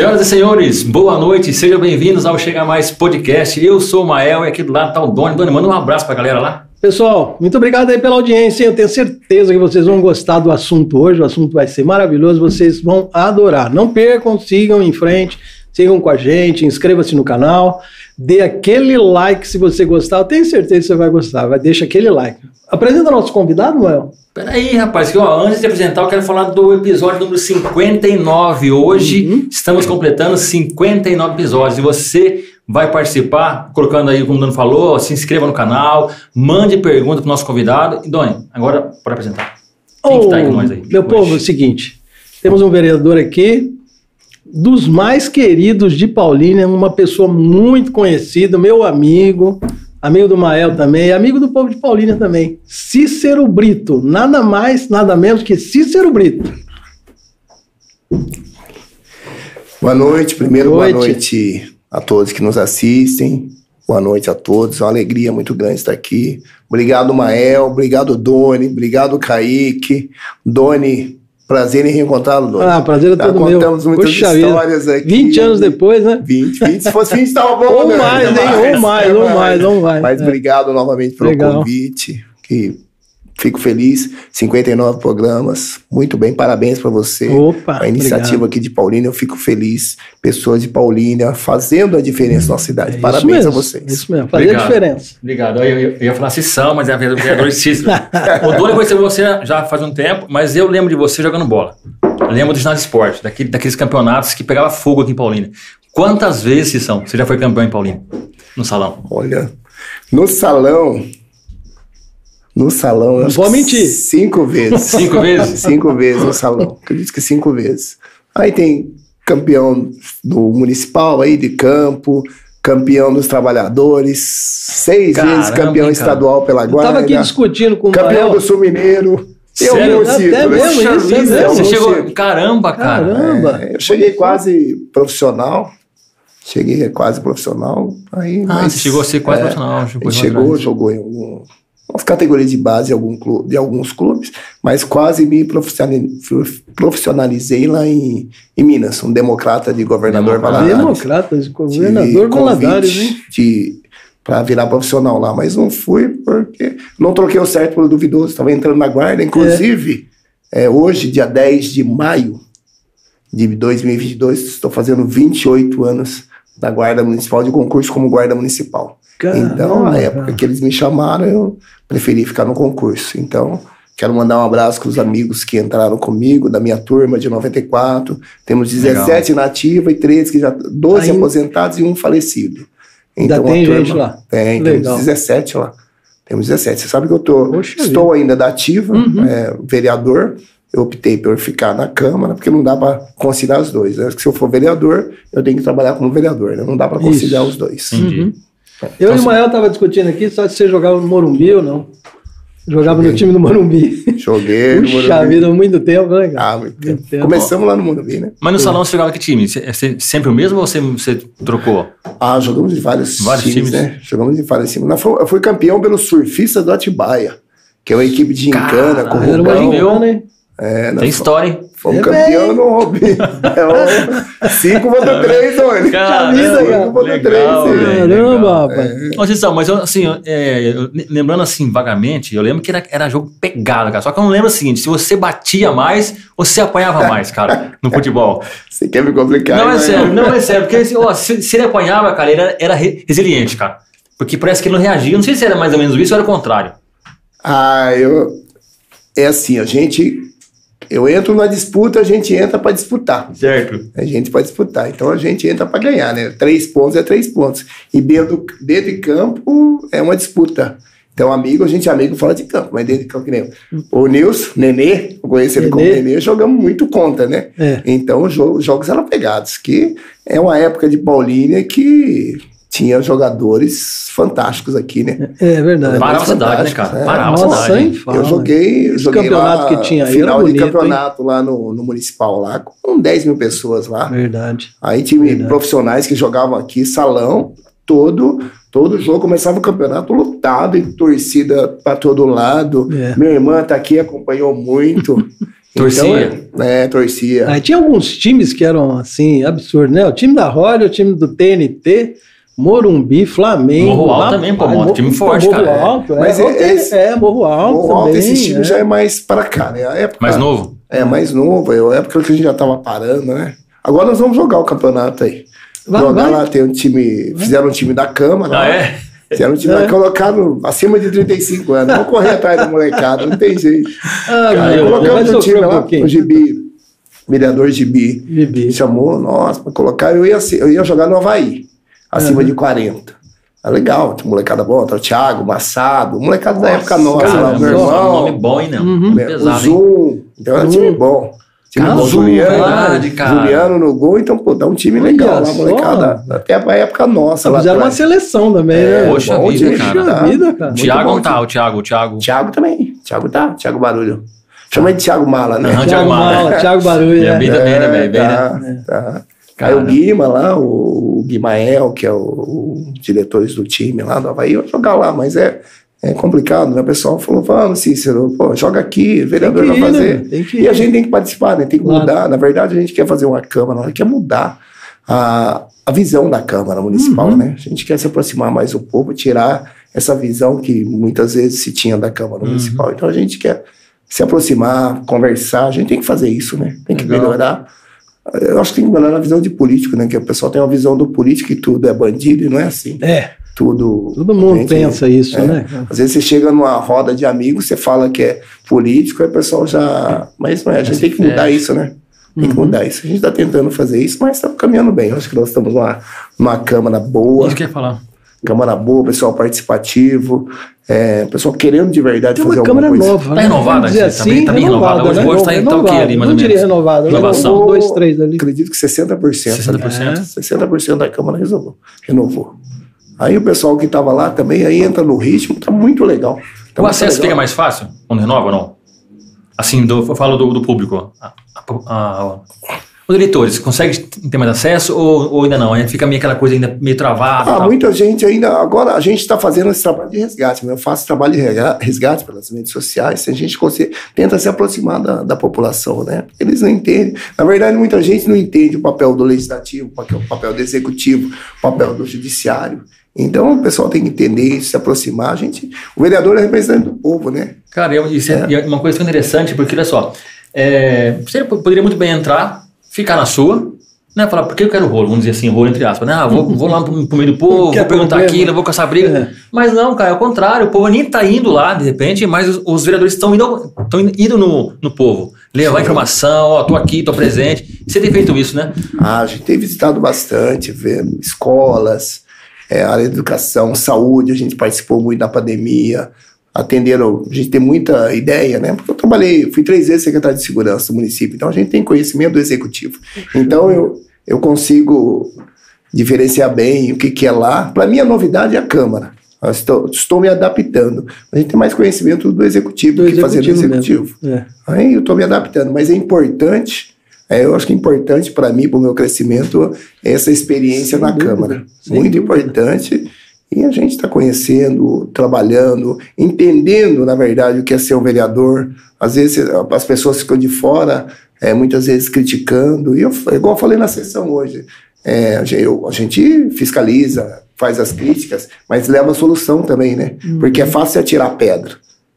Senhoras e senhores, boa noite, sejam bem-vindos ao Chega Mais Podcast. Eu sou o Mael e aqui do lado tá o Doni. Doni, manda um abraço pra galera lá. Pessoal, muito obrigado aí pela audiência. Eu tenho certeza que vocês vão gostar do assunto hoje. O assunto vai ser maravilhoso, vocês vão adorar. Não percam, sigam em frente, sigam com a gente, inscreva-se no canal, dê aquele like se você gostar. Eu tenho certeza que você vai gostar. Vai deixa aquele like. Apresenta nosso convidado, Mael. Peraí, rapaz, que, ó, antes de apresentar, eu quero falar do episódio número 59. Hoje uhum. estamos completando 59 episódios e você vai participar, colocando aí, como o Doni falou, se inscreva no canal, mande pergunta para o nosso convidado. E, Doni, agora para apresentar. Quem oh, que tá aí com nós aí? Meu hoje? povo, é o seguinte, temos um vereador aqui, dos mais queridos de Paulínia, uma pessoa muito conhecida, meu amigo, amigo do Mael também, amigo do povo de Paulínia também. Cícero Brito, nada mais, nada menos que Cícero Brito. Boa noite, primeiro boa noite, boa noite a todos que nos assistem. Boa noite a todos, é uma alegria muito grande estar aqui. Obrigado, Mael, obrigado, Doni, obrigado, Kaique. Doni, Prazer em reencontrá-lo, Doni. Ah, prazer é todo contamos meu. muitas Poxa histórias vida. aqui. 20 anos depois, né? 20, 20. Se fosse 20, estava bom, ou né? Mais, hein? Ou mais, ou mais, ou mais. Mas é. obrigado novamente pelo Legal. convite. Que Fico feliz, 59 programas, muito bem, parabéns para você. Opa, a iniciativa obrigado. aqui de Paulínia, eu fico feliz. Pessoas de Paulínia fazendo a diferença na nossa cidade. É parabéns mesmo, a vocês. Isso mesmo, fazer Obrigado. a diferença. Obrigado. Eu, eu, eu ia falar Cissão, mas é a vereador Cícero. o Doni conheceu você já faz um tempo, mas eu lembro de você jogando bola. Eu lembro do ginásio de esporte, daquele, daqueles campeonatos que pegava fogo aqui em Paulínia. Quantas vezes, Cissão, você já foi campeão em Paulínia? No salão? Olha, no salão, no salão. Não pode mentir. Cinco vezes. cinco vezes? Cinco vezes no salão. Acredito que cinco vezes. Aí tem campeão do municipal aí de campo, campeão dos trabalhadores, seis Caramba, vezes campeão cara. estadual pela Guarda. Eu tava aqui discutindo com o Campeão do Sul Mineiro. Eu Sério? Até mesmo, isso, é mesmo. Você chegou... Caramba, cara. Caramba. É, eu cheguei quase profissional. Cheguei quase profissional. Aí, ah, mas, você chegou a ser quase é, profissional. Chegou, jogou em algum as categorias de base de, algum clube, de alguns clubes, mas quase me profissionalizei lá em, em Minas, um democrata de governador Valadares. Democrata de governador de Valadares, hein? De, para virar profissional lá, mas não fui porque não troquei o certo pelo duvidoso, estava entrando na guarda, inclusive é. É, hoje, dia 10 de maio de 2022, estou fazendo 28 anos da guarda municipal de concurso como guarda municipal. Caramba. Então, na época que eles me chamaram, eu preferi ficar no concurso. Então, quero mandar um abraço para os amigos que entraram comigo, da minha turma de 94. Temos 17 Legal. nativa e 13 que já 12 Aí, aposentados e um falecido. Então, ainda tem turma, gente lá. Tem, Legal. temos 17 lá. Temos 17. Você sabe que eu tô, estou ainda da ativa, uhum. é, vereador. Eu optei por ficar na Câmara, porque não dá para conciliar os dois. Né? Se eu for vereador, eu tenho que trabalhar como vereador. Né? Não dá para conciliar Isso. os dois. Uhum. Eu então, e o Mael tava discutindo aqui só se você jogava no Morumbi ou não. Jogava Joguei. no time do Morumbi. Joguei Puxa no Morumbi. vida, muito tempo, né, Ah, muito tempo. Muito tempo. Começamos lá no Morumbi, né? Mas no salão você jogava que time? É sempre o mesmo ou você, você trocou? Ah, jogamos em vários, vários times, times, né? Jogamos em vários times. Eu fui campeão pelo surfista do Atibaia, que é uma equipe de gincana com o Rubão. É, Tem história, hein? Fomos é campeão no Robin. É 5 contra 3, olha. Cinco contra 3. Caramba, rapaz. Ô, Cisão, mas eu, assim, é, eu, lembrando assim, vagamente, eu lembro que era, era jogo pegado, cara. Só que eu não lembro o seguinte: se você batia mais ou você apanhava mais, cara, no futebol. Você quer me complicar? Não, é sério, não é sério. Porque assim, ó, se, se, ele apanhava, cara, ele era, era resiliente, cara. Porque parece que ele não reagia. Não sei se era mais ou menos isso ou era o contrário. Ah, eu. É assim, a gente eu entro na disputa, a gente entra para disputar. Certo. A gente para disputar. Então a gente entra para ganhar, né? Três pontos é três pontos. E dentro, dentro de campo é uma disputa. Então, amigo, a gente é amigo fora de campo, mas dentro de campo que nem eu. O Nilson, Nenê, eu conheço ele como Nenê, jogamos muito contra, né? É. Então, os jogos eram pegados, que é uma época de Paulínia que tinha jogadores fantásticos aqui, né? É, é verdade. Parava a cidade, né, cara? É. Parava a cidade. Fala, eu joguei, joguei campeonato lá, que tinha aí final bonito, de campeonato hein? lá no, no Municipal, lá com 10 mil pessoas lá. Verdade. Aí tinha verdade. profissionais que jogavam aqui, salão, todo, todo jogo começava o campeonato lutado e torcida para todo lado. É. Minha irmã tá aqui, acompanhou muito. Torcia. Então, é, é, torcia. Aí tinha alguns times que eram assim, absurdos, né? O time da Roda, o time do TNT, Morumbi, Flamengo. Morro Alto também, pô, um time forte, Morro cara. Alto, é. Mas é- é, esse- é, Morro Alto. Morro Alto, também, esse time é. já é mais para cá, né? A época, Mais novo? É, mais novo. É a época que a gente já tava parando, né? Agora nós vamos jogar o campeonato aí. Vai, jogar vai. lá, tem um time. Fizeram um time da Câmara. Ah, lá. é? Fizeram um time É. colocaram acima de 35 anos. Vamos correr atrás da molecada, não tem jeito. Ah, meu colocamos o sofrer time um lá, pouquinho. o Gibi, vereador Gibi. Gibi. Me chamou, nossa, pra colocar. Eu ia, eu ia jogar no Havaí, acima de 40. É legal, tinha molecada boa, tá o Thiago, Massado, molecada da época nossa, Cara, lá, meu um nome irmão, bom, hein, não? Uhum. né, o Pesado, hein? Zoom. Então era time bom. Time Cara, bom, Zoom, Juliano, verdade, cara. Juliano no gol, então, pô, dá um time Olha legal lá, molecada. Até a época nossa lá. Fizeram uma atrás. seleção também, né? Poxa bom vida, cara. tá? vida, cara. Thiago não tá, o Thiago, o Thiago. Thiago também. Thiago tá, Thiago Barulho. Chama de Thiago Mala, né? Aham, Thiago Thiago Mala. Thiago Barulho. É, né? bem também, né, velho? Bem, tá, né? tá. Cara. Aí o Guima lá, o Guimael, que é o, o diretores do time lá do Havaí, vai jogar lá, mas é, é complicado, né? O pessoal falou, vamos, Cícero, pô, joga aqui, o vereador vai ir, fazer. né? E a gente tem que participar, né? Tem que Claro. mudar. Na verdade, a gente quer fazer uma Câmara, a gente quer mudar a, a visão da Câmara Municipal, Uhum. né? A gente quer se aproximar mais do povo, tirar essa visão que muitas vezes se tinha da Uhum. Câmara Municipal. Então a gente quer se aproximar, conversar, a gente tem que fazer isso, né? Tem que Legal. melhorar. Eu acho que tem que melhorar a visão de político, né? Que o pessoal tem uma visão do político e tudo é bandido e não é assim. É, Tudo. todo mundo gente, pensa isso, é. né? Às vezes você chega numa roda de amigos, você fala que é político, aí o pessoal já. Mas não é, a gente se tem que mudar isso, né? Tem Uhum. que mudar isso. A gente está tentando fazer isso, mas estamos caminhando bem. Eu acho que nós estamos numa, numa Câmara boa, Isso que eu ia falar. Câmara boa, pessoal participativo, é, pessoal querendo de verdade Tem fazer uma alguma câmera coisa. nova, Tá né? renovada Vamos dizer aqui, assim, bem- tá bem renovada. Hoje- né? hoje tá tá o quê ali, mais Não ou diria menos? renovada, Renovação. renovou dois, três ali. Acredito que 60%. 60%. Né? 60% da Câmara resolveu, renovou. Aí o pessoal que estava lá também aí entra no ritmo, tá muito legal. Tá O muito acesso legal. fica mais fácil quando renova ou não? Assim, do, eu falo do, do público. A- a- a- os eleitores, consegue ter mais acesso ou, ou ainda não? Ainda fica meio aquela coisa ainda meio travada. Ah, muita gente ainda. Agora a gente está fazendo esse trabalho de resgate. Né? Eu faço trabalho de resgate pelas redes sociais. A gente consegue, tenta se aproximar da, da população, né? Eles não entendem. Na verdade, muita gente não entende o papel do legislativo, o papel, do executivo, o papel do judiciário. Então o pessoal tem que entender isso, se aproximar. A gente, o vereador é representante do povo, né? Cara, isso é, é uma coisa tão interessante, porque olha só, é, você poderia muito bem entrar, ficar na sua, né? Falar, por que eu quero rolo? Vamos dizer assim, rolo entre aspas, né? Ah, vou, vou lá pro, pro meio do povo, vou perguntar problema. aquilo, vou caçar briga. É. Mas não, cara, é o contrário, o povo nem tá indo lá, de repente, mas os, os vereadores estão indo, estão indo no, no povo. Levar informação, ó, tô aqui, tô presente. Você tem feito isso, né? Ah, a gente tem visitado bastante, vendo escolas, é, área de educação, saúde, a gente participou muito da pandemia, atenderam, a gente tem muita ideia, né? Porque eu trabalhei, fui três vezes secretário de segurança do município, então a gente tem conhecimento do executivo. Então eu, eu consigo diferenciar bem o que, que é lá. Para mim, a novidade é a Câmara. Eu estou, estou me adaptando. A gente tem mais conhecimento do executivo do, Do que fazer no executivo executivo. É. Aí eu estou me adaptando, mas é importante, é, eu acho que é importante para mim, para o meu crescimento, essa experiência Sem na dúvida, Câmara. sem Muito dúvida. importante. E a gente está conhecendo, trabalhando, entendendo, na verdade, o que é ser um vereador. Às vezes as pessoas ficam de fora, é, muitas vezes criticando. E eu, igual eu falei na sessão hoje, é, a gente- eu- a gente fiscaliza, faz as críticas, mas leva a solução também, né? Porque é fácil atirar pedra.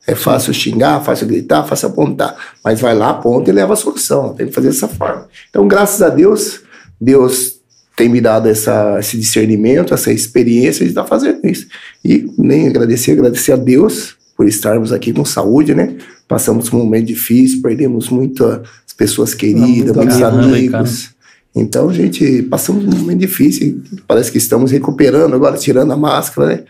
É fácil xingar, fácil gritar, fácil apontar. Mas vai lá, aponta e leva a solução. Tem que fazer dessa forma. Então, graças a Deus, Deus tem me dado essa, esse discernimento, essa experiência de estar fazendo isso. E nem agradecer, agradecer a Deus por estarmos aqui com saúde, né? Passamos por um momento difícil, perdemos muitas pessoas queridas, muito muitos né, cara? amigos. Então, gente, passamos um momento difícil. Parece que estamos recuperando agora, tirando a máscara, né?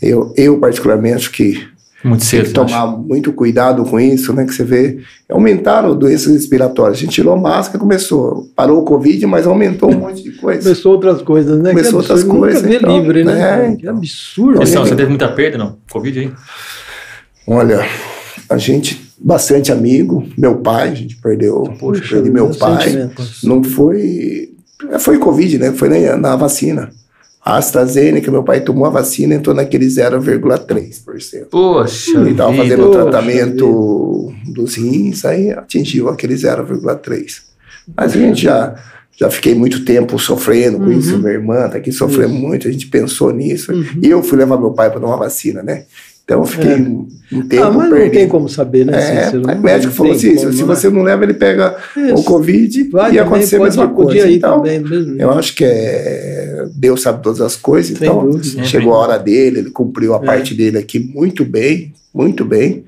Eu, eu particularmente, acho que Muito tem cedo. que tomar muito cuidado com isso, né? Que você vê, aumentaram doenças respiratórias. A gente tirou máscara, começou, parou o Covid, mas aumentou um monte de coisa. Começou outras coisas, né? Começou outras coisas, Nunca então, livre, né? é, que absurdo. Questão, né? você teve muita perda, não? Covid aí? Olha, a gente, bastante amigo, meu pai, a gente perdeu, Poxa, perdi meu pai. sentimentos. Não foi, foi Covid, né? Foi na, na vacina. A AstraZeneca, meu pai tomou a vacina e entrou naquele 0,3%. Poxa. Ele estava vida. fazendo o tratamento do, dos rins, aí atingiu aquele 0,3. Mas a gente já, já fiquei muito tempo sofrendo com Uhum. isso, minha irmã tá aqui sofrendo muito, a gente pensou nisso. Uhum. E eu fui levar meu pai para tomar vacina, né? Então eu fiquei É. um, tempo ah, mas não perdendo. tem como saber, né? É, aí o médico Não falou assim: como, se né? você não leva, ele pega o Isso. Covid Vai e acontecer a mesma coisa. então, também, mesmo jeito. eu acho que é, Deus sabe todas as coisas, Sem então dúvida. chegou a hora dele, ele cumpriu a É. parte dele aqui muito bem, muito bem,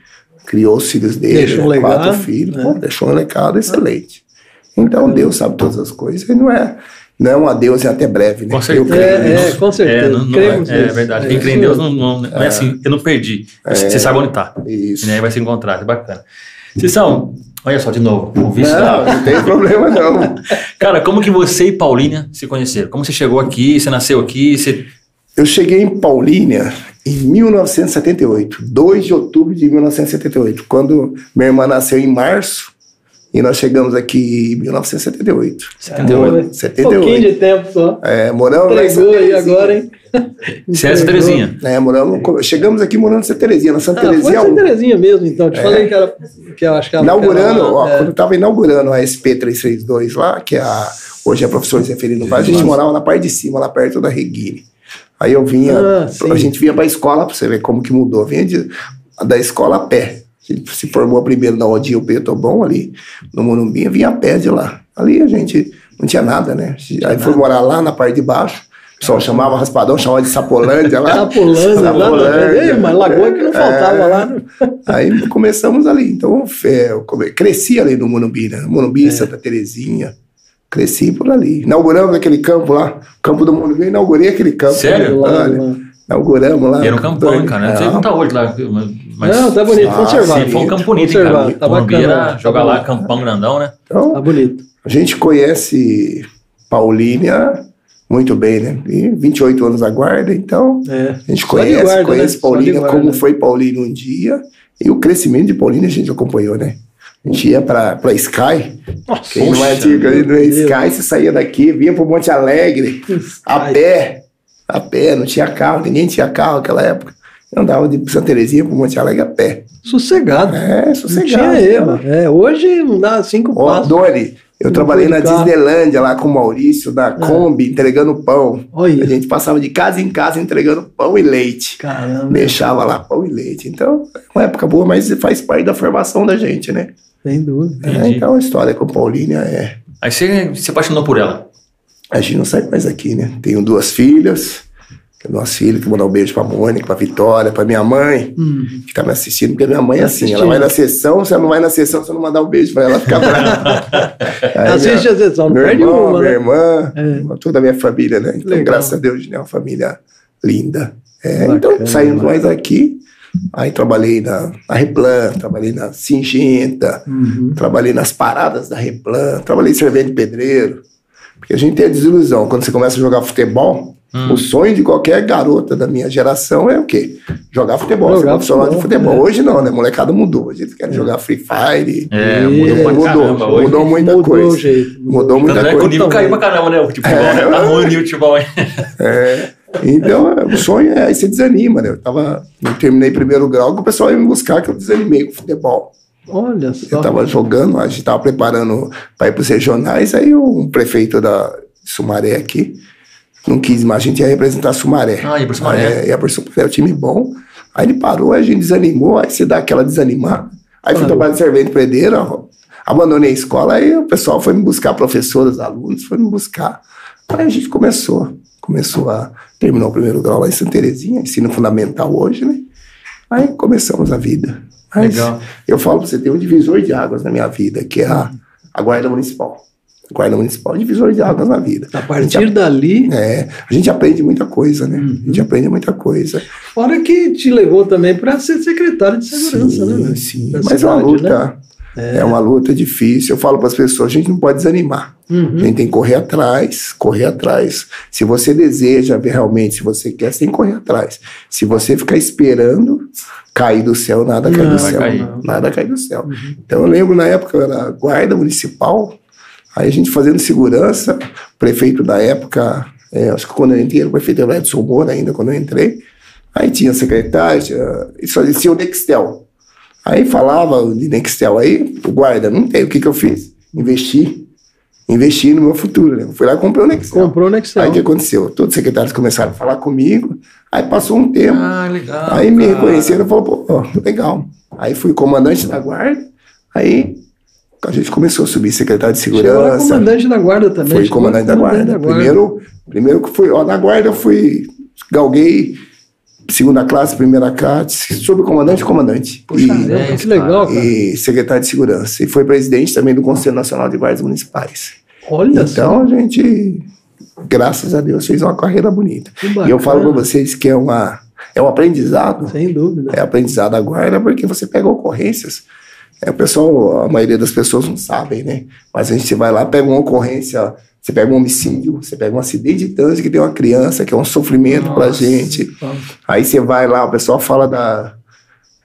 criou os filhos dele, Deixou um né, quatro legado, filhos, né? pô, deixou um legado excelente. Então Deus sabe todas as coisas, e não é, não é um adeus em até breve, né? Com Eu certeza. creio É, é, com certeza. É, não- não- é, é verdade. É Quem crê em Deus não, não, não é assim, eu não perdi. Você sabe onde está. Isso. E aí vai se encontrar, é bacana. Cissão, olha só de novo, o vício Não, da... não tem problema não. Cara, como que você e Paulínia se conheceram? Como você chegou aqui, você nasceu aqui, você... Eu cheguei em Paulínia em 1978, 2 de outubro de 1978, quando minha irmã nasceu em março e nós chegamos aqui em 1978. 78. 78. Um pouquinho de tempo só. É, moramos Entregou Santa aí Terezinha. agora, hein? Você é essa Terezinha? É, moramos, chegamos aqui morando em Santa Terezinha, na Santa Ah, foi Terezinha Santa 1. Terezinha mesmo, então. Te falei que era. Que eu acho que era Inaugurando, era ó, é. quando eu tava inaugurando a SP332 lá, que é a, hoje é a professor Zeferino Vaz, a gente morava na parte de cima, lá perto da Reguine. Aí eu vinha, Ah, a gente vinha pra escola, pra você ver como que mudou, vinha de- da escola a pé. Gente se formou primeiro na Odil Petobon, ali no Morumbi, vinha a pé de lá. Ali a gente não tinha nada, né? Aí foi morar lá na parte de baixo, o pessoal chamava Raspadão, chamava de Sapolândia lá. Sapolândia, lá Sapolândia. Ei, mas lagoa que não faltava É. lá. Aí começamos ali. Então, é, eu come- cresci ali no Morumbi, né? Morumbi, Santa Terezinha. Cresci por ali. Inauguramos aquele campo lá, campo do Morumbi, inaugurei aquele campo. Sério? Lá, Olha, lá. Inauguramos lá. E era um campão, cara. Não sei como Não, tá hoje lá. Mas, Não, tá bonito, Ah, conservado. Sim, foi um campo bonito, cara. Tá bacana. era tá jogar lá, campão grandão, né? Então, Tá bonito. a gente conhece Paulínia muito bem, né? E 28 anos da guarda, então É. a gente conhece, guarda, conhece né? Só de Paulínia, guarda. como foi Paulínia um dia, e o crescimento de Paulínia a gente acompanhou, né? A gente ia pra, pra Sky, quem não é antigo no Sky, você saía daqui, vinha pro Monte Alegre, a pé, a pé, não tinha carro, ninguém tinha carro naquela época. Eu andava de Santa Terezinha pro Monte Alegre a pé. Sossegado. É, Não sossegado. tinha erro. É, hoje não dá cinco Ó, passos. Doni, eu Não trabalhei na carro. Disneylândia lá com o Maurício, na Kombi, entregando pão. Olha. A gente passava de casa em casa entregando pão e leite. Caramba. Deixava lá pão e leite. Então, é uma época boa, mas faz parte da formação da gente, né? Sem dúvida. É, então a história com Paulínia é. Aí você se apaixonou por ela. A gente não sai mais aqui, né? Tenho duas filhas. Tenho duas filhas, que mandar um beijo pra Mônica, pra Vitória, pra minha mãe, Hum. que tá me assistindo, porque minha mãe é assim, ela vai na sessão, se ela não vai na sessão, se eu não mandar um beijo pra ela, ela fica brava. Assiste minha- a sessão, não perde irmão, uma, minha né? irmã, É. toda a minha família, né? Então, Legal. graças a Deus, né? Uma família linda. É, então, saímos mais aqui. Aí trabalhei na, na Replan, trabalhei na Singenta, Uhum. trabalhei nas paradas da Replan, trabalhei servente pedreiro. Porque a gente tem a desilusão, quando você começa a jogar futebol, Hum. o sonho de qualquer garota da minha geração é o quê? Jogar futebol, Jogar ser profissional de futebol, futebol. é. Hoje não, né? Molecada mudou. Hoje eles querem jogar Free Fire. É, E- mudou pra mudou, caramba hoje. mudou muita Mudou coisa. jeito. Mudou muita Tanto é que o coisa. nível caiu pra caramba, né? O futebol, né? Tá ruim o futebol, hein? É, então, é, o sonho é aí você desanima, né? Eu tava, eu terminei primeiro grau, que o pessoal ia me buscar, que eu desanimei com o futebol. Olha só. Eu tava jogando, a gente tava preparando para ir pros regionais, aí o prefeito da Sumaré aqui não quis mais, a gente ia representar Sumaré. Ah, ia pro Sumaré. É, ia pro Sumaré, é um time bom. Aí ele parou, a gente desanimou, aí você dá aquela desanimada. Aí fui trabalhar de servente pedreiro, ó, abandonei a escola, aí o pessoal foi me buscar, professores, alunos, foi me buscar. Aí a gente começou, começou a terminar o primeiro grau lá em Santa Terezinha, ensino fundamental hoje, né? Aí começamos a vida. Mas Legal. eu falo pra você, tem um divisor de águas na minha vida, que é a, a guarda municipal. A guarda municipal, é divisor de águas na vida. A partir dali, É, a gente aprende muita coisa, né? Uhum. A gente aprende muita coisa. fora que te levou também para ser secretário de segurança, sim, né? velho? sim. Da Mas é uma cidade, luta. né? É. uma luta difícil. Eu falo para as pessoas, a gente não pode desanimar. Uhum. A gente tem que correr atrás, correr atrás. Se você deseja ver realmente, se você quer, você tem que correr atrás. Se você ficar esperando cair do céu, nada cai Não, do céu. cair. Nada cai do céu. Então eu lembro na época, eu era guarda municipal, aí a gente fazendo segurança, o prefeito da época, é, acho que quando eu entrei, era o prefeito Edson Moura ainda, quando eu entrei, aí tinha secretário, tinha, isso existia o Nextel. Aí falava de Nextel, aí o guarda, não tem, o que que eu fiz? Investi. Investi no meu futuro, né? Eu fui lá e comprei o Nextel. Comprou o Nextel. Aí o que aconteceu? Todos os secretários começaram a falar comigo, aí passou um tempo. Ah, legal. Aí me cara. reconheceram e falaram, pô, legal. Aí fui comandante da guarda, aí a gente começou a subir secretário de segurança. comandante da guarda também. Fui chegou comandante da guarda. Primeiro, primeiro que fui, ó, na guarda eu fui, galguei, segunda classe, primeira classe, subcomandante e comandante. Puxa, e, é, que legal, cara. e secretário de segurança. E foi presidente também do Conselho Nacional de Guardas Municipais. Olha só. Então a gente, graças a Deus, fez uma carreira bonita. E eu falo para vocês que é, uma, é um aprendizado Sem dúvida. é aprendizado agora porque você pega ocorrências. É, o pessoal, a maioria das pessoas não sabem, né? Mas a gente vai lá, pega uma ocorrência, você pega um homicídio, você pega um acidente de trânsito que tem uma criança, que é um sofrimento pra Nossa. gente. Aí você vai lá, o pessoal fala da.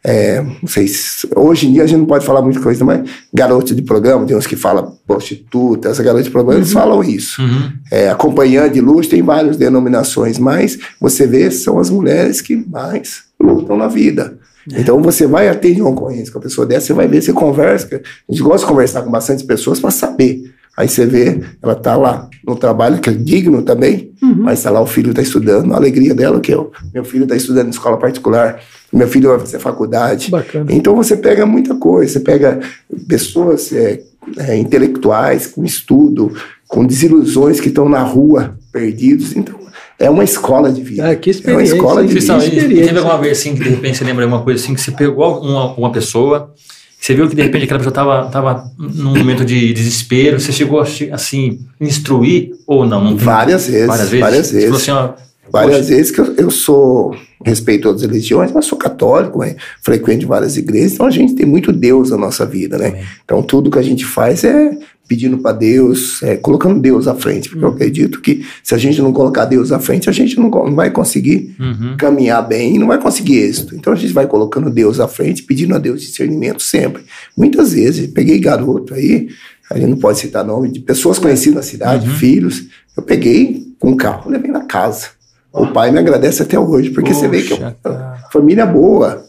é, não sei se, hoje em dia a gente não pode falar muita coisa, mas garoto de programa, tem uns que falam prostituta, essa garota de programa, eles falam isso. Uhum. É, acompanhante de luxo tem várias denominações, mas você vê, são as mulheres que mais lutam na vida. Então você vai atender uma ocorrência com a pessoa dessa, você vai ver, você conversa. A gente gosta de conversar com bastante pessoas para saber. Aí você vê, ela tá lá no trabalho, que é digno também, mas tá lá, o filho tá estudando, a alegria dela que eu, meu filho tá estudando em escola particular, meu filho vai fazer faculdade. Bacana. Então você pega muita coisa, você pega pessoas é, é, intelectuais com estudo, com desilusões que estão na rua, perdidos. Então é uma escola de vida. Ah, que é uma experiência, escola de vida. experiência. teve alguma vez assim que de repente você lembra alguma coisa assim que você pegou uma, uma pessoa, você viu que de repente aquela pessoa estava tava num momento de desespero, você chegou a assim instruir ou não? não Várias vezes, Várias vezes. várias vezes. assim, ó, Várias poxa, vezes que eu, eu sou, respeito todas as religiões, mas sou católico, né? frequento várias igrejas, então a gente tem muito Deus na nossa vida, né? Então tudo que a gente faz é pedindo para Deus, é, colocando Deus à frente, porque eu acredito que se a gente não colocar Deus à frente, a gente não, não vai conseguir Uhum. caminhar bem e não vai conseguir êxito. Então a gente vai colocando Deus à frente, pedindo a Deus discernimento sempre. Muitas vezes, peguei garoto aí, a gente não pode citar nome, de pessoas conhecidas na cidade, filhos, eu peguei com o carro, levei na casa. O pai me agradece até hoje, porque você vê que é Poxa, uma família boa.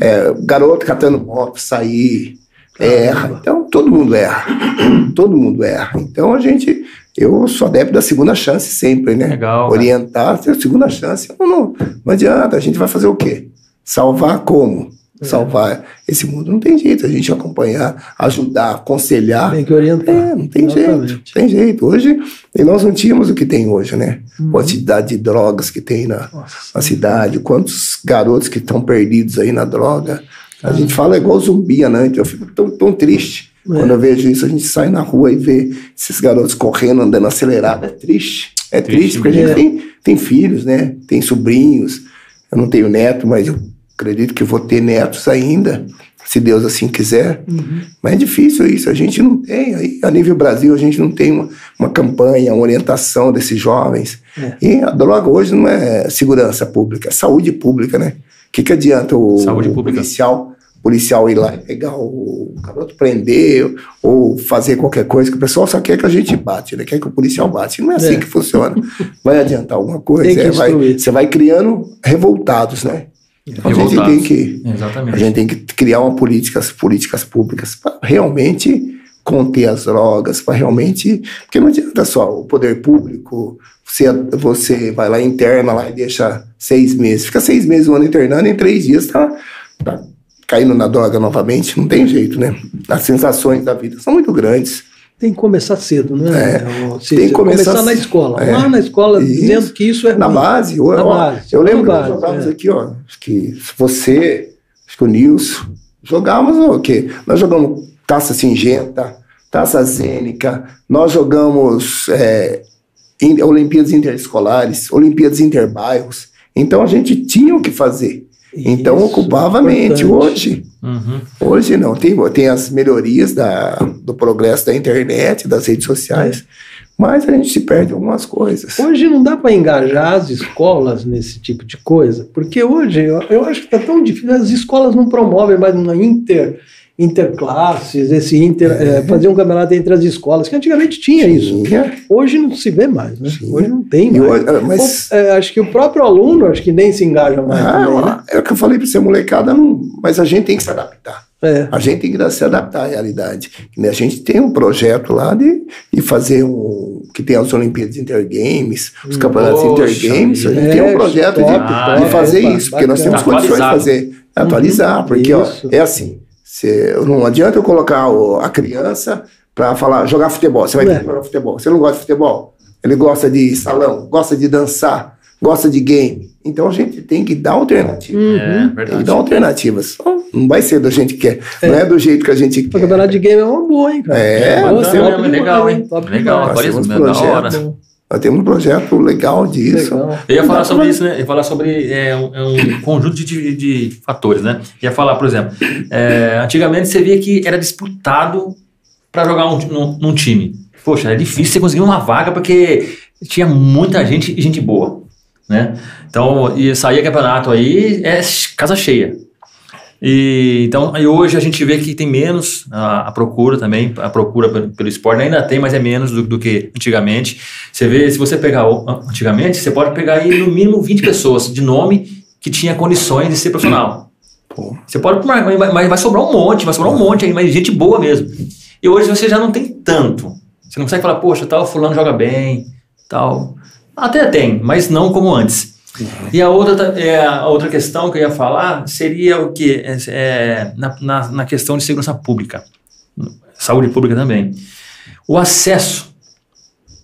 É, garoto catando moto, sair, erra. Então, todo mundo erra. todo mundo erra. Então, a gente, eu sou adepto da segunda chance sempre, né? Legal. Orientar, ter segunda chance. Não, não, não adianta, a gente vai fazer o quê? Salvar como? É. Salvar esse mundo. Não tem jeito, a gente acompanhar, ajudar, aconselhar. Tem que orientar. É, não tem Exatamente. jeito. Tem jeito. Hoje, e nós não tínhamos o que tem hoje, né? Uhum. Quantidade de drogas que tem na, na cidade, quantos garotos que estão perdidos aí na droga. A gente fala igual zumbi à noite. Eu fico tão, tão triste. É. Quando eu vejo isso, a gente sai na rua e vê esses garotos correndo, andando acelerado. É triste. É Triste triste, porque a gente tem, tem filhos, né? Tem sobrinhos. Eu não tenho neto, mas eu acredito que vou ter netos ainda, se Deus assim quiser. Uhum. Mas é difícil isso, a gente não tem. Aí, a nível Brasil, a gente não tem uma, uma campanha, uma orientação desses jovens. É. E a droga hoje não é segurança pública, é saúde pública, né? O que, que adianta o, Saúde o pública. policial, policial ir lá e pegar o garoto, prender ou fazer qualquer coisa, que o pessoal só quer que a gente bate, né? Quer que o policial bate. Não é assim É. que funciona. Vai adiantar alguma coisa. É, vai- você vai criando revoltados, né? Então, a gente tem que a Exatamente. gente tem que criar uma políticas, políticas públicas para realmente conter as drogas, para realmente. Porque não adianta só o poder público, você, você vai lá, interna lá e deixa seis meses. Fica seis meses, um ano internando, em três dias tá, tá caindo na droga novamente. Não tem jeito, né? As sensações da vida são muito grandes. Tem que começar cedo, não é? É, tem que começar, começar na escola. É. Lá na escola, Isso. dizendo que isso é Na ruim. base, ó, Na ó, base, eu lembro na que base, nós jogávamos é. aqui, ó, acho que você, acho que o Nilson, jogávamos o quê? Nós jogamos taça singenta, taça zênica, nós jogamos é, Olimpíadas Interescolares, Olimpíadas Interbairros. Então a gente tinha o que fazer. Então Isso, ocupava a mente. Hoje, Uhum. hoje não. Tem, tem as melhorias da, do progresso da internet, das redes sociais, mas a gente se perde em algumas coisas. Hoje não dá para engajar as escolas nesse tipo de coisa, porque hoje eu, eu acho que está tão difícil, as escolas não promovem mais uma inter, interclasses, esse inter, é, fazer um campeonato entre as escolas, que antigamente tinha isso. Tinha. Hoje não se vê mais, né? Sim. Hoje não tem mais. hoje- ah, mas- Ou, é, acho que o próprio aluno, acho que nem se engaja mais também, né? Ah, é o que eu falei para você, molecada, não, mas a gente tem que se adaptar. É. A gente tem que se adaptar à realidade. A gente tem um projeto lá de, de fazer um. que tem as Olimpíadas Intergames, os campeonatos Poxa Intergames. A gente tem É, um projeto de- top, de, top, fazer opa, isso, porque nós temos condições de fazer. Atualizar, porque ó, é assim: você, não adianta eu colocar o- a criança para falar, jogar futebol. Você vai É. ter que jogar futebol. Você não gosta de futebol? Ele gosta de salão, gosta de dançar, gosta de game. Então a gente tem que dar alternativa. É, Uhum. Tem que verdade. dar alternativas. Não vai ser do jeito que quer. Não é do jeito que a gente O quer. campeonato de game é uma boa, hein, cara? É, é demais, legal, hein? Top Legal, temos atualismo, é da hora. Nós temos um projeto legal disso. Legal. Eu ia falar sobre isso, né? Eu ia falar sobre é, um, é um conjunto de, de- de fatores, né? Ia falar, por exemplo, é, antigamente você via que era disputado para jogar um, num, num time. Poxa, era difícil você conseguir uma vaga porque tinha muita gente e gente boa, né? Então, e saía campeonato aí, é casa cheia. E, então, aí hoje a gente vê que tem menos a, a procura também, a procura pelo, pelo esporte ainda tem, mas é menos do, do que antigamente. Você vê, se você pegar antigamente, você pode pegar aí no mínimo 20 pessoas de nome que tinha condições de ser profissional. Pô. Você pode, mas vai, mas vai sobrar um monte, vai sobrar um monte aí, mas gente boa mesmo. E hoje você já não tem tanto. Você não consegue falar, poxa, tal fulano joga bem, tal. Até tem, mas não como antes. E a outra, é, a outra questão que eu ia falar seria o que? na, na, na questão de segurança pública, saúde pública também. O acesso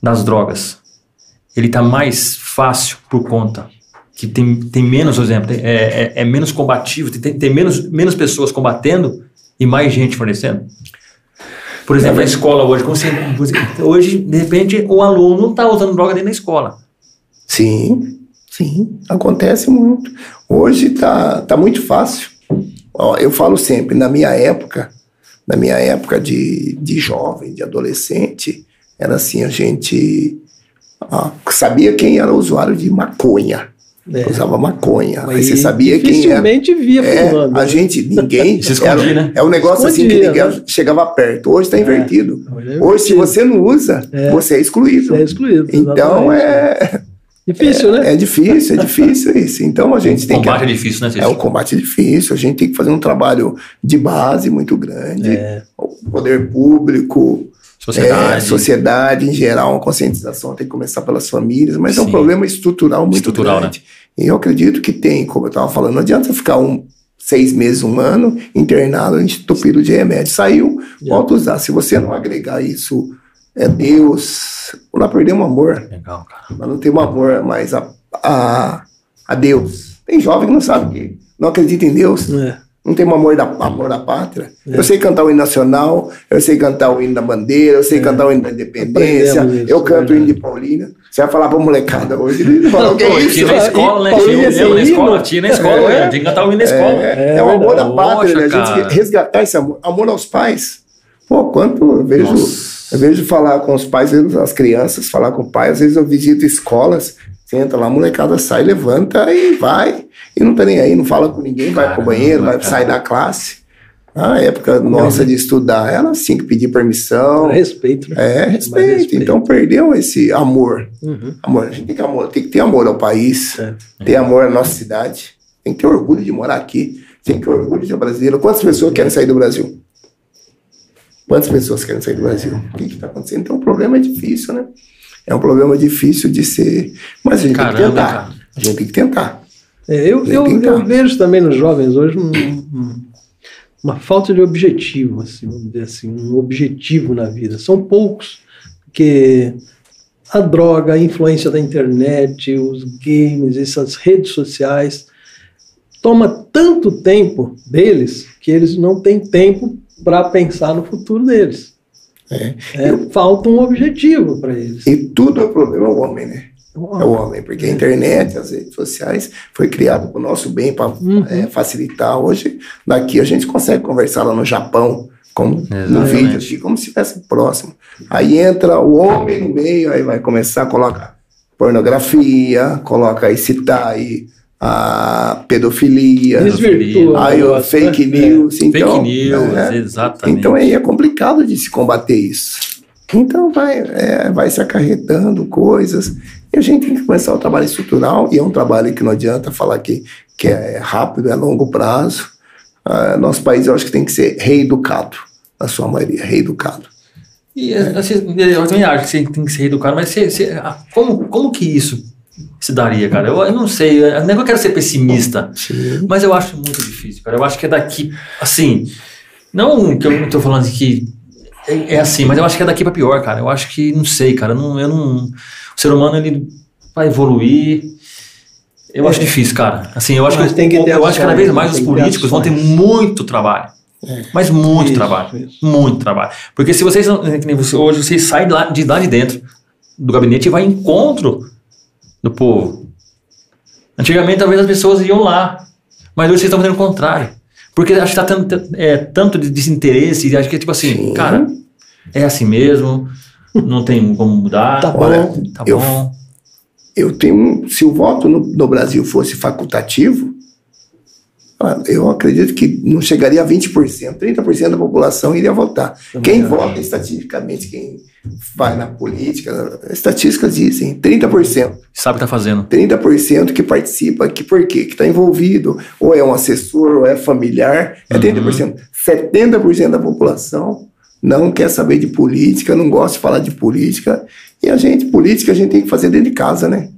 das drogas, ele está mais fácil por conta que tem, tem menos, por exemplo, é, é, é menos combativo, tem, tem menos, menos pessoas combatendo e mais gente fornecendo. Por exemplo, a escola hoje, você, hoje, de repente, o aluno está usando droga dentro da escola. Sim, sim, acontece muito. Hoje tá, tá muito fácil. Ó, eu falo sempre, na minha época, na minha época de, de jovem, de adolescente, era assim, a gente ó, sabia quem era o usuário de maconha. É. Usava maconha. Aí Mas você sabia quem era. Dificilmente via É, a né? gente, ninguém. Se escondia, era, né? É um negócio assim que Escondia, ninguém né? chegava perto. Hoje está invertido. Hoje é Hoje, se invertido. você não usa, É. você é excluído. Você é excluído. Então é, Difícil, né? é difícil, é difícil isso. Então a gente O tem combate é que. difícil, né, É Cícero? um combate difícil, a gente tem que fazer um trabalho de base muito grande. É. O poder público, Sociedade. é, sociedade em geral, uma conscientização tem que começar pelas famílias, mas é um Sim. problema estrutural muito Estrutural, né? grande. E eu acredito que tem, como eu estava falando, não adianta ficar um, seis meses, um ano internado, entupido de remédio. Saiu, volta a usar. Se você não agregar isso, é Deus. Nós perdemos o amor. Legal, cara. Nós não temos amor mais a, a, a Deus. Tem jovem que não sabe que não acredita em Deus. É. Não tem um amor da, amor da pátria. Eu sei cantar o hino nacional, eu sei cantar o hino da bandeira, eu sei cantar o hino da independência, isso, eu canto o hino de Paulina. Você vai falar pra molecada hoje, eles falam, o que é isso? tinha na escola, né? Paulinho, Tinha, na escola, tinha na escola, É. é. tinha que cantar o hino na escola. É, é, É o amor da pátria, né? A gente resgatar esse amor, amor aos pais. Pô, quanto eu vejo, Nossa. Eu vejo falar com os pais, as crianças, falar com o pai, às vezes eu visito escolas, você entra lá, a molecada sai, levanta e vai. E não tá nem aí, não fala com ninguém, vai pro banheiro, vai sair da classe. Na época nossa de estudar, ela tinha que pedir permissão. Respeito, né? É, respeito. respeito. Então perdeu esse amor. Uhum. Amor, a gente tem que, amor, tem que ter amor ao país, É. ter amor à nossa cidade. Tem que ter orgulho de morar aqui. Tem que ter orgulho de ser brasileiro. Quantas pessoas querem sair do Brasil? Quantas pessoas querem sair do Brasil? O que está acontecendo? Então o problema é difícil, né? É um problema difícil de ser. Mas a gente tem que Caramba, tentar. cara. A gente tem que tentar. É, eu, eu, tentar. eu vejo também nos jovens hoje um- um- uma falta de objetivo, assim, vamos dizer assim, um objetivo na vida. São poucos, porque a droga, a influência da internet, os games, essas redes sociais, toma tanto tempo deles que eles não têm tempo para pensar no futuro deles. É. É, falta um objetivo para eles. E tudo é problema o homem, né? É o homem, porque a internet, as redes sociais, foi criado para o nosso bem, para Uhum. facilitar. Hoje, daqui a gente consegue conversar lá no Japão, como no vídeo aqui, como se estivesse próximo. Aí entra o homem no meio, aí vai começar a colocar pornografia, coloca aí, citar aí a pedofilia, Desvirtua. aí, o fake news. Então, Fake news, é, exatamente. então aí é complicado de se combater isso. Então vai, é, vai se acarretando coisas. E a gente tem que começar o trabalho estrutural, e é um trabalho que não adianta falar que, que é rápido, é longo prazo. Ah, nosso país eu acho que tem que ser reeducado, na sua maioria, reeducado. E assim, eu também acho que você tem que ser educado, mas você, você- ah, como, como que isso se daria, cara? Eu, eu não sei, eu- é que eu quero ser pessimista, mas eu acho muito difícil, cara. Eu acho que é daqui, assim, não que eu não tô falando que é, é assim, mas eu acho que é daqui pra pior, cara. Eu acho que, não sei, cara, não, eu não, o ser humano, ele vai evoluir... Eu acho difícil, cara. Assim, eu acho Mas que, tem que eu acho que cada vez mais os políticos vão ter muito trabalho. Mas muito Isso, trabalho. isso. Muito trabalho. Porque se vocês, nem você- hoje, vocês saem de lá de, lá de dentro do gabinete e vai encontro do povo. Antigamente, talvez as pessoas iam lá. Mas hoje vocês estão fazendo o contrário. Porque acho que está tendo é, tanto de desinteresse, e acho que é tipo assim, Sim. cara, é assim mesmo, não tem como mudar. Tá bom. Olha, Tá eu, bom. eu tenho um, se o voto no, no Brasil fosse facultativo, eu acredito que não chegaria a 20%, 30% da população iria votar. quem vota estatisticamente, quem vai na política, estatísticas dizem 30%. Sabe o que tá fazendo. 30% que participa, que por quê? Que está envolvido, ou é um assessor, ou é familiar, é 30%. 70% da população não quer saber de política, não gosta de falar de política. E a gente, política, a gente tem que fazer dentro de casa, né?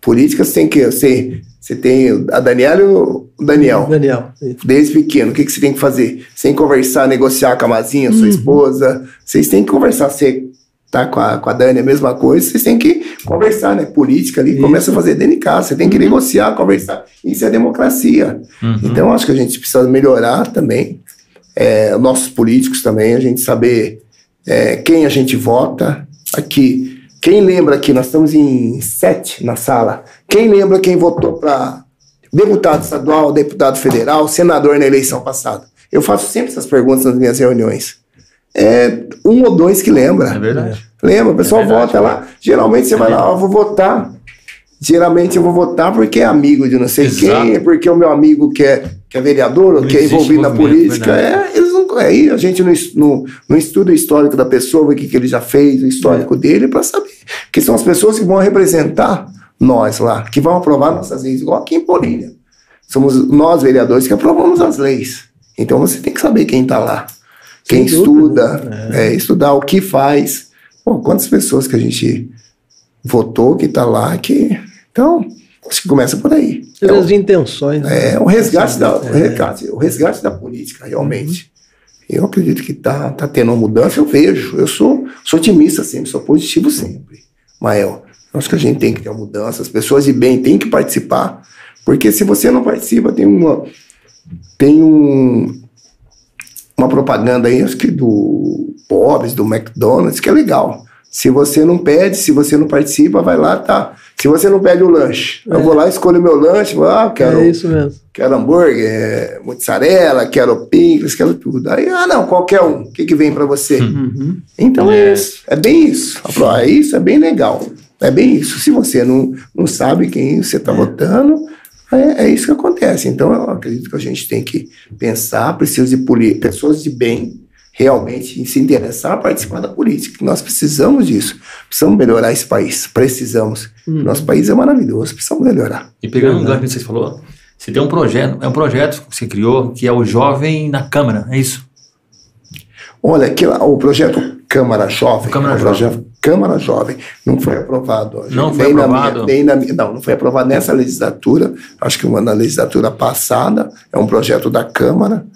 Política tem que ser. Você tem a Daniela e o Daniel. Daniel. isso. Desde pequeno, o que, que você tem que fazer? Você tem que conversar, negociar com a Mazinha, sua esposa. Vocês têm que conversar. Você tá com a, com a Dani, a mesma coisa. Vocês têm que conversar, né? Política ali, Isso. começa a fazer dentro de casa. Você tem que negociar, conversar. Isso é democracia. Uhum. Então, acho que a gente precisa melhorar também. É, nossos políticos também, a gente saber é, quem a gente vota. Aqui, quem lembra que nós estamos em sete na sala? Quem lembra quem votou para deputado estadual, deputado federal, senador na eleição passada? Eu faço sempre essas perguntas nas minhas reuniões. É um ou dois que lembra. É verdade. Lembra? O pessoal É verdade. vota lá. Geralmente você vai lá, ó, vou votar. Geralmente eu vou votar porque é amigo de não sei Exato. quem, é porque o meu amigo que é, que é vereador, ou que é envolvido na envolvimento, política. É, eles não, aí a gente não, não, não estuda o histórico da pessoa, o que, que ele já fez, o histórico dele, para saber. Porque são as pessoas que vão representar nós lá, que vão aprovar nossas leis, igual aqui em Polínia. Somos nós, vereadores, que aprovamos as leis. Então você tem que saber quem está lá. Quem Sem dúvida. estuda, é, estudar o que faz. Pô, quantas pessoas que a gente votou que está lá que. Então, acho que começa por aí. É o, As intenções. é o resgate da, o resgate, o resgate da política, realmente. Eu acredito que está tá tendo uma mudança, eu vejo. Eu sou, sou otimista sempre, sou positivo sempre. Mael, acho que a gente tem que ter uma mudança, as pessoas de bem têm que participar, porque se você não participa, tem uma. Tem um, uma propaganda aí, acho que do Bob's, do McDonald's, que é legal. Se você não pede, se você não participa, vai lá, tá. Se você não pede o lanche, eu vou lá, escolho o meu lanche, vou, ah, quero, É isso mesmo. quero hambúrguer, é, mozzarella, quero picles, quero tudo. Aí, ah, não, qualquer um. O que, que vem para você? Uhum. Então é. É. isso. É bem isso. É isso, é bem legal. É bem isso. Se você não, não sabe quem você está votando, é, é isso que acontece. Então eu acredito que a gente tem que pensar, precisa de pessoas de bem realmente se interessar, participar da política. que Nós precisamos disso. Precisamos melhorar esse país. Precisamos. Nosso país é maravilhoso. Precisamos melhorar. E pegando um Verdade. gancho que você falou, você tem um projeto, é um projeto que você criou, que é o Jovem na Câmara, é isso? Olha, lá, o projeto Câmara Jovem. Câmara projeto Câmara Jovem não foi aprovado. Não que foi nem na aprovado? minha- nem na não, não foi aprovado nessa legislatura. Acho que uma na legislatura passada. É um projeto da Câmara.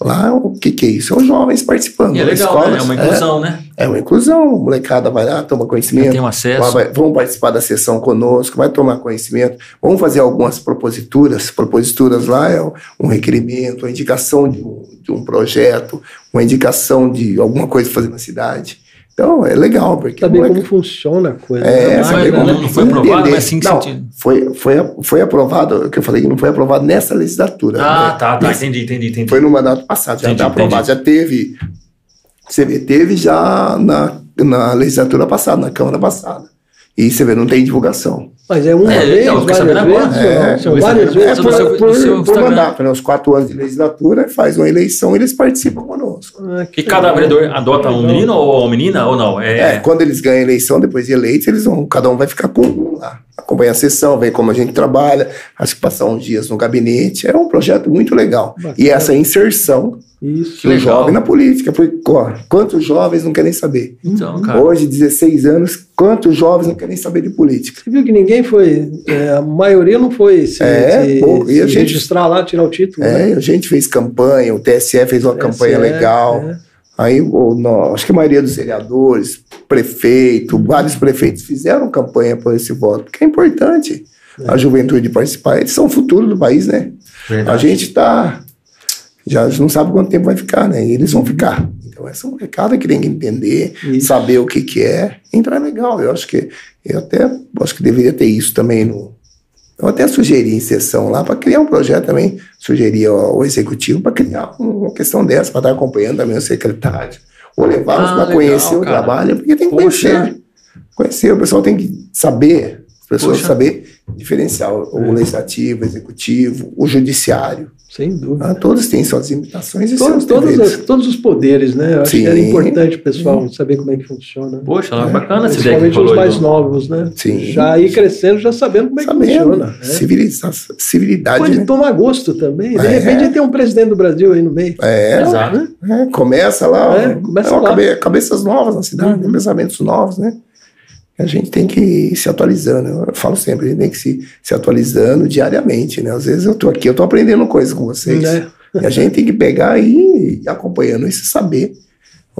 Lá, o que, que é isso? São jovens participando. E é das legal, escolas. né? É uma inclusão, né? É, é uma inclusão. A molecada vai lá, toma conhecimento. Tem um acesso. Vai- vão participar da sessão conosco, vai tomar conhecimento. Vamos fazer algumas proposituras. Proposituras lá é um requerimento, uma indicação de um, de um projeto, uma indicação de alguma coisa fazer na cidade. Então, é legal, porque... Saber moleque- como funciona a coisa. é, né? saber não- como- não foi entender. aprovado, mas sim que Não, sentido. foi, foi, foi aprovado, o que eu falei que não foi aprovado nessa legislatura. Ah, né? tá, tá, entendi, entendi, entendi. foi no mandato passado, já está aprovado, já teve. Você vê, teve já na, na legislatura passada, na Câmara passada. E você vê, não tem divulgação. Mas é uma É, vez, então, fiquei várias vezes? não? É, São várias vezes. É, por, seu- por- seu por mandato, né? Os quatro anos de legislatura, faz uma eleição e eles participam conosco. Ah, E cada vereador adota um menino ou uma menina ou não? É, É, quando eles ganham a eleição, depois de eleitos, eles vão, cada um vai ficar com lá. Acompanha a sessão, vê como a gente trabalha, acho que passar uns dias no gabinete. É um projeto muito legal. Bacana. E essa inserção Isso. Do legal. jovem na política. Porque, ó, quantos jovens não querem saber? então, cara. Hoje, 16 anos, quantos jovens não querem saber de política? Você viu que ninguém foi, é, a maioria não foi se, É, se-. E a se gente- registrar lá, tirar o título. né? É, a gente fez campanha, o TSE fez uma campanha TSE, legal. é. Aí, o, nó- acho que a maioria dos vereadores, prefeito, vários prefeitos fizeram campanha por esse voto, porque é importante a juventude participar. Eles são o futuro do país, né? Verdade. A gente está. Já não sabe quanto tempo vai ficar, né? E eles vão ficar. Então, esse é um recado que tem que entender, Isso. saber o que, que é. Então é legal. Eu acho que eu até acho que deveria ter isso também no. Eu até sugeri em sessão lá para criar um projeto também, sugeri ao, executivo para criar uma questão dessa, para estar acompanhando também o secretário, ou levá-los Ah, para conhecer o cara. trabalho, porque tem que Poxa. conhecer. Conhecer, o pessoal tem que saber, pessoas Poxa. saber diferenciar o, o legislativo, o executivo, o judiciário. Sem dúvida. Ah, todos têm suas limitações e Todos, seus todos, as- todos os poderes, né? Eu acho que era Sim. importante o pessoal saber como é que funciona. Poxa, bacana essa ideia que Principalmente falou. os mais novos, né? Sim. Já ir crescendo, já sabendo como é que Sabendo, funciona. né? civiliza- civilidade, Pode né? tomar gosto também. De É. repente tem um presidente do Brasil aí no meio. É, Exato. né? é, começa lá, É, começa é lá. cabe- cabeças novas na cidade, Uhum. pensamentos novos, né? A gente tem que ir se atualizando. Eu falo sempre, a gente tem que se, se atualizando diariamente, né? Às vezes eu tô aqui, eu tô aprendendo coisas com vocês. Né? E a gente tem que pegar e ir acompanhando isso e saber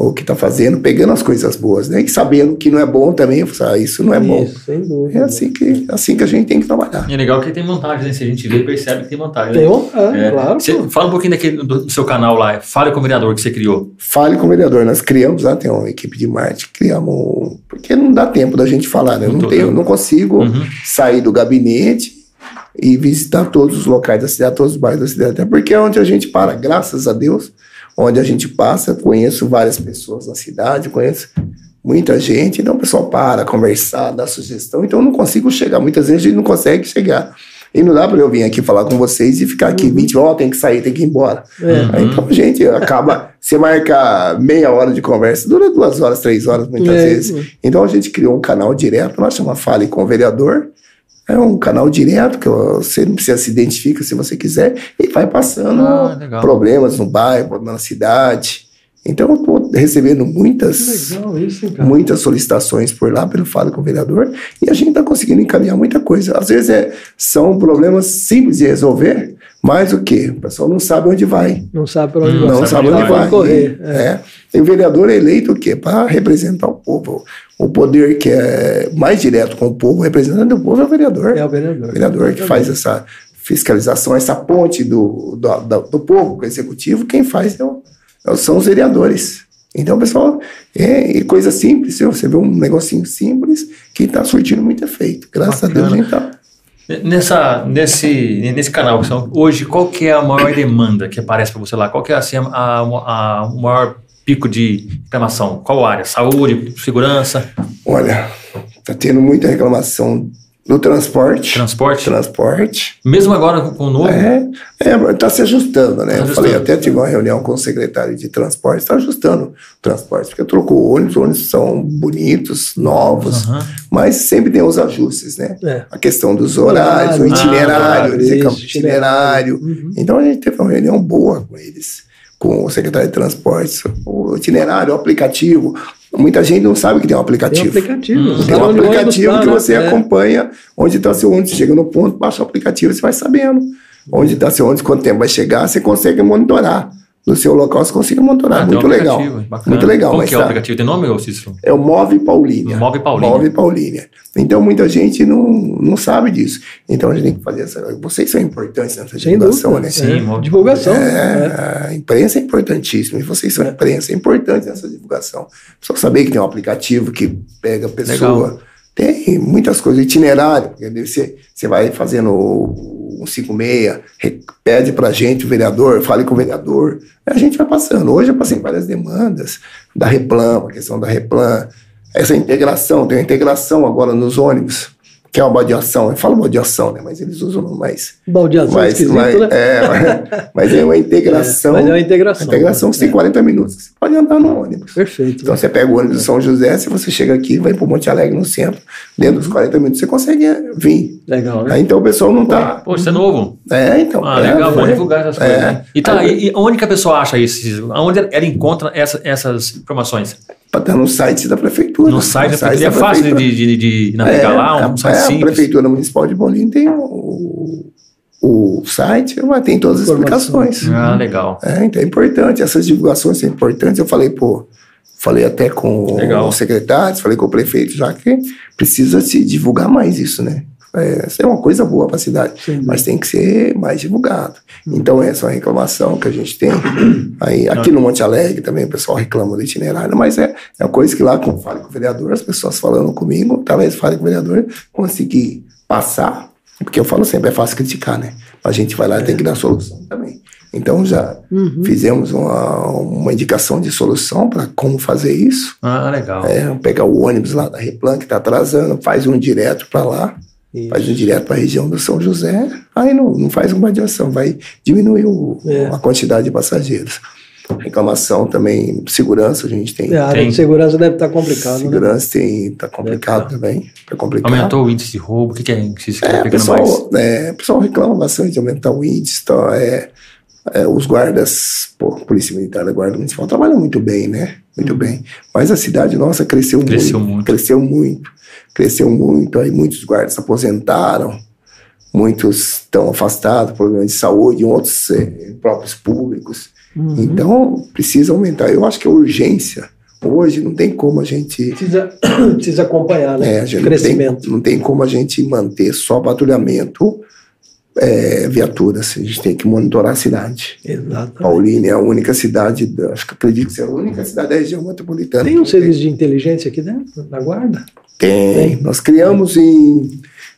o que tá fazendo, pegando as coisas boas, né? E sabendo que não é bom também, ah, isso não é bom. Isso, sem dúvida. É assim que, assim que a gente tem que trabalhar. E é legal que tem vantagem, né? Se a gente vê, percebe que tem vantagem. né? Tem vontade, É. claro. Você fala um pouquinho daquele, do, seu canal lá, Fale com o Vereador, que você criou. Fale com o vereador. Nós criamos lá, tem uma equipe de marketing, criamos. Porque não dá tempo da gente falar, né? Eu Muito não, tenho, não consigo Uhum. sair do gabinete e visitar todos os locais da cidade, todos os bairros da cidade. Até porque é onde a gente para, graças a Deus, onde a gente passa, conheço várias pessoas na cidade, conheço muita gente, então o pessoal para, conversar, dá sugestão. Então eu não consigo chegar. Muitas vezes a gente não consegue chegar. E não dá para eu vir aqui falar com vocês e ficar aqui 20 ó, tem que sair, tem que ir embora. É. Aí, Então, gente, acaba. Você marca meia hora de conversa, dura duas horas, três horas, muitas É. vezes. Então, a gente criou um canal direto, lá chama Fale com o Vereador. É um canal direto, que você não precisa se identificar se você quiser, e vai passando Ah, problemas no bairro, na cidade. Então, eu estou recebendo muitas isso, muitas solicitações por lá pelo Fala com o Vereador e a gente está conseguindo encaminhar muita coisa. Às vezes é, são problemas simples de resolver, mas o quê? O pessoal não sabe onde vai. Não sabe para onde Hum, vai. Não sabe onde vai. correr. É. É. E o vereador é eleito o quê? Para representar o povo. O poder que é mais direto com o povo, representando o povo, é o vereador. É o vereador. O vereador que faz essa fiscalização, essa ponte do, do, do, do povo com o executivo, quem faz é o- são os vereadores. Então, pessoal, é, é coisa simples, você vê um negocinho simples que está surtindo muito efeito. Graças a Deus a Bacana. gente tá. Nessa, nesse, nesse canal, hoje, qual que é a maior demanda que aparece para você lá? Qual que é assim, a, a, a- o maior pico de reclamação? Qual área? Saúde, segurança, Olha, tá tendo muita reclamação do transporte. transporte? Transporte. Mesmo agora com, o novo? É, é, tá se ajustando, né? Tá Eu ajustando. falei, até tive uma reunião com o secretário de transporte, está ajustando o transporte, porque trocou o ônibus, os ônibus são bonitos, novos, Aham. mas sempre tem os ajustes, né? É. A questão dos horários, o Horário, itinerário, ah, eles reclamam itinerário. Uhum. Então a gente teve uma reunião boa com eles, com o secretário de transportes, o itinerário, o aplicativo. Muita gente não sabe que tem um Tem um aplicativo. aplicativo. Hum. Tem um ônibus aplicativo tá, que né? você É. acompanha onde está seu ônibus. Você chega no ponto, baixa o aplicativo, você vai sabendo onde está seu ônibus, quanto tempo vai chegar, você consegue monitorar. No seu local você consegue monitorar. Ah, tem um Muito legal. Muito legal. Como mas que é o tá- aplicativo? Tem nome, ô Cícero? é o Move Paulínia. Move Paulínia. Move Paulínia. Então muita gente não, não sabe disso. Então a gente tem que fazer essa. Vocês são importantes nessa Sem divulgação, dúvida. né? Sim, É, Divulgação. É. É, a imprensa é importantíssima, e vocês são imprensa, é importante essa divulgação. Só saber que tem um aplicativo que pega a pessoa. Legal. Tem muitas coisas, itinerário, porque daí você, você vai fazendo o 156, re- pede pra gente, o vereador, fale com o vereador, a gente vai passando. Hoje eu passei várias demandas da Replan, a questão da Replan, essa integração, tem uma integração agora nos ônibus. Que é uma baldeação. Eu falo baldeação, né? Mas eles usam mais. Baldeação mais, esquisito, mais- né? é, mas, mas é uma integração. Mas é uma integração. Integração você tem 40 minutos. que Você pode andar no ônibus. Perfeito. Então você pega o ônibus de São José, se você chega aqui, vai para Monte Alegre no centro, dentro dos 40 minutos você consegue é, vir. Legal, né? Aí, então o pessoal não tá. Pô, isso é novo. É, então. Ah, é, legal, é. bom divulgar essas coisas. É. né? E tá, e, e onde que a pessoa acha isso? Onde ela encontra essa- essas informações? Pra estar no site da prefeitura. No site, No da prefeitura. é da fácil prefeitura. de, de, de navegar lá, um é, site é, a simples. Prefeitura Municipal de Bolim tem o, o site, mas tem todas as Informação. explicações. Ah, legal. É, então é importante, essas divulgações são importantes. Eu falei, pô, falei até com Legal. os secretários, falei com o prefeito já que precisa se divulgar mais isso, né? É, é uma coisa boa para a cidade, dúvida. mas tem que ser mais divulgado. Então, essa é uma reclamação que a gente tem. Aí, aqui no Monte Alegre também o pessoal reclama do itinerário, mas é, é uma coisa que lá, quando falo com o vereador, as pessoas falando comigo, talvez fale com o vereador, conseguir passar, porque eu falo sempre, é fácil criticar, né? A gente vai lá e tem que dar solução também. Então, já Uhum. fizemos uma, uma indicação de solução para como fazer isso. Ah, legal. É, pegar o ônibus lá da Replan, que está atrasando, faz um direto para lá, Isso. faz um direto para a região do São José, aí não, não faz uma adiação, vai diminuir o- É. a quantidade de passageiros. Reclamação também, segurança, a gente tem. É, a área Tem. de segurança deve estar complicado, né? Segurança tem, tá complicado também. Tá complicado. Aumentou o índice de roubo, o que, que é que se É, pegando mais? pessoal, é, o pessoal reclama bastante de aumentar o índice. Então, é, é, os guardas, pô, a Polícia Militar da Guarda Municipal trabalham muito bem, né? Muito bem. Mas a cidade nossa cresceu, Cresceu muito, muito. Cresceu muito. Cresceu muito. Aí muitos guardas se aposentaram. Muitos estão afastados por problemas de saúde, outros eh, próprios públicos. Uhum. Então, precisa aumentar. Eu acho que a urgência, hoje, não tem como a gente Precisa, precisa acompanhar, né? é, a gente Crescimento. Não tem, não tem como a gente manter só patrulhamento, é, viaturas. A gente tem que monitorar a cidade. Exato. Paulínia é a única cidade, da- acho que acredito que seja a única cidade da região metropolitana. Tem um serviço de inteligência aqui dentro, na guarda? Tem. Tem. Nós criamos em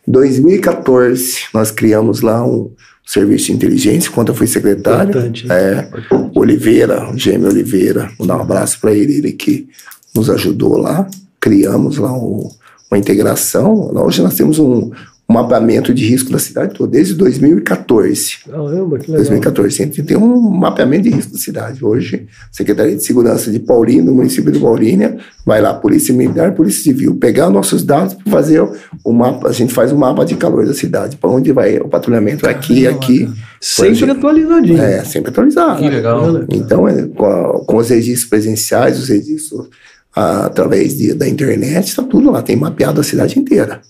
2014, nós criamos lá um serviço de inteligência, quando eu fui secretário. Importante. né? É, Oliveira, o Gêmeo Oliveira, vou dar um abraço para ele, ele que nos ajudou lá. Criamos lá um- uma integração. Hoje nós temos um mapeamento de risco da cidade toda, desde 2014. Caramba, que legal. 2014, a gente tem um mapeamento de risco da cidade. Hoje, Secretaria de Segurança de Paulínia, no município de Paulínia, vai lá, Polícia Militar, Polícia Civil, pegar nossos dados para fazer o mapa. A gente faz um mapa de calor da cidade, para onde vai o patrulhamento, aqui, aqui. Sempre atualizadinho. É, sempre atualizado. Que legal. Então, é, com, a- com os registros presenciais, os registros ah, através de- da internet, está tudo lá, tem mapeado a cidade inteira.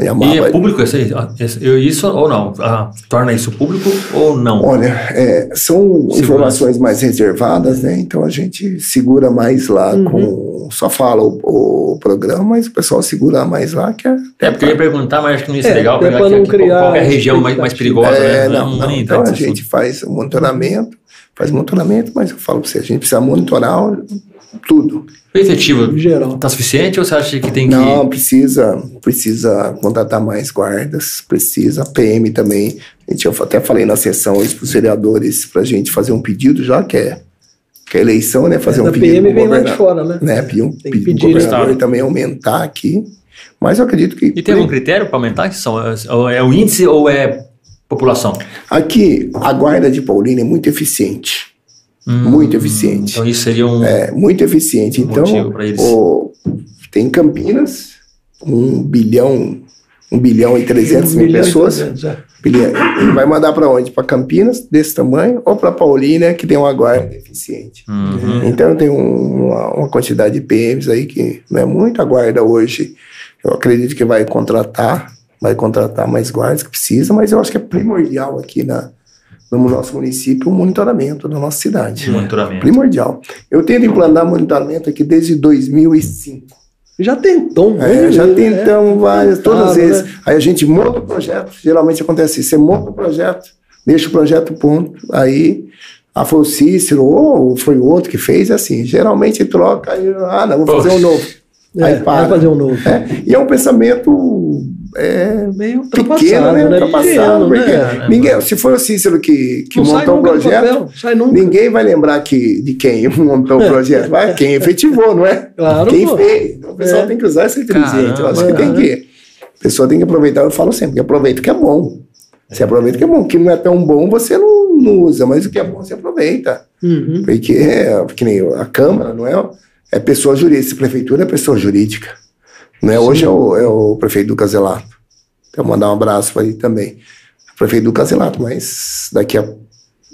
E é público esse, esse- eu- isso ou não? Ah, torna isso público ou não? Olha, é, são Segurança. informações mais reservadas, né? Então a gente segura mais lá Uhum. com. Só fala o, o programa, mas o pessoal segura mais lá, que é. É porque eu ia perguntar, mas acho que não ia ser É, legal, pegar pra aqui, não aqui, criar qual é a região mais, mais perigosa, É, né? não, não. nem Então a gente faz o monitoramento, faz monitoramento, mas eu falo para você, a gente precisa monitorar tudo. O efetivo Em geral. está suficiente ou você acha que tem que. Não, precisa, precisa contratar mais guardas, precisa. A PM também. A gente, eu até falei na sessão hoje para os vereadores para a gente fazer um pedido, já que é, que é eleição, né? Fazer da um pedido. PM vem lá de fora, né? né? Pedir um Tem que pedido pro pedir, governador Estado. também aumentar aqui. Mas eu acredito que. E tem algum critério para aumentar? Que são, é o índice ou é população? Aqui, a guarda de Paulínia é muito eficiente. Hum, Muito eficiente. Então isso seria um. É, muito eficiente. Então, pra eles. o- tem Campinas, um bilhão, um bilhão e trezentos Um mil milhão pessoas. trezentos, é. Bilhão. Ele vai mandar para onde? Para Campinas, desse tamanho, ou para Paulínia, que tem uma guarda eficiente. Uhum. Então tem um- uma, uma quantidade de PMs aí que não é muito a guarda hoje. Eu acredito que vai contratar, vai contratar mais guardas que precisa, mas eu acho que é primordial aqui na, no nosso município o monitoramento da nossa cidade. Monitoramento. Primordial. Eu tento implantar monitoramento aqui desde 2005. Já tentou É, monte já tentamos né? várias, todas as Tentaram, vezes. né? Aí a gente monta o projeto, geralmente acontece isso. Você monta o projeto, deixa o projeto pronto, aí ah, foi o Cícero ou foi o outro que fez, é assim. Geralmente troca, aí, ah, não, vou fazer um novo. É, aí vai para. fazer um novo. É, e é um pensamento é, Meio pequeno, ultrapassado, né? né? Ultrapassado, Pequeno, né? ninguém, se for o Cícero que, que montou o projeto, ninguém vai lembrar que, de quem montou o projeto, vai quem efetivou, não é? Claro, quem pô. fez. Então, o pessoal É. tem que usar essa inteligente. Eu acho que tem que. A pessoa tem que aproveitar, eu falo sempre, que aproveita o que é bom. Você aproveita o que é bom. O que não é tão bom, você não, não usa, mas o que é bom, você aproveita. Uhum. Porque, é, que nem a Câmara, não é? É pessoa jurídica. A prefeitura é pessoa jurídica. Não é? Hoje é o, é o prefeito do Caselato. Quero mandar um abraço para ele também. Prefeito do Caselato, mas daqui a,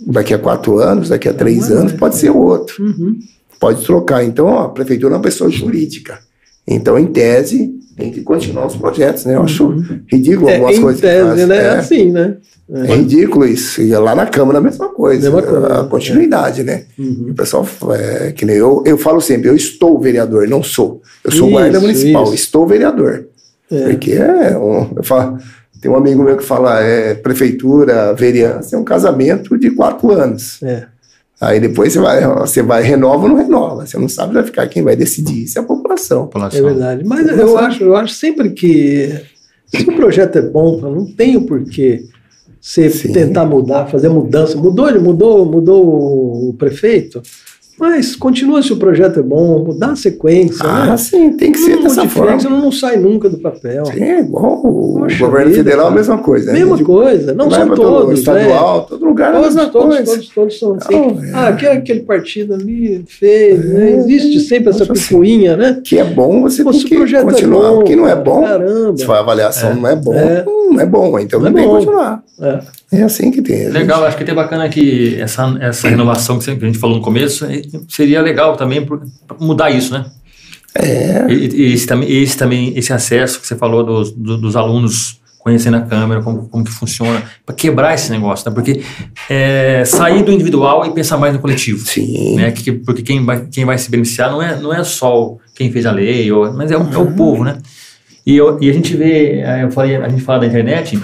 daqui a quatro anos, daqui a três anos, né? pode ser outro. Uhum. Pode trocar. Então, ó, a prefeitura é uma pessoa jurídica. Então, em tese, tem que continuar os projetos, né? Eu acho ridículo É, algumas em coisas. que tese, né? É É. assim, né? É ridículo isso. E lá na Câmara a mesma coisa. Mesma coisa, a continuidade, né? Uhum. O pessoal, é, que nem eu, eu falo sempre, eu estou vereador, não sou. Eu sou Isso, guarda municipal, isso. estou vereador. É. Porque é um, eu falo, tem um amigo meu que fala, é, prefeitura, vereança, é um casamento de quatro anos. É. Aí depois você vai, você vai, renova ou não renova. Você não sabe, vai ficar quem vai decidir. Isso é a população. É População. verdade. Mas eu acho, eu acho sempre que se o projeto é bom, não tem o porquê você Sim. tentar mudar, fazer mudança. Mudou, ele mudou, mudou o prefeito, mas continua se o projeto é bom, mudar a sequência. Ah, né? sim, tem que ser Não dessa modifica, forma. senão não sai nunca do papel. Sim, é igual o Poxa governo vida, federal, a cara. mesma coisa. né? Mesma coisa, não são todo- todos. Estadual, todo lugar né? é a Todos, todos, coisa. todos, todos são assim. Não, é. Ah, aquele, aquele partido ali fez, né? Existe sempre essa assim. picuinha, né? que é bom, você Pô, tem que projeto continuar. é bom, o que não é bom, caramba. se for a avaliação não é bom, É. não é bom. Então Não não, é tem que bom. continuar. É. É assim que tem. a gente- Legal, acho que até bacana que essa, essa renovação que a gente falou no começo eh, seria legal também para mudar isso, né? É. E, esse, também, esse também, esse acesso que você falou dos, do- dos alunos conhecendo a câmera, como, como que funciona, para quebrar esse negócio, né? Porque é, sair do individual e pensar mais no coletivo. Sim. Né? Que, porque quem vai, quem vai se beneficiar não é, não é só quem fez a lei, ou, mas é o, é o povo, né? E, eu, e a gente vê, eh, eu falei, a gente fala da internet,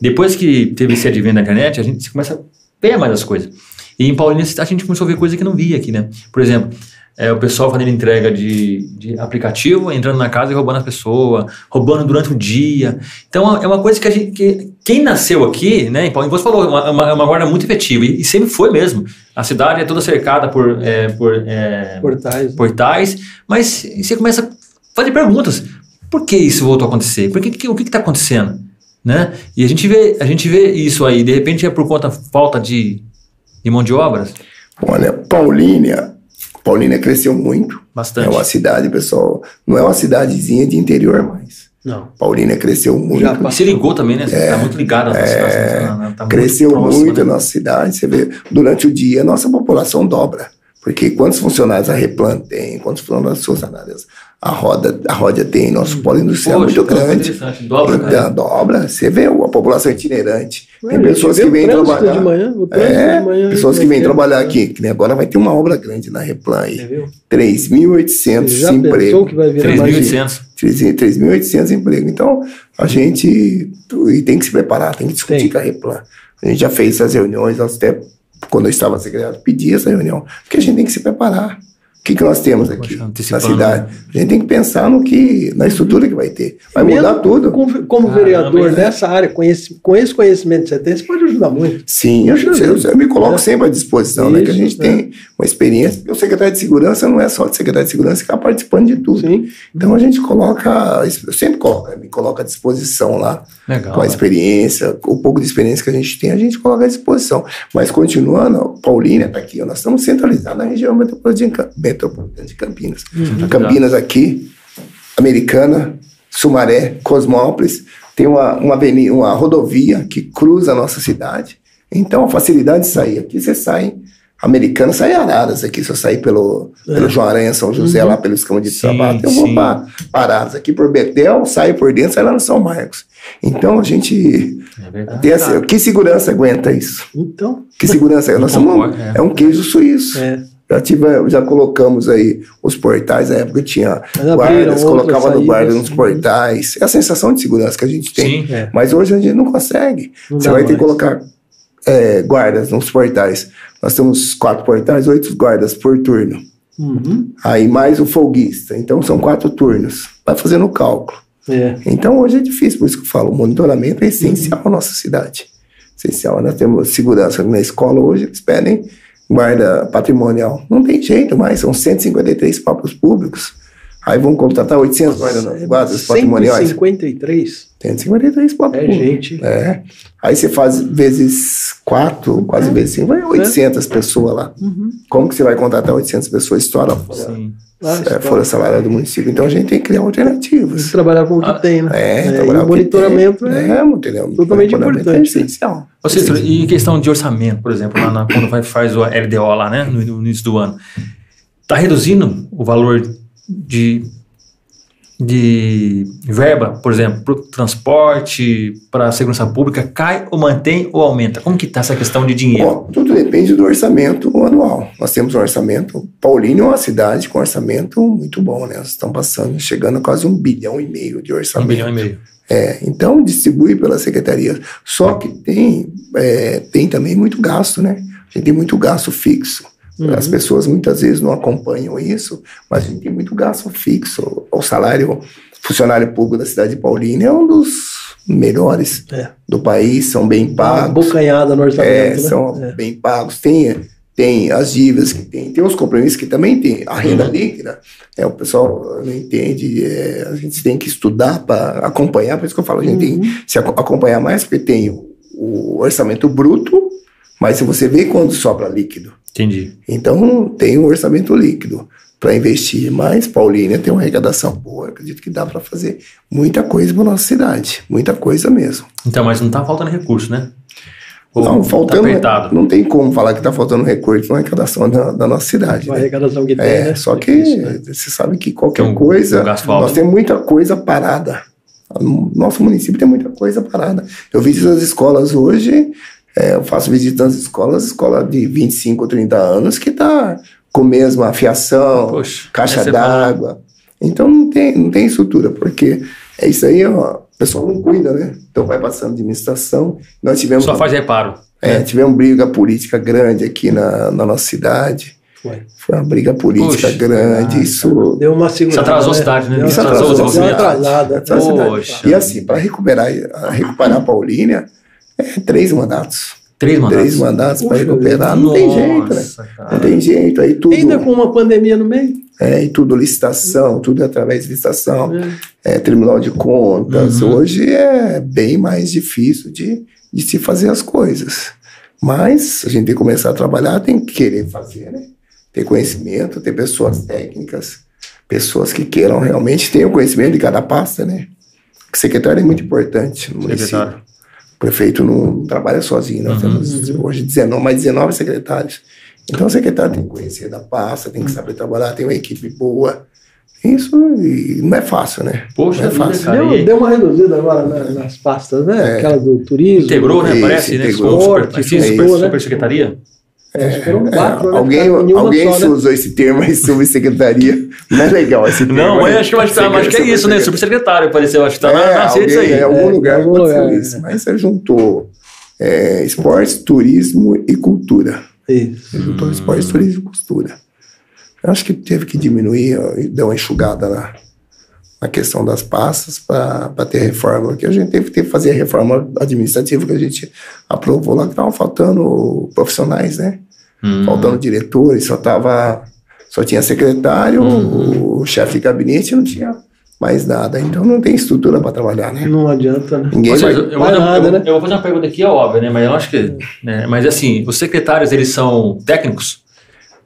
depois que teve esse advento da internet, a gente começa a ver mais as coisas. E em Paulínia a gente começou a ver coisa que não via aqui, né? Por exemplo, é, o pessoal fazendo entrega de, de aplicativo, entrando na casa e roubando as pessoas, roubando durante o dia. Então é uma coisa que a gente. Que, quem nasceu aqui, né, em Paulínia, você falou, é uma, uma, é uma guarda muito efetiva, e, e sempre foi mesmo. A cidade é toda cercada por, é, por é, Portais. portais, mas você começa a fazer perguntas. Por que isso voltou a acontecer? Por que, que- o que está acontecendo? Né? E a gente, vê, a gente vê isso aí, de repente é por conta da falta de, de mão de obras? Olha, Paulínia, Paulínia cresceu muito. Bastante. É uma cidade, pessoal, não é uma cidadezinha de interior mais. Não. Paulínia cresceu muito. Já se ligou também, né? Você tá muito ligado à cidade. tá- tá É, cresceu próximo, muito, né? a nossa cidade. Você vê, durante o dia, a nossa população dobra. Porque quantos funcionários a Replan tem, quantos funcionários a Roda, a Roda tem, nosso polo industrial é Poxa, muito grande. interessante. Dobra, Então, cara. dobra. Você vê a população itinerante. Tem Ué, pessoas que vêm trabalhar. de manhã, É, de manhã, pessoas que é vêm é? trabalhar aqui. Que nem agora vai ter uma obra grande na Replan aí. Você viu? 3.800 Você já pensou empregos. que vai virar mais 3.800. 3.800 empregos. Então, a gente e tem que se preparar, tem que discutir Tem. com a Replan. A gente já fez essas reuniões, nós até, quando eu estava secretário, pedi essa reunião, porque a gente tem que se preparar. O que, que nós temos aqui na cidade? né? A gente tem que pensar no que, na estrutura que vai ter. Vai Mesmo mudar tudo. Como, como Caramba, vereador nessa área, conhece, com esse conhecimento que você tem, você pode ajudar muito. Sim, eu, eu- eu me coloco É. sempre à disposição, né? Que a Isso, gente é. tem uma experiência. Porque o secretário de segurança não é só de secretário de segurança que está participando de tudo. Sim. Então a gente coloca, eu sempre coloco, me coloco à disposição lá. Legal. com a né? experiência, o pouco de experiência que a gente tem, a gente coloca à disposição. Mas continuando, Paulínia está aqui, nós estamos centralizados na região metropolitana metropolitana de Campinas. Uhum. Campinas aqui, Americana, Sumaré, Cosmópolis, tem uma, uma, avenida, uma rodovia que cruza a nossa cidade. Então, a facilidade de sair aqui, você sai. Americana sai Araras aqui, se eu sair pelo, pelo João Aranha, São José, lá pelo escama de É. Sim, sapato, eu vou para Araras. Aqui por Betel, saio por dentro, sai lá no São Marcos. Então, a gente É tem essa, que segurança aguenta isso? Então, Que segurança? Nós concordo, somos, é. é. um queijo suíço. é. Já, tive, já colocamos aí os portais, na época tinha Mas guardas, colocava no guarda nos portais. É a sensação de segurança que a gente tem. Sim. É. Mas hoje a gente não consegue. Não Você vai ter que mais. colocar é, guardas nos portais. Nós temos quatro portais, oito guardas por turno. Uhum. Aí mais o folguista. Então são quatro turnos. Vai fazendo o cálculo. É. Então hoje é difícil, por isso que eu falo, o monitoramento é essencial à nossa cidade. Essencial. Nós temos segurança na escola hoje, eles pedem guarda patrimonial. Não tem jeito mais, são 153 próprios públicos. Aí vão contratar 800 guardas patrimoniais. 153? 153 É patrimônios. gente. É. Aí você faz vezes 4, quase vezes 5, vai 800 pessoas lá. Uhum. Como que você vai contratar 800 pessoas? Estoura fora, Sim. Ah, é, fora salário do município. Então a gente tem que criar alternativas. Trabalhar com o que Ah, tem, né? É, e trabalhar o o que monitoramento tem. é. é, entendeu? totalmente monitoramento importante. É essencial. Ô, Cícero, e questão de orçamento, por exemplo, lá na- quando vai, faz o LDO lá, né, no, no início do ano, tá reduzindo o valor de, de verba, por exemplo, para o transporte, para a segurança pública, cai ou mantém ou aumenta? Como que tá essa questão de dinheiro? Bom, tudo depende do orçamento anual. Nós temos um orçamento. Paulínia é uma cidade com orçamento muito bom, né? Nós estamos passando, chegando a quase um bilhão e meio de um orçamento. bilhão e meio. É, então distribui pela secretaria. Só que tem, é, tem também muito gasto, né? A gente tem muito gasto fixo. As pessoas muitas vezes não acompanham isso, mas a gente tem muito gasto fixo. O salário funcionário público da cidade de Paulínia é um dos melhores É. do país, são bem Uma pagos. bocanhada no orçamento. É, né? são É. bem pagos. Tem, tem as dívidas que tem, tem os compromissos que também tem. A renda líquida, é, o pessoal não entende, é, a gente tem que estudar para acompanhar, por isso que eu falo, a gente tem que se aco- acompanhar mais, porque tem o, o orçamento bruto, mas se você vê quando sobra líquido. Entendi. Então, tem o orçamento líquido para investir, mas Paulínia tem uma arrecadação boa, acredito que dá para fazer muita coisa para nossa cidade, muita coisa mesmo. Então, mas não tá faltando recurso, né? Ou Não, Tá faltando. apertado. não tem como falar que está faltando recurso na arrecadação da, da nossa cidade. Uma né? arrecadação que tem, É, né? só que Difícil, né? você sabe que qualquer um- coisa. um gasto alto. nós temos muita coisa parada. No Nosso município tem muita coisa parada. Eu visito as escolas hoje, é, eu faço visita nas escolas, escola de 25 ou 30 anos, que está com a mesma fiação, Poxa, caixa é d'água. Então não tem, não tem estrutura, porque é isso aí, ó, o pessoal não cuida, né? Então vai passando administração. Nós tivemos. Só faz reparo. É, tivemos briga política grande aqui na, na nossa cidade. Foi. Foi uma briga política Puxa, grande. isso. Deu uma segunda. Isso atrasou a cidade, né? Deu uma Isso atrasou, atrasou cidade. Atrasou a cidade. Poxa. E assim, para recuperar, recuperar a Paulínia, é três mandatos. Três mandatos. Três mandatos para recuperar. Não tem jeito, né? Nossa, cara. Não tem jeito. Aí tudo, Ainda com uma pandemia no meio. é, e tudo licitação, tudo é através de licitação. É. é, Tribunal de Contas. Uhum. Hoje é bem mais difícil de, de se fazer as coisas. Mas a gente tem que começar a trabalhar, tem que querer fazer, né? Ter conhecimento, ter pessoas técnicas, pessoas que queiram realmente ter o conhecimento de cada pasta, né? O secretário é muito importante no município. O prefeito não trabalha sozinho, nós Uhum. temos hoje 19, mais 19 secretários. Então o secretário tem que conhecer da pasta, tem que saber trabalhar, tem uma equipe boa. Isso não é fácil, né? Poxa não é fácil. Deu, deu uma reduzida agora na- nas pastas, né? É. Aquela do turismo. Integrou, né? Parece, né? integrou. Super, é super, isso, né? super secretaria. Foram É, quatro, né? alguém alguém só, né? usou esse termo aí, subsecretaria. Não é legal esse termo. Não, mas acho que, acho, que- acho que é isso, né? Supersecretário, apareceu. Acho que tá na, É, nas redes alguém, aí. Em algum É, lugar algum pode ser lugar, isso. é. Mas você juntou é, esportes, turismo e cultura. Isso. Você juntou esportes, turismo e cultura. Eu acho que teve que diminuir, e dar uma enxugada na, na questão das pastas para ter reforma. Porque a gente teve que fazer a reforma administrativa que a gente aprovou lá, que estavam faltando profissionais, né? Hum. faltando diretores, só tava, só tinha secretário, Uhum. o chefe de gabinete não tinha mais nada. Então não tem estrutura para trabalhar, né? Não adianta, né? Ninguém vai. eu, vai fazer- nada, eu- né? eu vou fazer uma pergunta aqui, é óbvia, né? Mas eu acho que. Né? Mas assim, os secretários, eles são técnicos?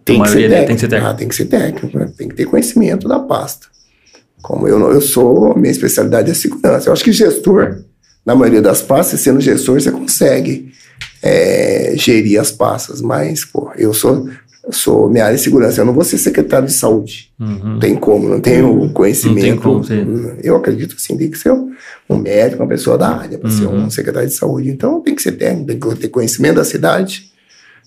Tem que, ser maioria técnico. tem que ser técnico. Ah, tem que ser técnico, né? tem que ter conhecimento da pasta. Como eu, não- eu sou, minha especialidade é segurança. Eu acho que gestor, na maioria das pastas, sendo gestor, você consegue é, gerir as pastas. Mas, pô, eu sou, sou minha área de segurança. Eu não vou ser secretário de saúde. Uhum. Não tem como, não tenho conhecimento. Não tem como ser. Eu acredito que sim, tem que ser um, médico, uma pessoa da área, para ser Uhum. um secretário de saúde. Então tem que ser técnico, tem que ter conhecimento da cidade.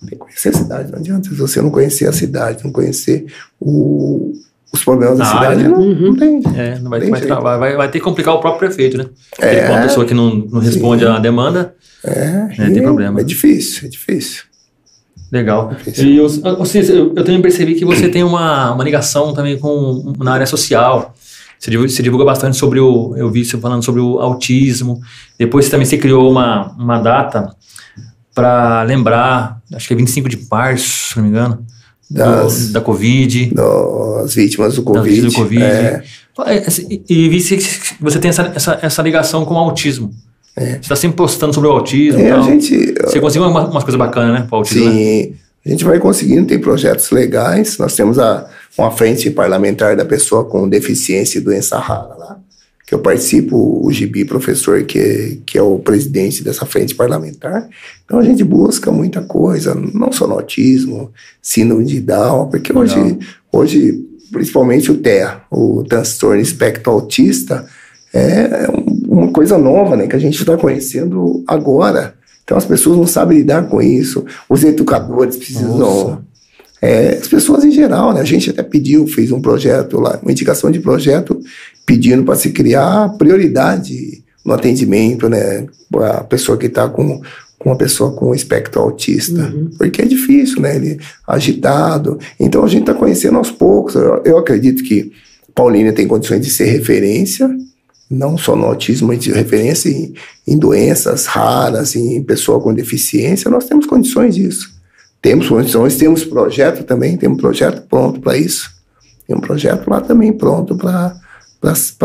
Tem que conhecer a cidade. Não adianta se você não conhecer a cidade, não conhecer o- os problemas da A cidade, área, né? não, Uhum. não tem. É, não vai, Tem vai, travar, vai, vai ter que complicar o próprio prefeito, né? É. Ele, uma pessoa que não, não responde à demanda, É, É, tem problema. É difícil, é difícil. legal. Difícil. E eu, eu, eu também percebi que você tem uma, uma ligação também com na área social. Você divulga, você divulga bastante sobre o. Eu vi você falando sobre o autismo. Depois também você criou uma, uma data para lembrar, acho que é 25 de março, se não me engano, das, do, da Covid. das vítimas do das Covid. vítimas do Covid. É, É, assim, E você tem essa, essa, essa ligação com o autismo. Você está sempre postando sobre o autismo. é, tal. gente, Você conseguiu uma- umas coisas bacanas, né? Para o autismo. né? Sim, a gente vai conseguindo, tem projetos legais. Nós temos a, uma frente parlamentar da pessoa com deficiência e doença rara lá, que eu participo, o Gibi, professor, que, que é o presidente dessa frente parlamentar. Então a gente busca muita coisa, não só no autismo, síndrome de Down, porque hoje, hoje, principalmente o TEA, o transtorno espectro autista, é um- uma coisa nova, né, que a gente está conhecendo agora. Então as pessoas não sabem lidar com isso. Os educadores precisam. Nossa. É, as pessoas em geral, né? A gente até pediu, fez um projeto lá, uma indicação de projeto pedindo para se criar prioridade no atendimento, né? A pessoa que está com, com uma pessoa com espectro autista. Porque é difícil, né? Ele agitado. Então a gente está conhecendo aos poucos. Eu, eu acredito que Paulínia tem condições de ser referência não só no autismo, mas de referência em, em doenças raras, em pessoa com deficiência, nós temos condições disso. Temos condições, temos projeto também, temos projeto pronto para isso. Tem um projeto lá também pronto para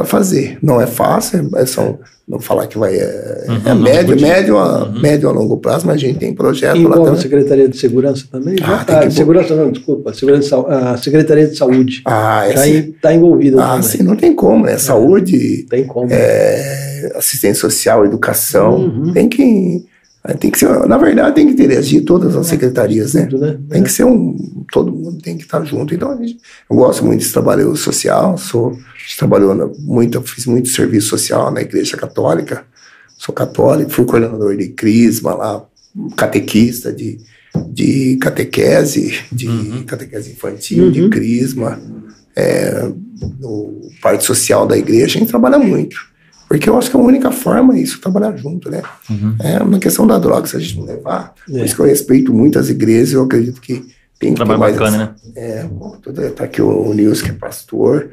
fazer. Não é fácil, é só não falar que vai. É, Uhum, é médio, médio, a, médio a longo prazo, mas a gente tem projeto lá Envolve a também. Secretaria de Segurança também? Ah, Já- tem ah, que- segurança não, desculpa. Segurança, a Secretaria de Saúde. Ah, é Está assim. tá envolvida Ah, também. sim, não tem como, né? Saúde, Tem como. é, assistência social, educação, Uhum. tem que tem que ser, na verdade, tem que interagir todas as secretarias, né? Né? Tem que ser um, todo mundo tem que estar junto. Então, gente, eu gosto muito desse trabalho social, sou, trabalhou muito, fiz muito serviço social na Igreja Católica, sou católico, fui coordenador de crisma lá, catequista de, de catequese, de catequese infantil, de Uhum. crisma, é, no parte social da igreja, a gente trabalha muito. Porque eu acho que a única forma é isso, trabalhar junto, né? É uma questão da droga, se a gente não levar. Por É. isso que eu respeito muito as igrejas, eu acredito que tem que Trabalho bacana, né? é, bom, tudo- tá aqui o Nils, que é pastor.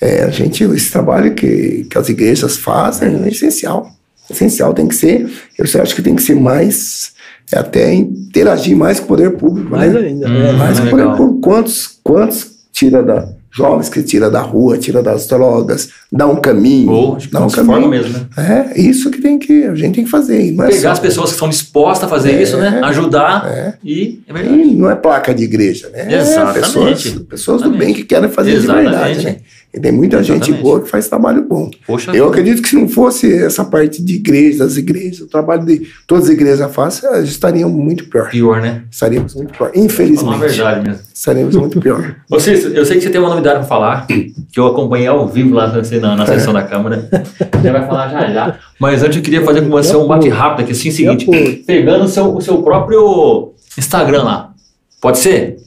É, a gente, esse trabalho que, que as igrejas fazem é essencial. Essencial tem que ser, eu acho que tem que ser mais, é até interagir mais com o poder público. Mais né? ainda. Hum, Mais com o poder público. Quantos, quantos tira da. Jovens que tira da rua, tira das drogas, dá um caminho. Ou dá um caminho. mesmo, né? É, isso que tem que, a gente tem que fazer. é Pegar só- as pessoas que estão dispostas a fazer isso, né? Ajudar é. e. É verdade. E não é placa de igreja, né? Exatamente. É pessoas, pessoas do bem que querem fazer Exatamente. de verdade, né? E tem muita gente Exatamente. boa que faz trabalho bom. Poxa Eu vida. acredito que se não fosse essa parte de igreja, das igrejas, o trabalho de todas as igrejas fazem, estariam muito pior. Pior, né? Estaríamos muito pior. Infelizmente. verdade mesmo. Estaríamos muito pior. Vocês, eu sei que você tem uma novidade para falar, que eu acompanhei ao vivo lá na, na, sessão da Câmara. Você vai falar já já. Mas antes eu queria fazer com você um bate rápido aqui, assim, seguinte, pegando o seu, o seu próprio Instagram lá. Pode ser?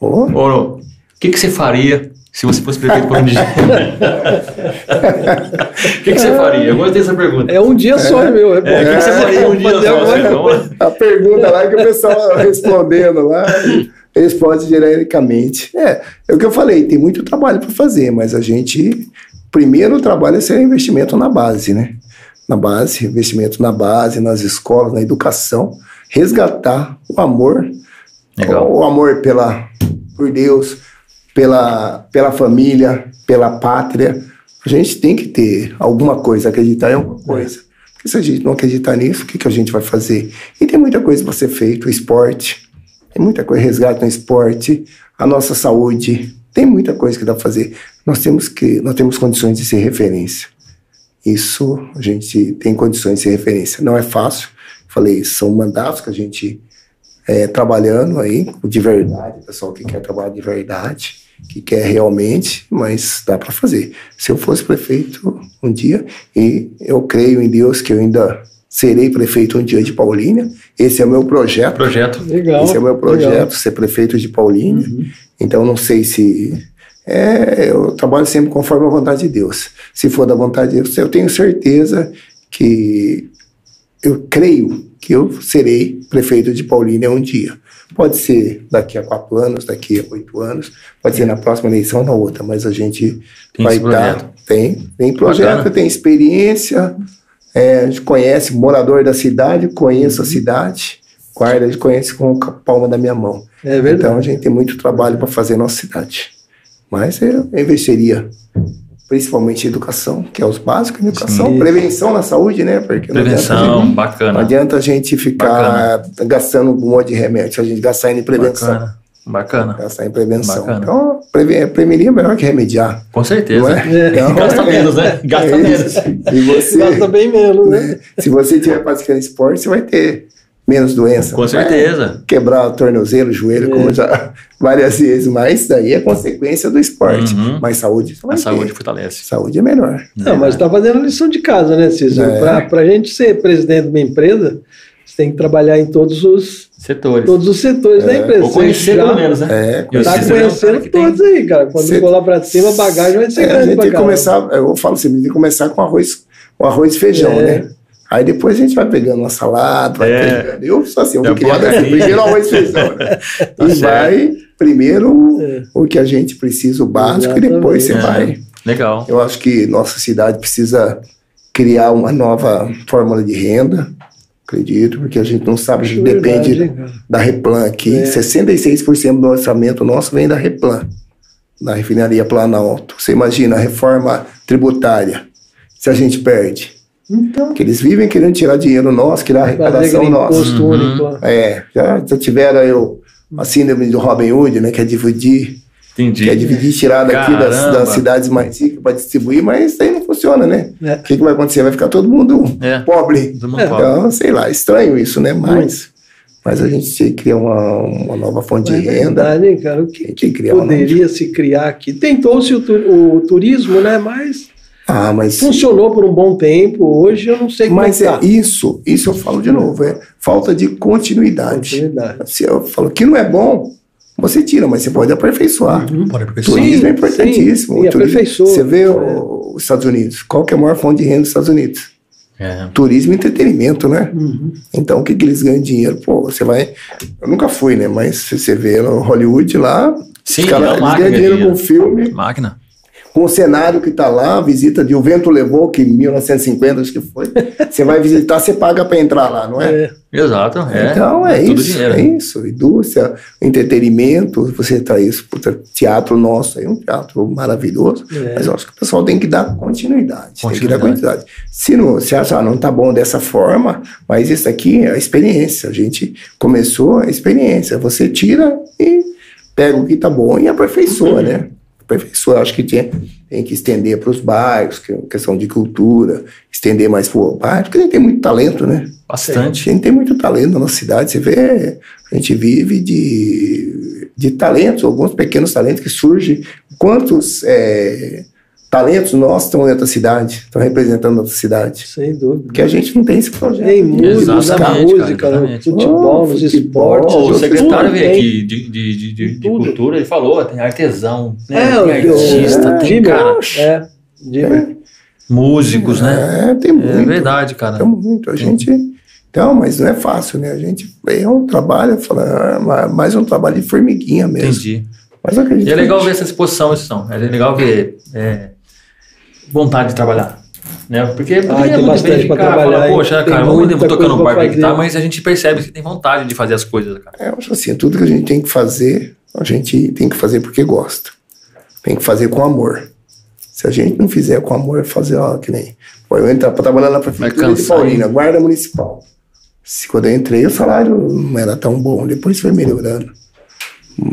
Oh, Ou não? O que, que você faria se você fosse prefeito por um dia? O que, que você faria? Eu gostei dessa pergunta. É um dia só, meu. É. É, o que, que você faria um dia só? agora. Assim, lá. a pergunta lá que o pessoal respondendo lá, responde genericamente. É, é o que eu falei, tem muito trabalho para fazer, mas a gente. Primeiro o trabalho é ser investimento na base, né? Na base, investimento na base, nas escolas, na educação, resgatar o amor, Legal. o amor pela, por Deus, pela, pela família, pela pátria. A gente tem que ter alguma coisa, acreditar em alguma coisa. Porque se a gente não acreditar nisso, o que, que a gente vai fazer? E tem muita coisa para ser feito, o esporte, tem muita coisa, resgate no esporte, a nossa saúde, tem muita coisa que dá para fazer. Nós temos que, nós temos condições de ser referência. Isso a gente tem condições de ser referência. Não é fácil. Falei, são mandatos que a gente é, trabalhando aí de verdade, pessoal que quer trabalhar de verdade, que quer realmente, mas dá para fazer. Se eu fosse prefeito um dia, e eu creio em Deus que eu ainda serei prefeito um dia de Paulínia, esse é o meu projeto. Projeto. Legal. Esse é o meu projeto, legal. ser prefeito de Paulínia. Então, não sei se. É, eu trabalho sempre conforme a vontade de Deus. Se for da vontade de Deus, eu tenho certeza que. Eu creio que eu serei prefeito de Paulínia um dia. Pode ser daqui a quatro anos, daqui a oito anos, pode ser na próxima eleição, na outra, mas a gente Tem vai estar. Tem, tem projeto, Bacana. tem experiência, é, a gente conhece, morador da cidade, conheço a cidade, guarda, a gente conhece com a palma da minha mão. É verdade. Então a gente tem muito trabalho para fazer na nossa cidade. Mas eu investiria principalmente educação, que é os básicos, educação, Sim. prevenção na saúde, né? Porque não gente- Prevenção, não bacana. adianta a gente ficar gastando um monte de remédio, a gente gastar em prevenção. Bacana. Bacana. Gastar em prevenção. Bacana. Então, preven- prevenir é melhor que remediar. Com certeza. Não é? Então, Gasta é- menos, né? Gasta é menos. E você, Gasta bem menos, né? se você estiver praticando esporte, você vai ter menos doença. Com certeza. Quebrar o tornozelo, o joelho, É. como já várias vezes, mas daí é consequência do esporte. Uhum. Mas saúde, A ter. saúde fortalece. Saúde é melhor. Não, mas está fazendo a lição de casa, né, Cícero? É. Para Para a gente ser presidente de uma empresa, você tem que trabalhar em todos os, Setores. todos os setores da empresa. Ou conhecer já pelo menos, né? É, Tá é conhecendo todos aí, cara. Quando Cê- for lá para cima, a bagagem vai ser É, a grande gente pra tem que começar, eu falo assim, tem que começar com arroz, com arroz e feijão, É. né? Aí depois a gente vai pegando uma salada, vai É. pegando. Eu sou assim, eu É fui criado uma assim, primeiro arroz e feijão, né? Tá e certo. vai primeiro É. o que a gente precisa, o básico, e depois você Exatamente. vai. Legal. Eu acho que nossa cidade precisa criar uma nova fórmula de renda, acredito, porque a gente não sabe, a gente Verdade, depende da Replan aqui. É. 66% do orçamento nosso vem da Replan, da refinaria Planalto. Você imagina a reforma tributária, se a gente perde. Então, Que eles vivem querendo tirar dinheiro nosso, tirar arrecadação nossa. Uhum. É, já, já tiveram eu, a síndrome do Robin Hood, né, que é dividir, Entendi. que é dividir, tirar daqui das, das cidades mais ricas para distribuir, mas isso aí não funciona, né? É. O que, que vai acontecer? Vai ficar todo mundo É. pobre. Todo mundo É. Então, sei lá, estranho isso, né? Mas, mas a gente tem que criar uma, uma nova fonte É de renda. verdade, hein, cara? O que que uma poderia se criar aqui? Tentou-se o, tu- o turismo, né? Mas Ah, mas, funcionou por um bom tempo. Hoje eu não sei como mas é é tá. isso, isso eu falo de novo, é falta de continuidade. Continuidade. Se eu falo que não é bom, você tira, mas você pode aperfeiçoar. Pode aperfeiçoar. Turismo é Sim, importantíssimo. sim, turismo-. Você vê É. os Estados Unidos, qual que é a maior fonte de renda dos Estados Unidos? É. Turismo e entretenimento, né? Uhum. Então, o que, que eles ganham dinheiro? Pô, você vai. Eu nunca fui, né? Mas você vê no Hollywood lá, Sim, os caras é ganham dinheiro com filme, Máquina. Com o cenário que tá lá, a visita de O Vento Levou, que em 1950 acho que foi. você vai visitar, você paga para entrar lá, não é? É. Exato. É. Então é tudo isso, dinheiro. é isso. Indústria, entretenimento, você traz isso, puta, teatro nosso aí, um teatro maravilhoso. É. Mas eu acho que o pessoal tem que dar continuidade. Tem que dar Continuidade. continuidade. Se não, se acha, ah, não tá bom dessa forma, mas isso aqui é a experiência. A gente começou a experiência. Você tira e pega o que tá bom e aperfeiçoa, né? Aperfeiçoa. Acho que tem, tem que estender para os bairros, que é questão de cultura, estender mais para o bairro, porque a gente tem muito talento, né? A Bastante. gente tem muito talento na nossa cidade. Você vê, a gente vive de, de talentos, alguns pequenos talentos que surgem. Quantos é, talentos nossos estão dentro da cidade, estão representando a nossa cidade? Sem dúvida. Porque a gente não tem esse projeto. Tem música, música, cara, no futebol, Oh, nos futebol, esportes. O secretário veio aqui de, de, de, de, cultura, ele falou, tem artesão, né? É, tem artista, o tem cara, É, Dimer. músicos, né? É, tem muito. É verdade, cara. Tem muito. A gente. Então, mas não é fácil, né? A gente é um trabalho, fala, mais um trabalho de formiguinha mesmo. Entendi. Mas eu acredito E é legal que- ver essa exposição, isso não. É legal ver é, vontade de trabalhar. Né? Porque tem poderia muito bastante ficar, trabalhar, falar, hein? poxa, Tem cara, vamos muita vou tocar coisa no pra bar que tá, fazer. mas a gente percebe que tem vontade de fazer as coisas, cara. É, eu acho assim, tudo que a gente tem que fazer, a gente tem que fazer porque gosta. Tem que fazer com amor. Se a gente não fizer com amor, é fazer, ó, que nem. Pô, eu entro pra trabalhar na prefeitura de Paulina, guarda municipal. Se, quando eu entrei, o salário não era tão bom, depois foi melhorando.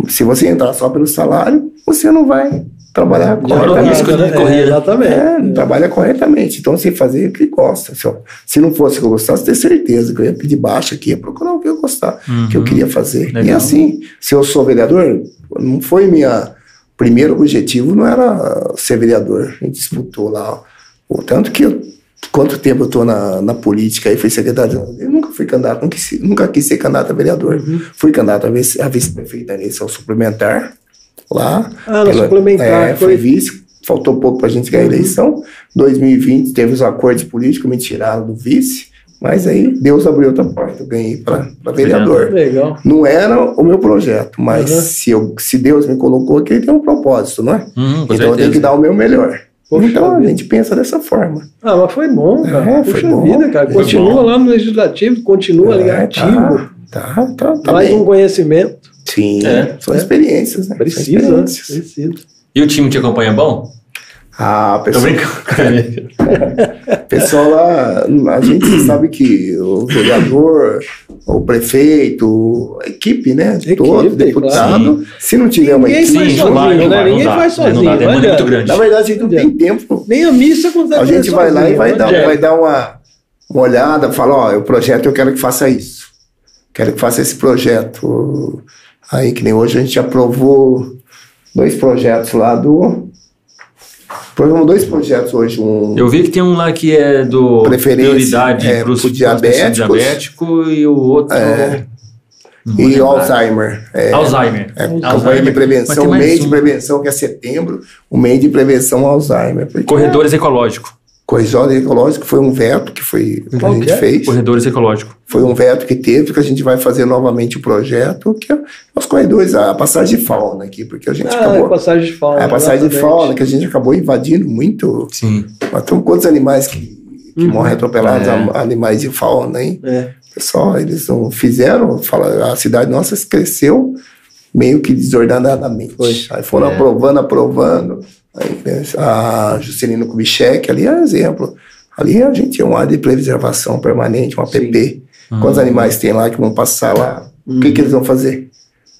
Se você entrar só pelo salário, você não vai trabalhar Corre o corretamente. risco, né? É, correr, exatamente. É, não trabalha corretamente. Então, você fazer o que gosta. Se, eu- se não fosse o que eu gostasse, ter certeza que eu ia pedir baixa aqui, ia procurar o que eu gostar, Uhum. que eu queria fazer. E Legal. assim, se eu sou vereador, não foi minha. Primeiro objetivo não era ser vereador. A gente disputou lá. O tanto que eu. Quanto tempo eu estou na, na política aí, fui secretário. de- Eu nunca fui candidato, nunca quis, nunca quis ser candidato a vereador. Uhum. Fui candidato a vice- a eleição suplementar lá. Ah, na suplementar, É, foi- foi vice, faltou pouco para a gente ganhar a eleição. 2020 teve os acordos políticos, me tiraram do vice, mas aí Deus abriu outra porta, eu ganhei para vereador. Legal. Não era o meu projeto, mas Uhum. se, eu, se Deus me colocou aqui, ele tem um propósito, não é? Hum, com então eu tenho certeza. que dar o meu melhor. Poxa então a vida. gente pensa dessa forma. Ah, mas foi bom, cara. É, foi Puxa bom. vida, cara. Foi Continua bom. lá no Legislativo, continua ali É, ativo. Tá, tá, tá mais bem. um conhecimento. Sim, É. são É. experiências, né? Precisa, né? experiências. Precisa. E o time te acompanha bom? Ah, Tô pessoal, brincando. pessoal lá, a gente sabe que o vereador, o prefeito, a equipe, né? Equipe, todo, deputado, se não tiver uma Ninguém equipe. faz Sim, sozinho, vai, né? vai, não Ninguém dá. faz Não dá, sozinho. demanda olha. muito grande. Na verdade, a gente não tem tempo. Nem a missa consegue A gente vai lá e sozinho, vai né? dar, É. vai dar uma, uma olhada, fala, ó, o projeto eu quero que faça isso. Quero que faça esse projeto. Aí, que nem hoje a gente aprovou dois projetos lá do. Aprovamos dois projetos hoje. Um Eu vi que tem um lá que é do Preferência, prioridade é, para os diabético e o outro. É. e. Alzheimer. É, Alzheimer. é, Alzheimer. campanha de prevenção, o mês de um. prevenção, que é setembro, o mês de prevenção Alzheimer. Corredores ecológicos. Corredor ecológico foi um veto que foi que a gente é? fez. Corredores ecológicos. Foi um veto que teve, que a gente vai fazer novamente o projeto, que é os corredores, a passagem de fauna aqui, porque a gente Ah, acabou. passagem de fauna. É a passagem de exatamente. fauna, que a gente acabou invadindo muito. Sim. Mas tem quantos animais que, que Uhum. morrem atropelados, É. a- animais de fauna, hein? É. Pessoal, eles não fizeram, fala, a cidade nossa cresceu meio que desordenadamente. Foi. Aí foram É. aprovando, aprovando. Aí, a Juscelino Kubitschek ali é exemplo. Ali a gente tinha uma área de preservação permanente, um APP. Quantos animais tem lá que vão passar lá? O que, que eles vão fazer?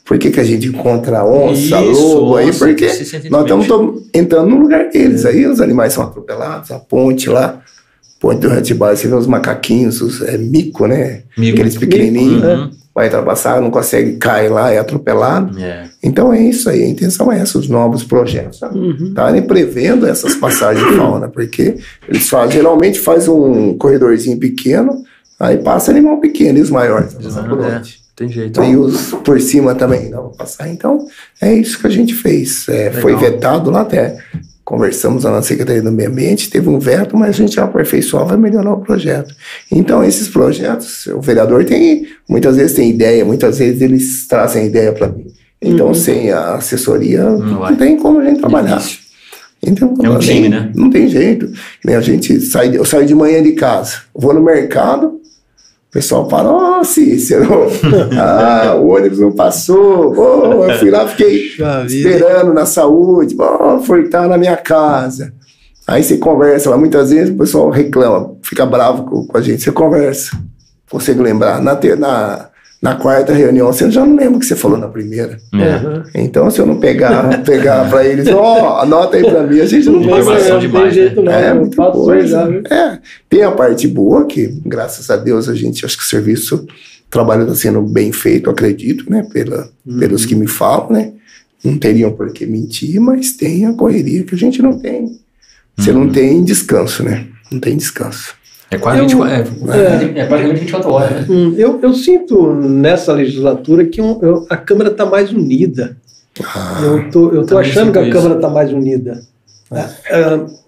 Por que, que a gente encontra onça, Isso, lobo aí? Porque sente nós estamos entrando no lugar deles. Aí os animais são atropelados, a ponte lá, ponte do Rantibar, você vê os macaquinhos, os é, mico, né? Mico. Aqueles pequenininhos, Uhum. Vai ultrapassar, não consegue, cai lá, é atropelado. É. Então é isso aí, a intenção é essa, os novos projetos. Tá? Estarem prevendo essas passagens de fauna, porque eles fazem, geralmente faz um corredorzinho pequeno, aí passa animal pequeno e os maiores. passam por É, onde? Tem jeito. Aí os por cima também não vão passar. Então, é isso que a gente fez. É, foi vetado lá até. Conversamos lá na Secretaria do Meio Ambiente, teve um veto, mas a gente aperfeiçoava e melhorar o projeto. Então, esses projetos, o vereador tem, muitas vezes tem ideia, muitas vezes eles trazem ideia para mim. Então, sem a assessoria, não, vai. tem como a gente trabalhar. Difícil. Então, É um não time, tem- né? Não tem jeito. Nem A gente sai, eu saio de manhã de casa, vou no mercado, pessoal fala, ó, Cícero, ah, o ônibus não passou, oh, eu fui lá, fiquei esperando na saúde, oh, foi estar na minha casa. Aí você conversa lá, muitas vezes o pessoal reclama, fica bravo com, com a gente, você conversa, consigo lembrar. Na, na, na quarta reunião, você já não lembra o que você falou na primeira. É. Uhum. Então, se eu não pegar, pegar para eles, ó, anota aí para mim, a gente não vai Informação demais, tem jeito não. É, eu muita coisa. viu? É, tem a parte boa, que graças a Deus a gente, acho que o serviço, o trabalho está sendo bem feito, acredito, né, pela, pelos que me falam, né, não teriam por que mentir, mas tem a correria que a gente não tem. Você não tem descanso, né, não tem descanso. É quase Eu- 24 é, é praticamente 24 horas, né? Hum, eu, eu sinto nessa legislatura que um- eu- a Câmara está mais unida. Ah, Eu tô, eu tô achando que a sinto Câmara está mais unida. Ah,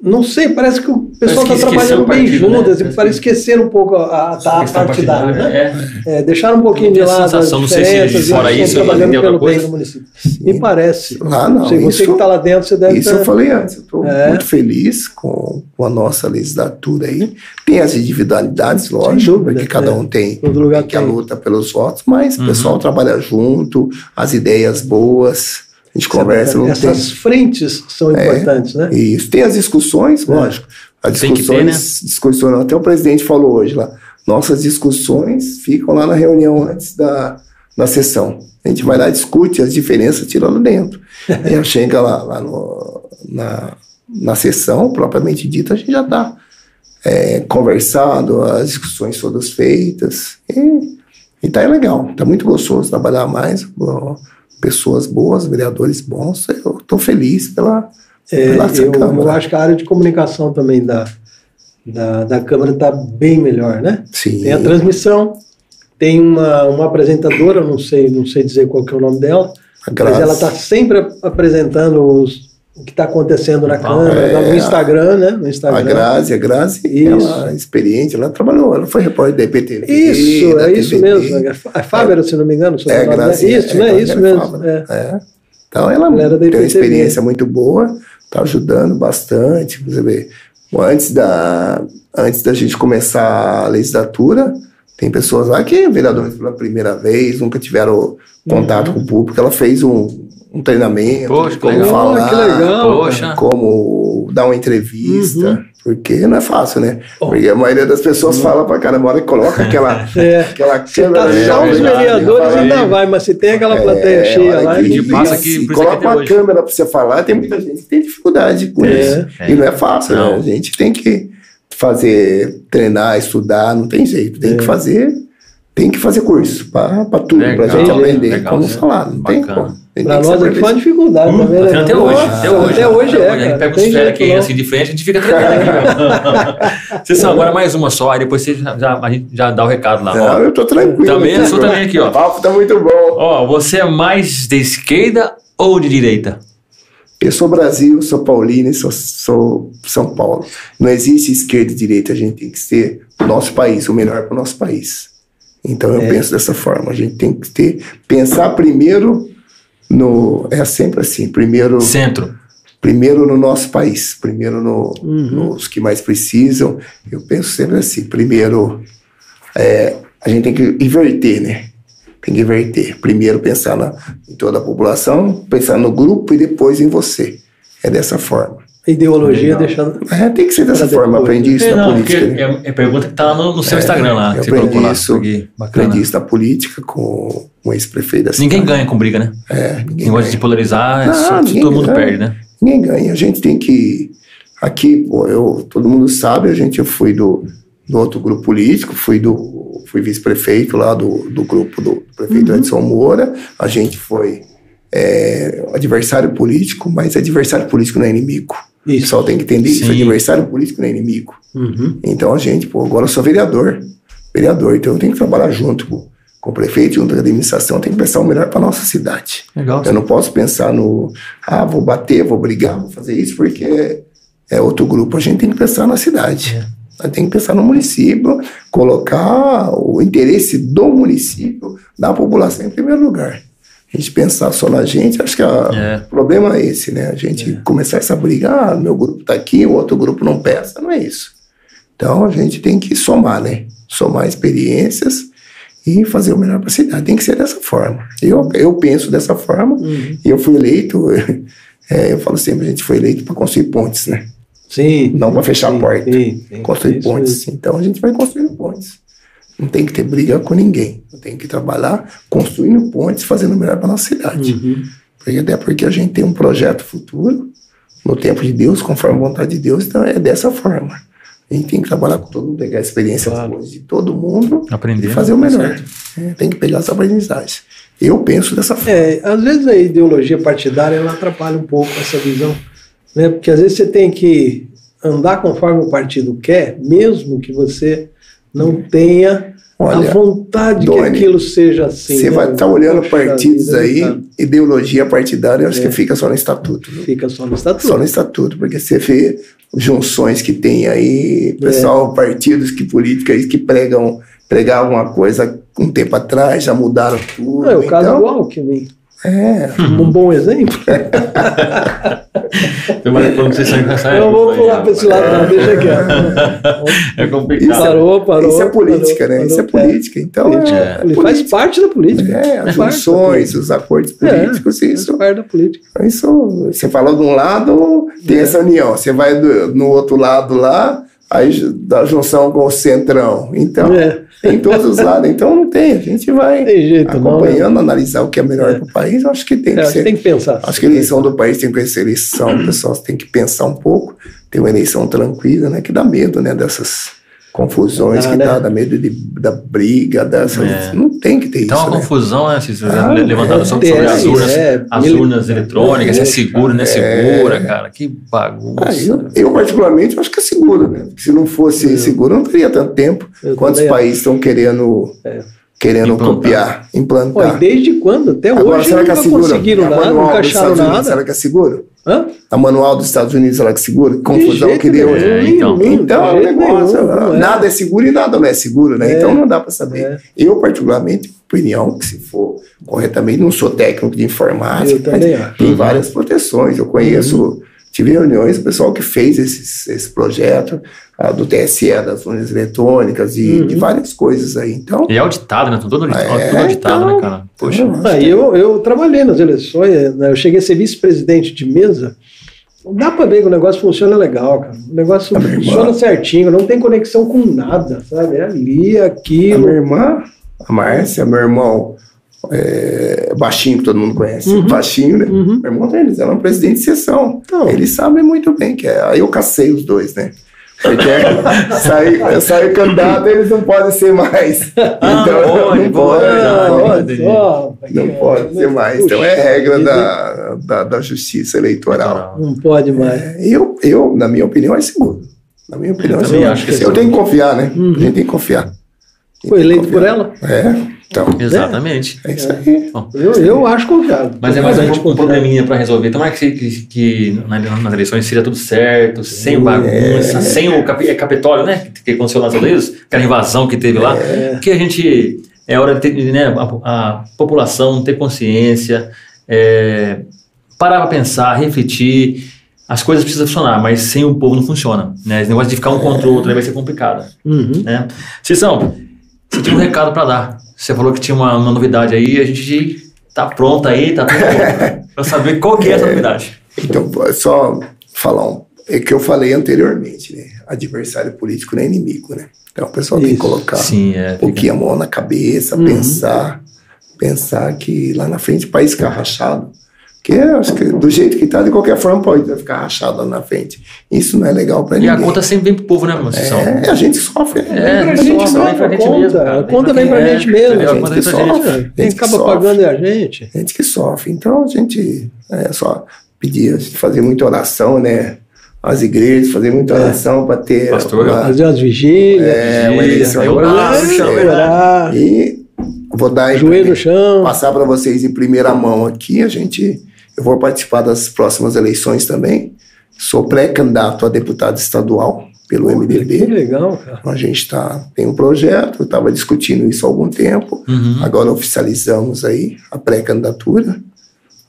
não sei, parece que o pessoal está que trabalhando bem partido, junto, né? assim, Parece que- esquecer um pouco a, a, a partidária, partidária, né? É. É, deixaram um pouquinho de lado as sensação, não sei se diferenças de e fora isso, trabalhando pelo bem coisa. do município. Me parece. Lá não, Sei, você isso- que está lá dentro, você deve Isso tá- eu falei antes, eu estou É. muito feliz com, com a nossa legislatura aí. Tem as individualidades, lógico, dúvida, porque cada é. um tem Todo lugar que a tem. luta pelos votos, mas Uhum. o pessoal trabalha junto, as ideias boas, a gente conversa, não Essas frentes são É. importantes, né? tem. Isso. Tem as discussões, lógico. As Tem que ter, né? discussões, discussões, até o presidente falou hoje lá. Nossas discussões ficam lá na reunião antes da, da sessão. A gente vai lá, discute as diferenças, tira lá dentro. Aí chega lá, lá no- na, na sessão, propriamente dita, a gente já está conversado, as discussões todas feitas. E, e tá legal, tá muito gostoso trabalhar mais. ó, Pessoas boas, vereadores bons. Eu estou feliz pela, É, pela eu, Câmara. eu acho que a área de comunicação também da, da, da Câmara está bem melhor, né? Sim. Tem a transmissão, tem uma, uma apresentadora, não sei, não sei dizer qual que é o nome dela, mas ela está sempre ap- apresentando os- o que está acontecendo na Ah, Câmara, é, no Instagram, né? No A Instagram. Grazi, a Grazi, Isso. ela é experiente, ela trabalhou, ela foi repórter da IPTV. Isso, da é isso mesmo. A Fábera, se não me engano, É, sobrenome, né? Grazi. Isso, é, né? Grazi Isso mesmo. Fábio. é. É. Então ela Ela tem uma experiência muito boa, está ajudando bastante. Você vê, antes da, antes da gente começar a legislatura, Tem pessoas lá que vereadores pela primeira vez, nunca tiveram contato com o público. Ela fez um, um treinamento, Poxa, como legal. falar, que legal. Poxa. como dar uma entrevista, Uhum. porque não é fácil, né? Porque a maioria das pessoas fala pra caramba, a hora que coloca aquela, É. aquela Você câmera. tá É, só os verdade, vereadores ainda é. vai, mas se tem aquela plateia É, cheia olha lá, que é passa coloca que tem uma hoje. câmera pra você falar, tem muita gente que tem dificuldade com É. isso. É. E não é fácil, Não. né? A gente tem que fazer, treinar, estudar, não tem jeito. Tem É. que fazer, tem que fazer curso para tudo, Legal, pra gente aprender legal, como né? falar. Não tem Bacana. como. Pra nós aqui foi uma dificuldade, tá vendo? Até Não, hoje, até hoje. Até hoje é, A cara. gente pega os férias jeito aqui não. assim de frente, a gente fica treinando. Vocês são agora mais uma só, aí depois você já, já- a gente já dá o recado lá. Não, Ó, eu tô tranquilo. Também, eu sou também aqui, ó. O papo tá muito bom. ó, você é mais de esquerda ou de direita? Eu sou Brasil, sou paulino e sou, sou São Paulo. Não existe esquerda e direita, a gente tem que ser o nosso país, o melhor para o nosso país. Então eu É. penso dessa forma, a gente tem que ter, pensar primeiro no. É sempre assim, primeiro, Centro. primeiro no nosso país, primeiro no, Uhum. nos que mais precisam. Eu penso sempre assim, primeiro é, a gente tem que inverter, né? Tem que inverter. Primeiro pensar na, em toda a população, pensar no grupo e depois em você. É dessa forma. Ideologia Legal. deixando. É, tem que ser dessa Pra forma. depois. Aprendi isso É, na não, política. né? é, é pergunta que tá no, no seu É, Instagram lá, eu aprendi lá. isso. Aprendi isso na política com um ex-prefeito da Ninguém ganha com briga, né? É, ninguém Negócio ganha. de polarizar, é Não, só- ninguém todo mundo ganha. perde, né? Ninguém ganha. A gente tem que. Aqui, pô, eu, todo mundo sabe, a gente eu fui do, do outro grupo político, fui do. Fui vice-prefeito lá do, do grupo do prefeito Edson Moura. A gente foi é, adversário político, mas adversário político não é inimigo. O Isso. pessoal tem que entender isso. Sim. Adversário político não é inimigo. Uhum. Então a gente, pô, agora eu sou vereador. Vereador, então eu tenho que trabalhar junto com, com o prefeito, junto com a administração, tem que pensar o melhor para nossa cidade. Legal. Eu não posso pensar no, ah, vou bater, vou brigar, vou fazer isso, porque é outro grupo. A gente tem que pensar na cidade. É. A gente tem que pensar no município, colocar o interesse do município, da população em primeiro lugar. A gente pensar só na gente, acho que a- É. o problema é esse, né? A gente começar essa briga, ah, meu grupo tá aqui, o outro grupo não peça, não é isso. Então a gente tem que somar, né? Somar experiências e fazer o melhor para a cidade. Tem que ser dessa forma. Eu, eu penso dessa forma Uhum. e eu fui eleito, é, eu falo sempre, a gente foi eleito para construir pontes, né? Sim. Não para fechar sim, a porta. sim, sim. construir pontes. mesmo. Então a gente vai construindo pontes. Não tem que ter briga com ninguém. Tem que trabalhar construindo pontes, fazendo o melhor para nossa cidade. Uhum. Porque, até porque a gente tem um projeto futuro, no tempo de Deus, conforme a vontade de Deus, então é dessa forma. A gente tem que trabalhar com todo mundo, pegar a experiência Claro. de todo mundo Aprender. e fazer o melhor. É, tem que pegar as aprendizagens. Eu penso dessa forma. É, às vezes a ideologia partidária ela atrapalha um pouco essa visão, né? Porque às vezes você tem que andar conforme o partido quer, mesmo que você não tenha Olha, a vontade Doni, que aquilo seja assim. Você né? vai estar olhando Poxa partidos vida, aí, cara, ideologia partidária, eu acho É. que fica só no estatuto. viu? Fica só no Só estatuto. no estatuto, porque você vê junções que tem aí, pessoal, partidos que políticos que pregam, pregavam uma coisa um tempo atrás, já mudaram tudo. É o caso então, do Alckmin. É, Um bom exemplo. Quando vocês saem Eu vou época, pular para esse lado, não, deixa quieto. É complicado. Parou, parou. isso é política, parou, né? Isso é parou. política. Então, Política. é, Ele faz parte da política. É, as política. os acordos É, políticos, isso. Faz parte da política. Isso, você fala de um lado, tem É. essa união. Você vai do- no outro lado lá, aí da junção com o centrão. Então, É. tem todos os lados. Então, não tem. A gente vai Tem jeito, não. né? acompanhando, analisar o que é melhor É. para o país. Eu acho que tem É, que ser. tem que pensar. Acho que a eleição do país tem que ser eleição, o pessoal tem que pensar um pouco, ter uma eleição tranquila, né? Que dá medo, né? Dessas confusões Dá, que né? dá, dá medo de, da briga, dessas. É. Não tem que ter Então, isso. uma né? confusão, né? Vocês Ah, levantaram é, sobre, sobre as é, urnas, é, as urnas eletrônicas, se é seguro, não é É. segura, cara. Que bagunça. Ah, eu, eu, particularmente, acho que é seguro, né? Se não fosse seguro, não teria tanto tempo. Eu Quantos países estão querendo, É. querendo Implantar. copiar, Pô, e implantar? desde quando? Até Agora, hoje será que é nunca conseguiram a nada, nunca acharam nada. será que é seguro? Hã? A manual dos Estados Unidos, será que é seguro? Que confusão que deu. É, então. Então, de é um negócio, nenhum, é. nada é seguro e nada não é seguro, né? É. Então não dá para saber. É. Eu, particularmente, opinião que se for corretamente, não sou técnico de informática, Eu mas acho. tem várias proteções. Eu conheço tive reuniões com o pessoal que fez esses, esse projeto, ah, do TSE, das urnas eletrônicas e de várias coisas aí. Então, E é auditado, né? Tudo auditado, É, tudo auditado então, né, cara? Poxa. Ah, eu, eu trabalhei nas eleições, né, eu cheguei a ser vice-presidente de mesa. Dá para ver que o negócio funciona legal, cara. O negócio A funciona certinho, não tem conexão com nada, sabe? É ali, a aquilo. minha irmã, a Márcia, meu irmão, é, baixinho, que todo mundo conhece, Uhum. baixinho, né? Uhum. Meu irmão deles, ela é um presidente de sessão. Então. Eles sabem muito bem que é. Aí eu cacei os dois, né? Porque sair, eu saí candidato, eles não podem ser mais. Ah, Então, pode, não pode. pode, Ah, não pode. Não pode ser mais. Então é regra da, da, da justiça eleitoral. Não pode mais. É, Eu, eu, na minha opinião, é seguro. Na minha opinião, é também seguro. acho que é Eu seguro. tenho que confiar, né? Uhum. A gente tem que confiar. Foi eleito por ela? É, então. Exatamente. É isso aí. Eu, eu acho confiável. Mas é mais Totalmente um, um confiável. probleminha para resolver. Tomara que, que, que na- nas eleições seja tudo certo, sem bagunça, sem o capi, é Capitólio, né? Que, que aconteceu nas Unidos, aquela invasão que teve lá. Que a gente. É hora de ter, né, a, a população ter consciência, é, parar para pensar, refletir. As coisas precisam funcionar, mas sem o povo não funciona. Né? Esse negócio de ficar um contra o outro aí vai ser complicado. Uhum. Né? Cissão, você tinha um recado para dar. Você falou que tinha uma, uma novidade aí, a gente tá pronta aí, tá tudo pronto. pra saber qual que é essa novidade. Então, só falar um. É que eu falei anteriormente, né? Adversário político não é inimigo, né? Então o pessoal tem que Isso. colocar Sim, é. um pouquinho a mão na cabeça, Uhum. pensar, pensar que lá na frente o país ficar rachado. Que do jeito que tá, de qualquer forma pode ficar rachado lá na frente. Isso não é legal para E ninguém. a conta sempre vem pro povo, né, Cissão? é, a gente sofre. É, a a gente sofre, a gente conta, mesmo, a conta vem pra É, gente mesmo. entendeu? A gente que sofre. Quem acaba sofre. pagando é a gente. gente que sofre. Então a gente é só pedir, a gente fazer muita oração, né? As igrejas, fazer muita oração para ter. Pastor, uma- Fazer umas vigílias. É, uma eleição eu é orar, E vou dar joelho no chão. passar para vocês em primeira mão aqui. A gente, eu vou participar das próximas eleições também. Sou pré-candidato a deputado estadual pelo Que MDB. legal, cara. A gente tá, tem um projeto, estava discutindo isso há algum tempo. Uhum. Agora oficializamos aí a pré-candidatura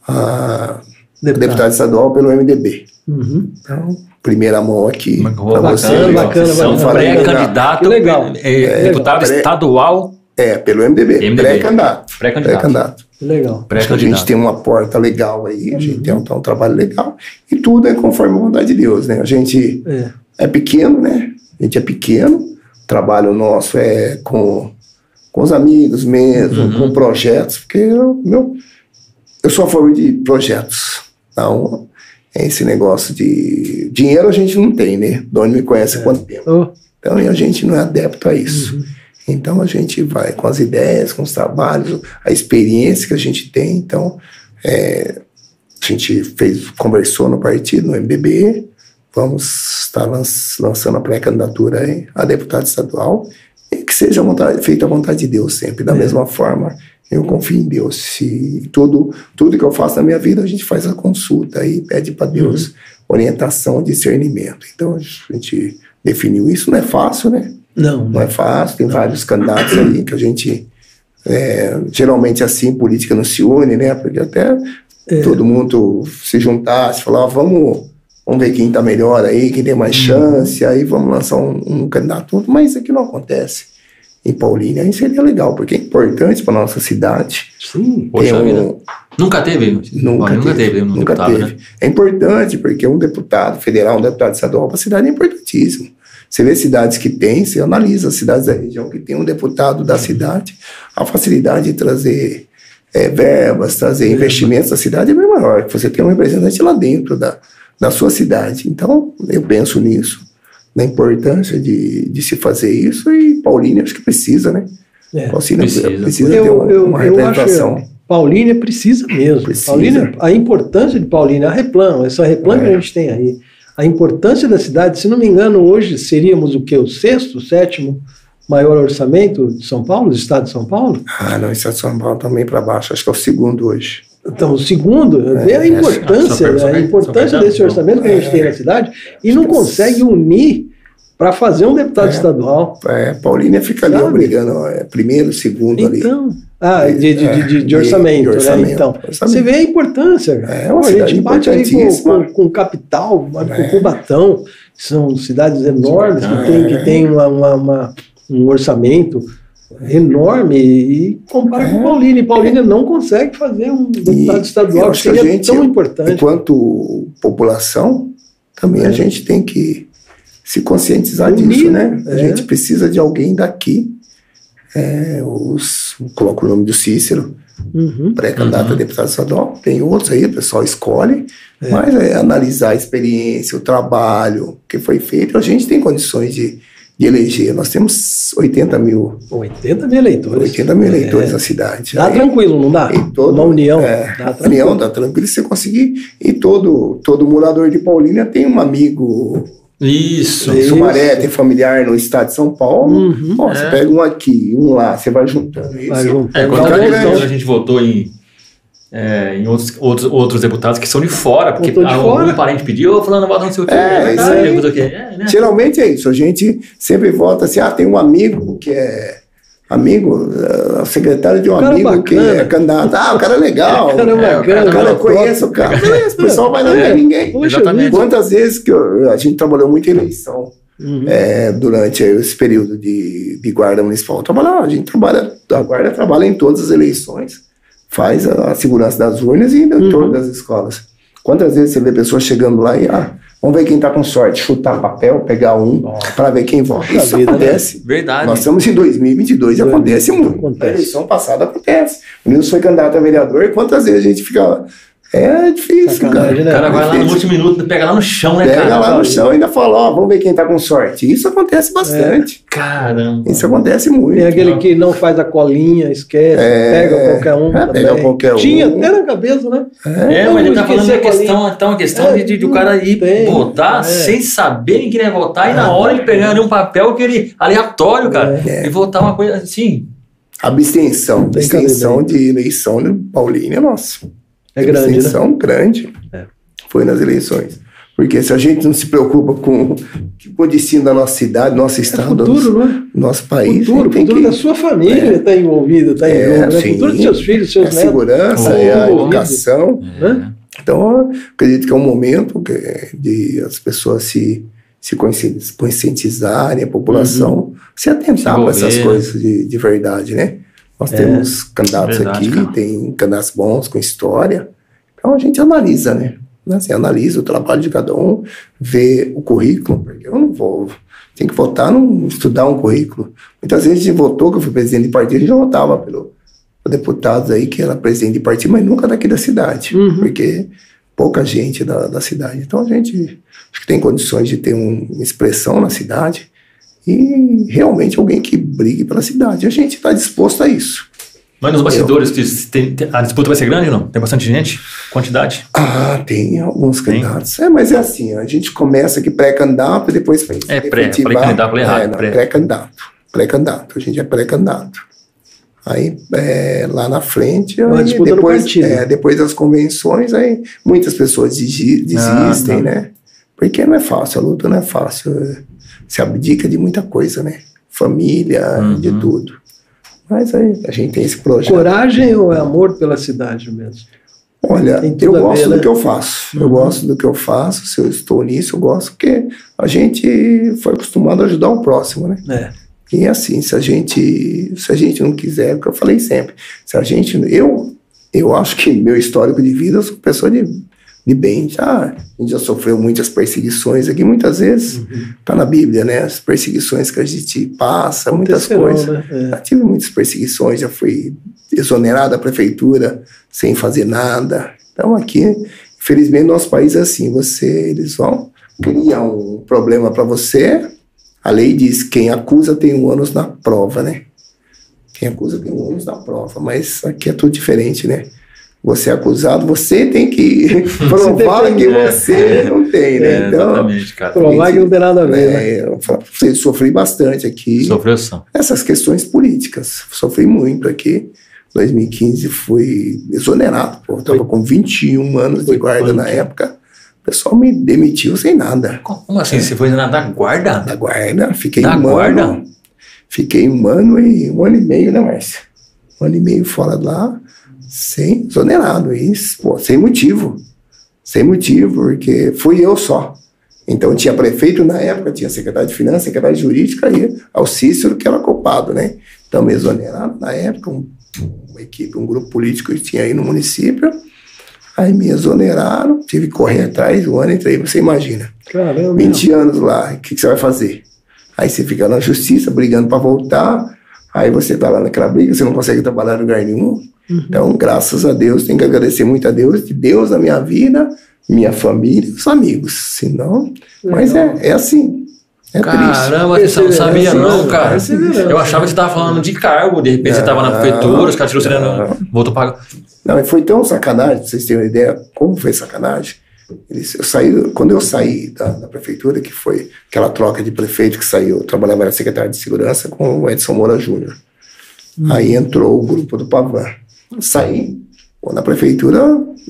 a Deputado. deputado estadual pelo MDB. Uhum. Então, primeira mão aqui Bacana, para você. bacana, bacana, Cissão, bacana. Pré-candidato, Que legal. é, deputado pré- estadual, É, pelo MDB. MDB. Pré-candidato. pré-candidato. Pré-candidato. Legal. Acho que a gente tem uma porta legal aí, a gente tem um, tem um trabalho legal. E tudo é conforme a vontade de Deus, né? A gente É. é pequeno, né? A gente é pequeno. O trabalho nosso é com, com os amigos mesmo, Uhum. com projetos, porque eu, meu, eu sou a favor de projetos. Então, é esse negócio de dinheiro a gente não tem, né? Doni me conhece há quanto tempo. Oh, Então a gente não é adepto a isso. Então a gente vai com as ideias, com os trabalhos, a experiência que a gente tem. Então é, a gente fez, conversou no partido, no MDB. Vamos estar lan- lançando a pré-candidatura a deputado estadual. E que seja vontade- feita a vontade de Deus sempre. Da mesma forma, eu confio em Deus. Se tudo, tudo que eu faço na minha vida, a gente faz a consulta e pede para Deus orientação, discernimento. Então a gente definiu isso. Não é fácil, né? Não. Não é fácil, tem vários candidatos aí que a gente. é, geralmente assim, política não se une, né? Porque até É. todo mundo se juntasse, falar, "Ó, vamos, vamos ver quem está melhor aí, quem tem mais chance, aí vamos lançar um, um candidato. Mas isso aqui não acontece em Paulínia. Aí seria legal, porque é importante para nossa cidade. Sim. Poxa Tem vida. um- Nunca teve? Nunca, Olha, nunca teve, um nunca deputado, teve. né? É importante, porque um deputado federal, um deputado estadual para a cidade é importantíssimo. Você vê cidades que tem, você analisa as cidades da região que tem um deputado da cidade, a facilidade de trazer eh, verbas, trazer investimentos da cidade é bem maior, que você tem um representante lá dentro da, da sua cidade. Então, eu penso nisso, na importância de, de se fazer isso, e Paulínia acho que precisa, né? É. Paulínia Precisa. precisa, ter Eu, uma, eu, uma eu representação. acho Paulínia precisa mesmo. Precisa. Paulínia, a importância de Paulínia, a Replan, essa Replan que a gente tem aí, a importância da cidade, se não me engano, hoje seríamos o que? O sexto, o sétimo maior orçamento de São Paulo, do estado de São Paulo? Ah, não, isso é São Paulo também para baixo, acho que é o segundo hoje. Então, o segundo, vê a é, importância, São Pedro, né, a importância desse orçamento que a gente tem na cidade e não consegue unir para fazer um deputado É. estadual. É, Paulínia fica ali Sabe? obrigando, ó, é, primeiro, segundo ali. Então, ah, de, de, de, de, de É, orçamento, de orçamento, né? Então, orçamento. você vê a importância. É uma Pô, a gente bate ali com, com, com capital, com É. Cubatão, são cidades enormes que É. têm que tem uma, uma- uma- um orçamento enorme e compara com Paulínia. E Paulínia não consegue fazer um deputado eu estadual que que seria gente- tão importante. Enquanto população, também É. a gente tem que se conscientizar Unir, disso, né? é. A gente precisa de alguém daqui. É, os, coloco o nome do Cícero, Uhum. pré-candidato Uhum. a deputado estadual. Tem outros aí, o pessoal escolhe, É. mas é analisar a experiência, o trabalho que foi feito. A gente tem condições de, de eleger. Nós temos 80 mil, 80 mil eleitores. 80 mil eleitores É. na cidade. Dá Aí- tranquilo, não dá? todo- Uma união. É, dá união dá tranquilo se você conseguir. E todo, todo morador de Paulínia tem um amigo Isso. em Isso. Sumaré, tem familiar no estado de São Paulo. Uhum. Ó, É. Você pega um aqui, um lá, você vai juntando isso. Vai juntando. É, quando a, gente, a gente votou em, é, em outros, outros, outros deputados que são de fora, porque de algum fora. parente pediu, falando, vota não sei o quê. É, isso aí. É, né? Geralmente é isso. A gente sempre vota assim: ah, tem um amigo que é. Amigo, eh, secretário de um Cara amigo que bacana. é candidato. Ah, o cara é legal. Cara É, bacana, o cara- O cara conheço o cara. Beleza, o pessoal vai lá, não É. ninguém. Poxa Exatamente. Quantas vezes que eu- a gente trabalhou muito em eleição Uhum. é, durante esse período de, de guarda municipal? Trabalhar, a gente trabalha, a guarda trabalha em todas as eleições, faz a, a segurança das urnas e em Uhum. torno das escolas. Quantas vezes você vê pessoas chegando lá e, ah, vamos ver quem está com sorte, chutar papel, pegar um, para ver quem vota. Puxa Isso vida, né? acontece. Verdade. Nós estamos em 2022 e acontece muito. Acontece. Na eleição passada acontece. O Nilson foi candidato a vereador e quantas vezes a gente fica lá? É difícil, Sacanagem, cara. né? O cara vai lá no último minuto, pega lá no chão, né, Pega cara? lá no chão e ainda fala, ó, vamos ver quem tá com sorte. Isso acontece bastante. Caramba. Isso acontece muito. Tem aquele que não faz a colinha, esquece, É, pega qualquer um. é, pega qualquer um. Tinha até na cabeça, né? É, mas ele tá falando a questão, então, a questão É, de, de, o cara ir tem, votar é. sem saber em quem ele vai votar e na hora ele pegar ali um papel que ele aleatório, cara, É. e votar uma coisa assim. Abstenção. Abstenção de eleição de Paulínia, nossa. É grande, né? Abstenção grande. É. Foi nas eleições. Porque se a gente não se preocupa com, com o destino da nossa cidade, nosso É estado, futuro, não é? nosso, nosso país, Futuro, a gente tem futuro que- da sua família está envolvido, está em É, jogo, né? sim. Futuro dos seus filhos, é seus a netos. segurança, Oh, é a educação. Né? Então, acredito que é um momento que- de as pessoas se, se consci- conscientizarem, a população Uhum. se atentar para essas envolver. coisas de, de verdade, né? Nós É. temos candidatos Verdade, aqui, cara. tem candidatos bons com história. Então a gente analisa, né? Assim, analisa o trabalho de cada um, vê o currículo, porque eu não vou. Tem que votar, não estudar um currículo. Muitas vezes a gente votou, que eu fui presidente de partido, a gente já votava pelo, deputados aí que era presidente de partido, mas nunca daqui da cidade, Uhum. porque pouca gente da, da cidade. Então a gente acho que tem condições de ter um- uma expressão na cidade e realmente alguém que brigue pela cidade. A gente está disposto a isso. Mas nos bastidores, tem- tem- a disputa vai ser grande ou não? Tem bastante gente? Quantidade? Ah, tem alguns Tem? candidatos. É, mas é assim, a gente começa aqui pré-candidato e depois faz É, pré, efetivar. falei candidato, falei errado, É, pré. pré-candidato. Pré-candidato, a gente é pré-candidato. Aí, é, lá na frente, uma aí depois, é, depois das convenções, aí muitas pessoas desi- desistem, Ah, tá. né? Porque não é fácil, a luta não é fácil. Se abdica de muita coisa, né? Família, de Uhum. tudo. Mas aí a gente tem esse projeto. Coragem ou é amor pela cidade mesmo? Olha, eu a ver, gosto né? do que eu faço. Eu Uhum. gosto do que eu faço. Se eu estou nisso, eu gosto, porque a gente foi acostumado a ajudar o próximo, né? É. E assim, se a gente, se a gente não quiser, é o que eu falei sempre, se a gente, eu, eu acho que meu histórico de vida, eu sou pessoa de, de bem, já, a gente já sofreu muitas perseguições aqui, muitas vezes, Uhum. tá na Bíblia, né? As perseguições que a gente passa, muitas coisas. né? É. Já tive muitas perseguições, já fui exonerado da prefeitura sem fazer nada. Então aqui, infelizmente, nosso país é assim, você, eles vão criar um problema para você. A lei diz que quem acusa tem um ônus na prova, né? Quem acusa tem um ônus na prova, mas aqui é tudo diferente, né? Você é acusado, você tem que provar que você não tem, né? É, então, exatamente, cara. Provar que não tem nada a ver, né? é, eu sofri bastante aqui Sofreu só. essas questões políticas. Sofri muito aqui. 2015 fui exonerado, pô. Eu tava com 21 anos de guarda na época. O pessoal me demitiu sem nada. Como assim? Você foi na da guarda? Da guarda, fiquei Da um guarda? ano. Fiquei um ano e um ano e meio, né, Márcia? Um ano e meio fora de lá, sem exonerado, isso, pô, sem motivo. Sem motivo, porque fui eu só. Então tinha prefeito na época, tinha secretário de finanças, secretário de jurídica e ao Cícero, que era culpado, né? Então me exoneraram na época, um- uma equipe, um grupo político que tinha aí no município. Aí me exoneraram, tive que correr atrás, um ano entrei, você imagina. Caramba. 20 anos lá, o que, que você vai fazer? Aí você fica na justiça brigando para voltar, aí você tá lá naquela briga, você não consegue trabalhar em lugar nenhum. Então, graças a Deus, tenho que agradecer muito a Deus, de Deus na minha vida, minha família e os amigos. Senão, mas é, é assim. É triste. Caramba, você não sabia Perseverança, não, cara. perseverança. Eu achava que você tava falando de cargo, de repente você tava na Não, prefeitura, os caras tirou não. não, voltou pra... Não, e foi tão sacanagem, pra vocês terem uma ideia como foi sacanagem. Eles, eu saí, quando eu saí da, da prefeitura, que foi aquela troca de prefeito que saiu, eu trabalhava na secretária de segurança com o Edson Moura Júnior. Aí entrou o grupo do Pavan. Saí, pô, na prefeitura,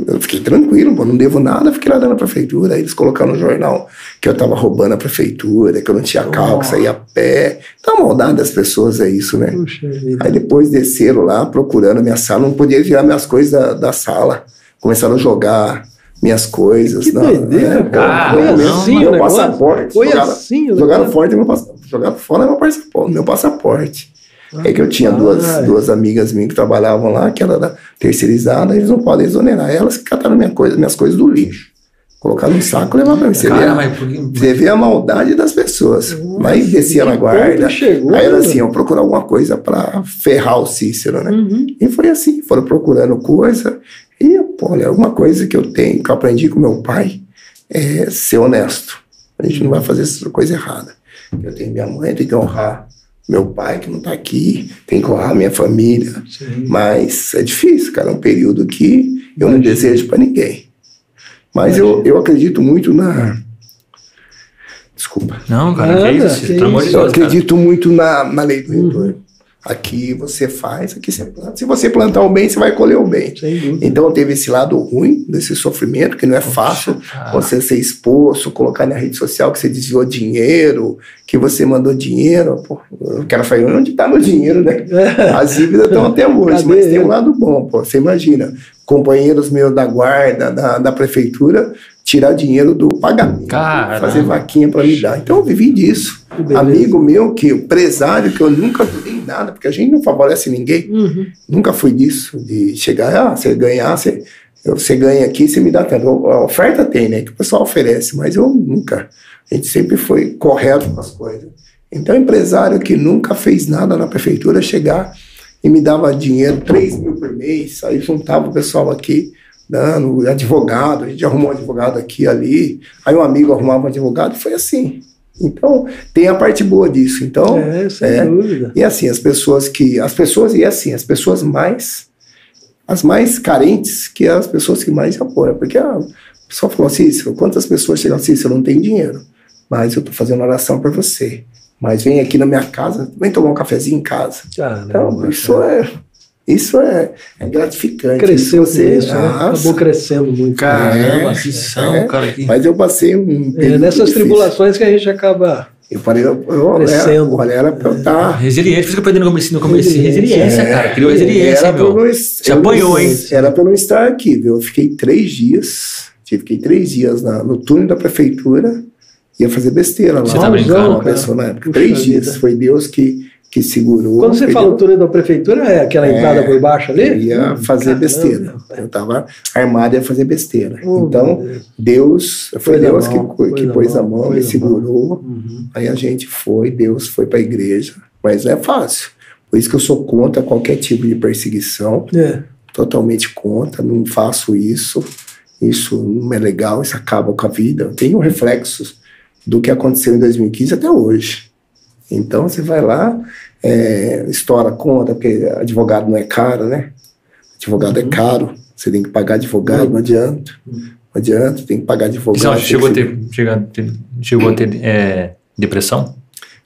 eu fiquei tranquilo, pô, não devo nada, fiquei lá da prefeitura. Aí eles colocaram no jornal que eu tava roubando a prefeitura, que eu não tinha carro, que saía a pé. Então a maldade das pessoas é isso, né? Puxa. Aí depois desceram lá procurando minha sala, não podia tirar minhas coisas da, da sala. Começaram a jogar minhas coisas. Que não, doideira, pô, cara. meu- Foi meu- assim o meu passaporte. Foi jogaram, assim jogaram fora meu passaporte. Jogaram fora meu passaporte. Meu passaporte. É que eu tinha duas, duas amigas minhas que trabalhavam lá, que era da terceirizada, eles não podem exonerar. Elas que cataram minha coisa, minhas coisas do lixo. Colocaram no saco e levaram pra mim. Você vê, Cara, a- mas você vê a maldade das pessoas. Mas descia na guarda. chegou, aí era assim, eu procurar alguma coisa pra ferrar o Cícero, né? Uhum. E foi assim, foram procurando coisa. E, pô, olha, uma coisa que eu tenho, que eu aprendi com meu pai, é ser honesto. A gente não vai fazer essa coisa errada. Eu tenho minha mãe, tenho que honrar meu pai, que não tá aqui, tenho que honrar minha família. Sim. Mas é difícil, cara. É um período que eu não desejo para ninguém. Mas eu, eu acredito muito na. Desculpa. Não, cara, Nada, que isso? que Pelo amor de isso. Eu cara. acredito muito na, na lei do retorno. Aqui você faz, aqui você planta. Se você plantar o bem, você vai colher o bem. Então teve esse lado ruim desse sofrimento, que não é fácil cara. você ser exposto, colocar na rede social que você desviou dinheiro, que você mandou dinheiro. Pô, eu quero falar, onde está meu dinheiro, né? As dívidas estão até hoje, Cadê mas tem ele? um lado bom, pô. Você imagina, companheiros meus da guarda, da, da prefeitura, tirar dinheiro do pagamento, Caramba. fazer vaquinha para me dar. Então eu vivi disso. Amigo meu, que o presário, que eu nunca em nada, porque a gente não favorece ninguém. Uhum. Nunca fui disso, de chegar, ah, você ganhar, você, você ganha aqui, você me dá tanto. A oferta tem, né? Que o pessoal oferece, mas eu nunca. A gente sempre foi correto com as coisas. Então, empresário que nunca fez nada na prefeitura chegar e me dava dinheiro, 3 mil por mês, aí juntava o pessoal aqui, dando advogado, a gente arrumou um advogado aqui e ali, aí um amigo arrumava um advogado, foi assim. Então, tem a parte boa disso. Então, É, sem é, dúvida. e assim, as pessoas que. As pessoas, e assim, as pessoas mais. As mais carentes que as pessoas que mais apoiam. Porque a pessoa falou, Cícero, quantas pessoas chegam assim, Cícero, eu não tenho dinheiro, mas eu tô fazendo oração por você. Mas vem aqui na minha casa, vem tomar um cafezinho em casa. Caramba, Então, isso é. Isso é, é gratificante. Cresceu Isso com isso, né? Acabou crescendo muito. Caramba, É, que são, é. cara. Que... Mas eu passei um. É, nessas difícil. tribulações que a gente acaba. Eu falei, eu, eu, Crescendo. olha, era pra eu estar. Resiliente, por isso que eu aprendi no começo, no começo Resiliência. resiliência, É, cara. Criou resiliência, era meu. eu- Você apanhou, hein? Era pra eu não estar aqui, viu? Eu fiquei três dias, fiquei três dias na- no túnel da prefeitura, ia fazer besteira lá. Você tá brincando, Uma cara. pessoa na época. Puxa três dias. vida. Foi Deus que, que segurou. Quando você foi fala o túnel da prefeitura, é aquela entrada por baixo ali? Eu ia fazer caramba. besteira. Eu tava armado e ia fazer besteira. Oh, então, Deus. Foi a Deus mão, que, que pôs a a mão, me a segurou. Uhum. Aí a gente foi, Deus foi para a igreja, mas não é fácil. Por isso que eu sou contra qualquer tipo de perseguição, É. totalmente contra, não faço isso. Isso não é legal, isso acaba com a vida. Eu tenho reflexos do que aconteceu em 2015 até hoje. Então você vai lá, é, estoura a conta, porque advogado não é caro, né? Advogado é caro, você tem que pagar advogado, não adianta. Não adianta, tem que pagar advogado. Você não, chegou, a que- ter, chegou, a ter, chegou a ter é, depressão?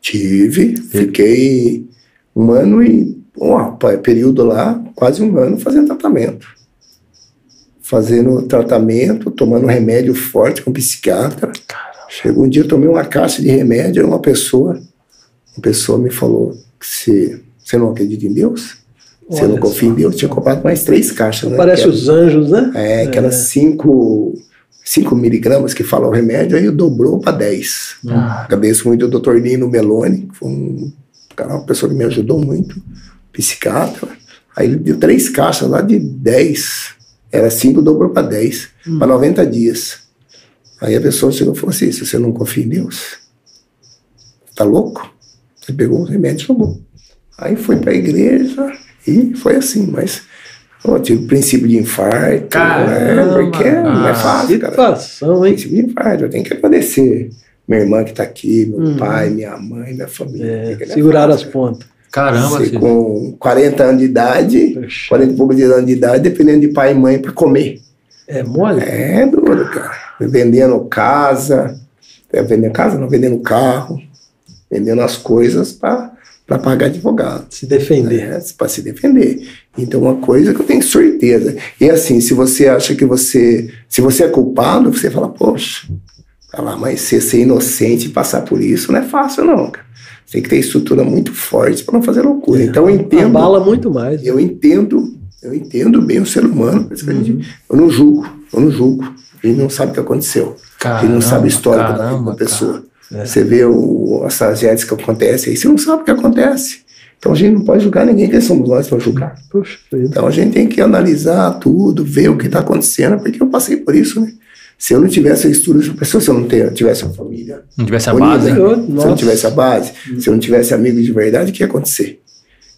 Tive, fiquei um ano e um período lá, quase um ano fazendo tratamento. fazendo tratamento, tomando remédio forte com psiquiatra. Chegou um dia, eu tomei uma caixa de remédio, uma pessoa, uma pessoa me falou que se, você não acredita em Deus? Você Olha não confia em Deus? Tinha comprado mais três caixas, né? Parece Que os anjos, né? é, aquelas 5 miligramas que fala o remédio, aí dobrou para 10. Ah. Agradeço muito ao Dr. Nino Meloni, que foi um, cara, uma pessoa que me ajudou muito, psiquiatra. Aí ele deu três caixas lá de 10. Era 5, dobrou para 10, para 90 dias. Aí a pessoa chegou e falou assim: se você não confia em Deus, tá louco? Ele pegou o remédio e jogou. Aí foi para a igreja e foi assim, mas eu tive princípio de infarto. Caramba! né, porque não é fácil, cara. Situação, hein? Princípio de infarto. Eu tenho que agradecer minha irmã que está aqui, meu Uhum. pai, minha mãe, minha família. É, é seguraram as fácil, pontas. Caramba, filho. com 40 anos de idade, Puxa. 40 e poucos anos de idade, dependendo de pai e mãe para comer. É mole? É duro, cara. Vendendo casa, é, vendendo casa, não, vendendo carro, vendendo as coisas para pagar advogado. Se defender. É, para se defender. Então, uma coisa que eu tenho certeza. E assim, se você acha que você. Se você é culpado, você fala, poxa, tá lá, mas você ser inocente e passar por isso não é fácil, não, cara. Você tem que ter estrutura muito forte para não fazer loucura. Então, eu entendo. Abala muito mais. Eu entendo, eu entendo bem o ser humano. gente- Eu não julgo, eu não julgo. A gente não sabe o que aconteceu. a gente não sabe a história da- da, caramba, pessoa. É. Você vê o, as tragédias que acontecem aí, você não sabe o que acontece. Então a gente não pode julgar ninguém, quem somos nós para julgar. Puxa. Então a gente tem que analisar tudo, ver o que está acontecendo, porque eu passei por isso, né? Se eu não tivesse a estrutura dessa pessoa, se eu não tivesse uma família Não tivesse a base. né? se eu não tivesse a base, se eu não tivesse amigos de verdade, o que ia acontecer?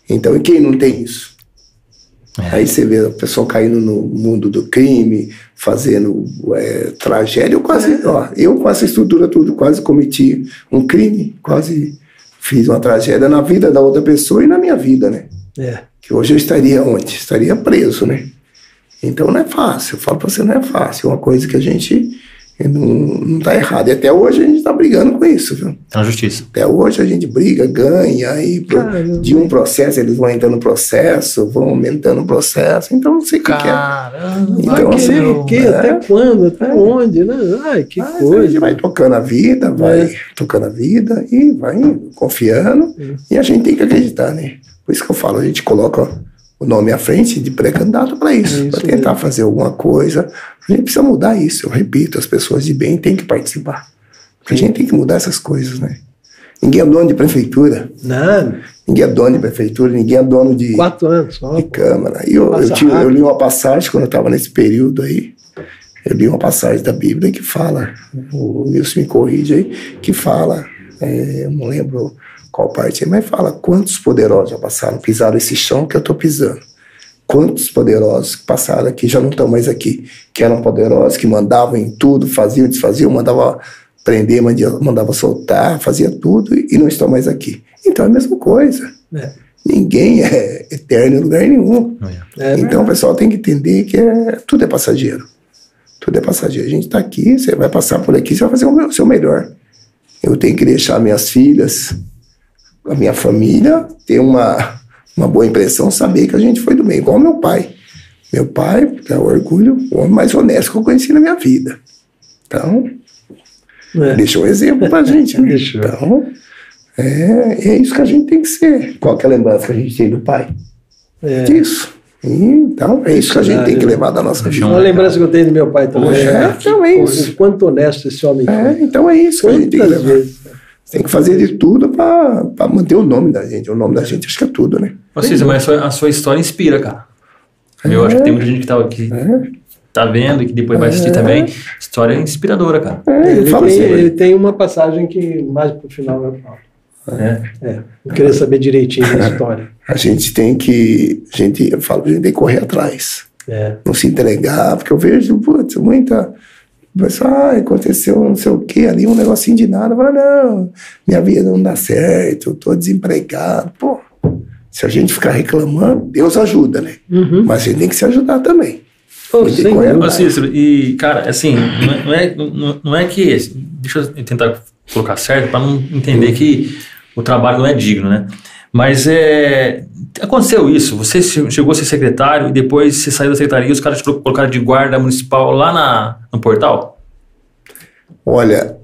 Então, e quem não tem isso? É. Aí você vê o pessoal caindo no mundo do crime, fazendo é, tragédia. Eu quase, ó, eu com essa estrutura tudo, quase cometi um crime, quase fiz uma tragédia na vida da outra pessoa e na minha vida, né? É. Que hoje eu estaria onde? Estaria preso, né? Então não é fácil. Eu falo pra você, não é fácil. É uma coisa que a gente não, não tá errado. E até hoje a gente tá brigando com isso, viu? Tá na justiça. Até hoje a gente briga, ganha, aí pro- Caramba. de um processo eles vão entrando no processo, vão aumentando o processo, então não sei o que, que é. Caramba. Então, Vai assim, querer o quê? é. Até quando? Até onde? Né? Ai, que Mas a coisa. gente vai tocando a vida, vai É. tocando a vida e vai confiando. E a gente tem que acreditar, né? Por isso que eu falo, a gente coloca o nome à frente de pré-candidato para isso, É isso para tentar fazer alguma coisa. A gente precisa mudar isso, eu repito, as pessoas de bem têm que participar. A gente tem que mudar essas coisas, né? Ninguém é dono de prefeitura, Nada. ninguém é dono de prefeitura, ninguém é dono de, Quatro anos só. de Câmara. E eu, eu, tinha- eu li uma passagem quando eu estava nesse período aí. Eu li uma passagem da Bíblia que fala, o Nilson me corrige aí, que fala, é, eu não lembro qual parte é, mas fala quantos poderosos já passaram, pisaram esse chão que eu estou pisando. Quantos poderosos que passaram aqui já não estão mais aqui, que eram poderosos, que mandavam em tudo, faziam, desfaziam, mandavam prender, mandava soltar, fazia tudo e, não estão mais aqui. Então é a mesma coisa. É. Ninguém é eterno em lugar nenhum. É, então o pessoal tem que entender que é, tudo é passageiro. Tudo é passageiro. A gente está aqui, você vai passar por aqui, você vai fazer o meu- o seu melhor. Eu tenho que deixar minhas filhas, a minha família, ter uma, uma boa impressão, saber que a gente foi do bem, igual meu pai. Meu pai, é o orgulho, o homem mais honesto que eu conheci na minha vida. Então, é. deixou um exemplo pra gente. Né? Deixou. Então, é, é isso que a gente tem que ser. Qual que é a lembrança que a gente tem do pai? É. Disso. E, então, é isso que a gente tem que levar da nossa vida. Uma lembrança que eu tenho do meu pai também. É, então é isso. O quanto honesto esse homem É, foi. então é isso que a gente tem que Quantas levar. vezes. Tem que fazer de tudo para manter o nome da gente. O nome da gente acho que é tudo, né? Cícero, mas a sua, a sua história inspira, cara. Eu acho que tem muita gente que tá, que É, tá vendo e que depois vai assistir também. História inspiradora, cara. é, ele, tem, assim, ele tem uma passagem que mais pro final eu falo. É. É, eu queria saber direitinho da história. a gente tem que, a gente, eu falo, a gente tem que correr atrás. É. não se entregar, porque eu vejo, putz, muita. O Pessoal, ah, aconteceu não sei o que ali, um negocinho de nada. Fala, não, minha vida não dá certo, eu tô desempregado. Pô, se a gente ficar reclamando, Deus ajuda, né? Uhum. Mas a gente tem que se ajudar também. Pô. Ô, Cícero, e, cara, assim, não é, não é, não- não é que. Deixa eu tentar colocar certo para não entender que o trabalho não é digno, né? Mas é, aconteceu isso. Você chegou a ser secretário e depois você saiu da secretaria e os caras te colocaram de guarda municipal lá na, no portal? Olha,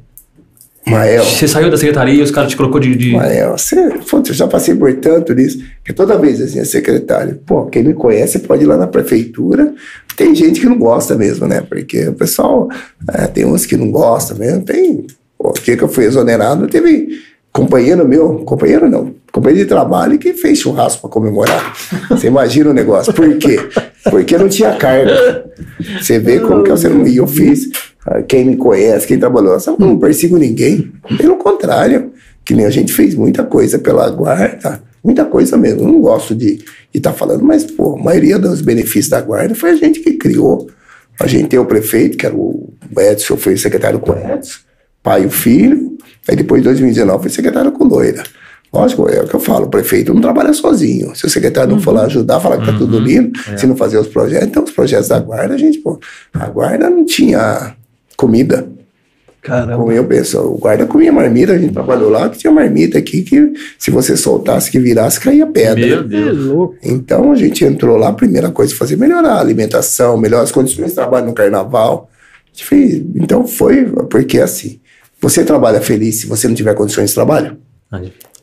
Mael. Você saiu da secretaria e os caras te colocou de. de... Mael, você, putz, eu já passei por tanto nisso, que toda vez assim, a secretária, pô, quem me conhece pode ir lá na prefeitura. Tem gente que não gosta mesmo, né? Porque o pessoal, é, tem uns que não gostam mesmo. Tem. O que eu fui exonerado, teve companheiro meu, companheiro não, companheiro de trabalho que fez churrasco para comemorar. Você imagina o negócio. Por quê? Porque não tinha carne. Você vê como que eu, e eu fiz. Quem me conhece, quem trabalhou, eu não persigo ninguém. Pelo contrário, que nem a gente fez muita coisa pela guarda, muita coisa mesmo. Eu não gosto de estar tá falando, mas pô, a maioria dos benefícios da guarda foi a gente que criou. A gente tem o prefeito, que era o Edson, foi secretário com o Edson, pai e o filho. Aí depois, em 2019, foi secretário com Loira. Lógico, é o que eu falo, o prefeito não trabalha sozinho. Se o secretário não uhum. for lá ajudar, falar que tá tudo uhum. lindo, é. se não fazer os projetos, então os projetos da guarda, a gente, pô, a guarda não tinha comida. Caramba. Como eu penso, o guarda comia marmita, a gente trabalhou lá, que tinha marmita aqui que se você soltasse, que virasse, caía pedra. Meu Deus. Então a gente entrou lá, a primeira coisa fazer melhorar a alimentação, melhorar as condições de trabalho no carnaval. Fez, então foi, porque assim, você trabalha feliz se você não tiver condições de trabalho?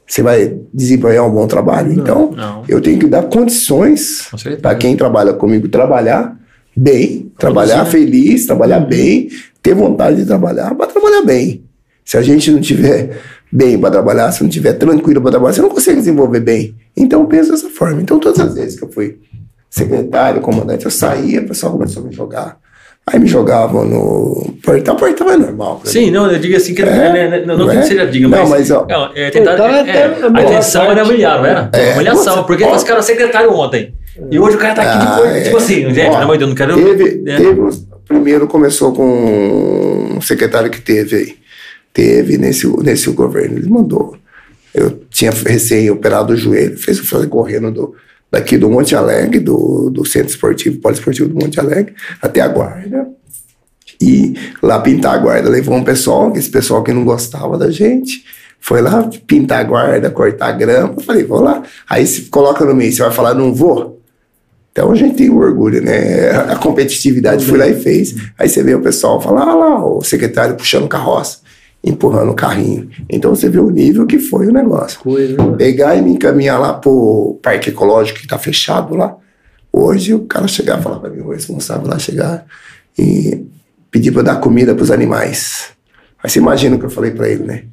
Você vai desempenhar um bom trabalho? Não, então, não. eu tenho que dar condições para quem trabalha comigo trabalhar bem, trabalhar feliz, trabalhar bem, ter vontade de trabalhar, para trabalhar bem. Se a gente não tiver bem para trabalhar, se não tiver tranquilo para trabalhar, você não consegue desenvolver bem. Então pensa dessa forma. Então todas as vezes que eu fui secretário, comandante, eu saía, o pessoal começou a me jogar. Aí me jogavam no portal, portal é normal. Sim, não, eu digo assim, que é, né, não, não, não é? que já diga, mas. Não, mas ó, não, é, tentar, é, é, a intenção era humilhar, não era? É, humilhação, porque os caras secretário ontem. E hoje o cara tá aqui ah, depois, é. tipo assim, gente, pelo amor de Deus, não quero. Teve, né? teve, primeiro começou com um secretário que teve aí. Teve nesse, nesse governo, ele mandou. Eu tinha recém-operado o joelho, fez eu fazer correndo do, daqui do Monte Alegre, do, do Centro Esportivo, Poliesportivo do Monte Alegre, até a Guarda. E lá pintar a guarda. Levou um pessoal, esse pessoal que não gostava da gente, foi lá pintar a guarda, cortar a grama. Eu falei, vou lá. Aí se coloca no meio, você vai falar, não vou? Então a gente tem orgulho, né? A competitividade foi lá e fez. Aí você vê o pessoal falar, ah lá, o secretário puxando carroça, empurrando o carrinho. Então você vê o nível que foi o negócio. Coisa, né? Pegar e me encaminhar lá pro parque ecológico que tá fechado lá. Hoje o cara chegar e falar para mim, o responsável lá chegar e pedir para dar comida para os animais. Aí você imagina o que eu falei para ele, né?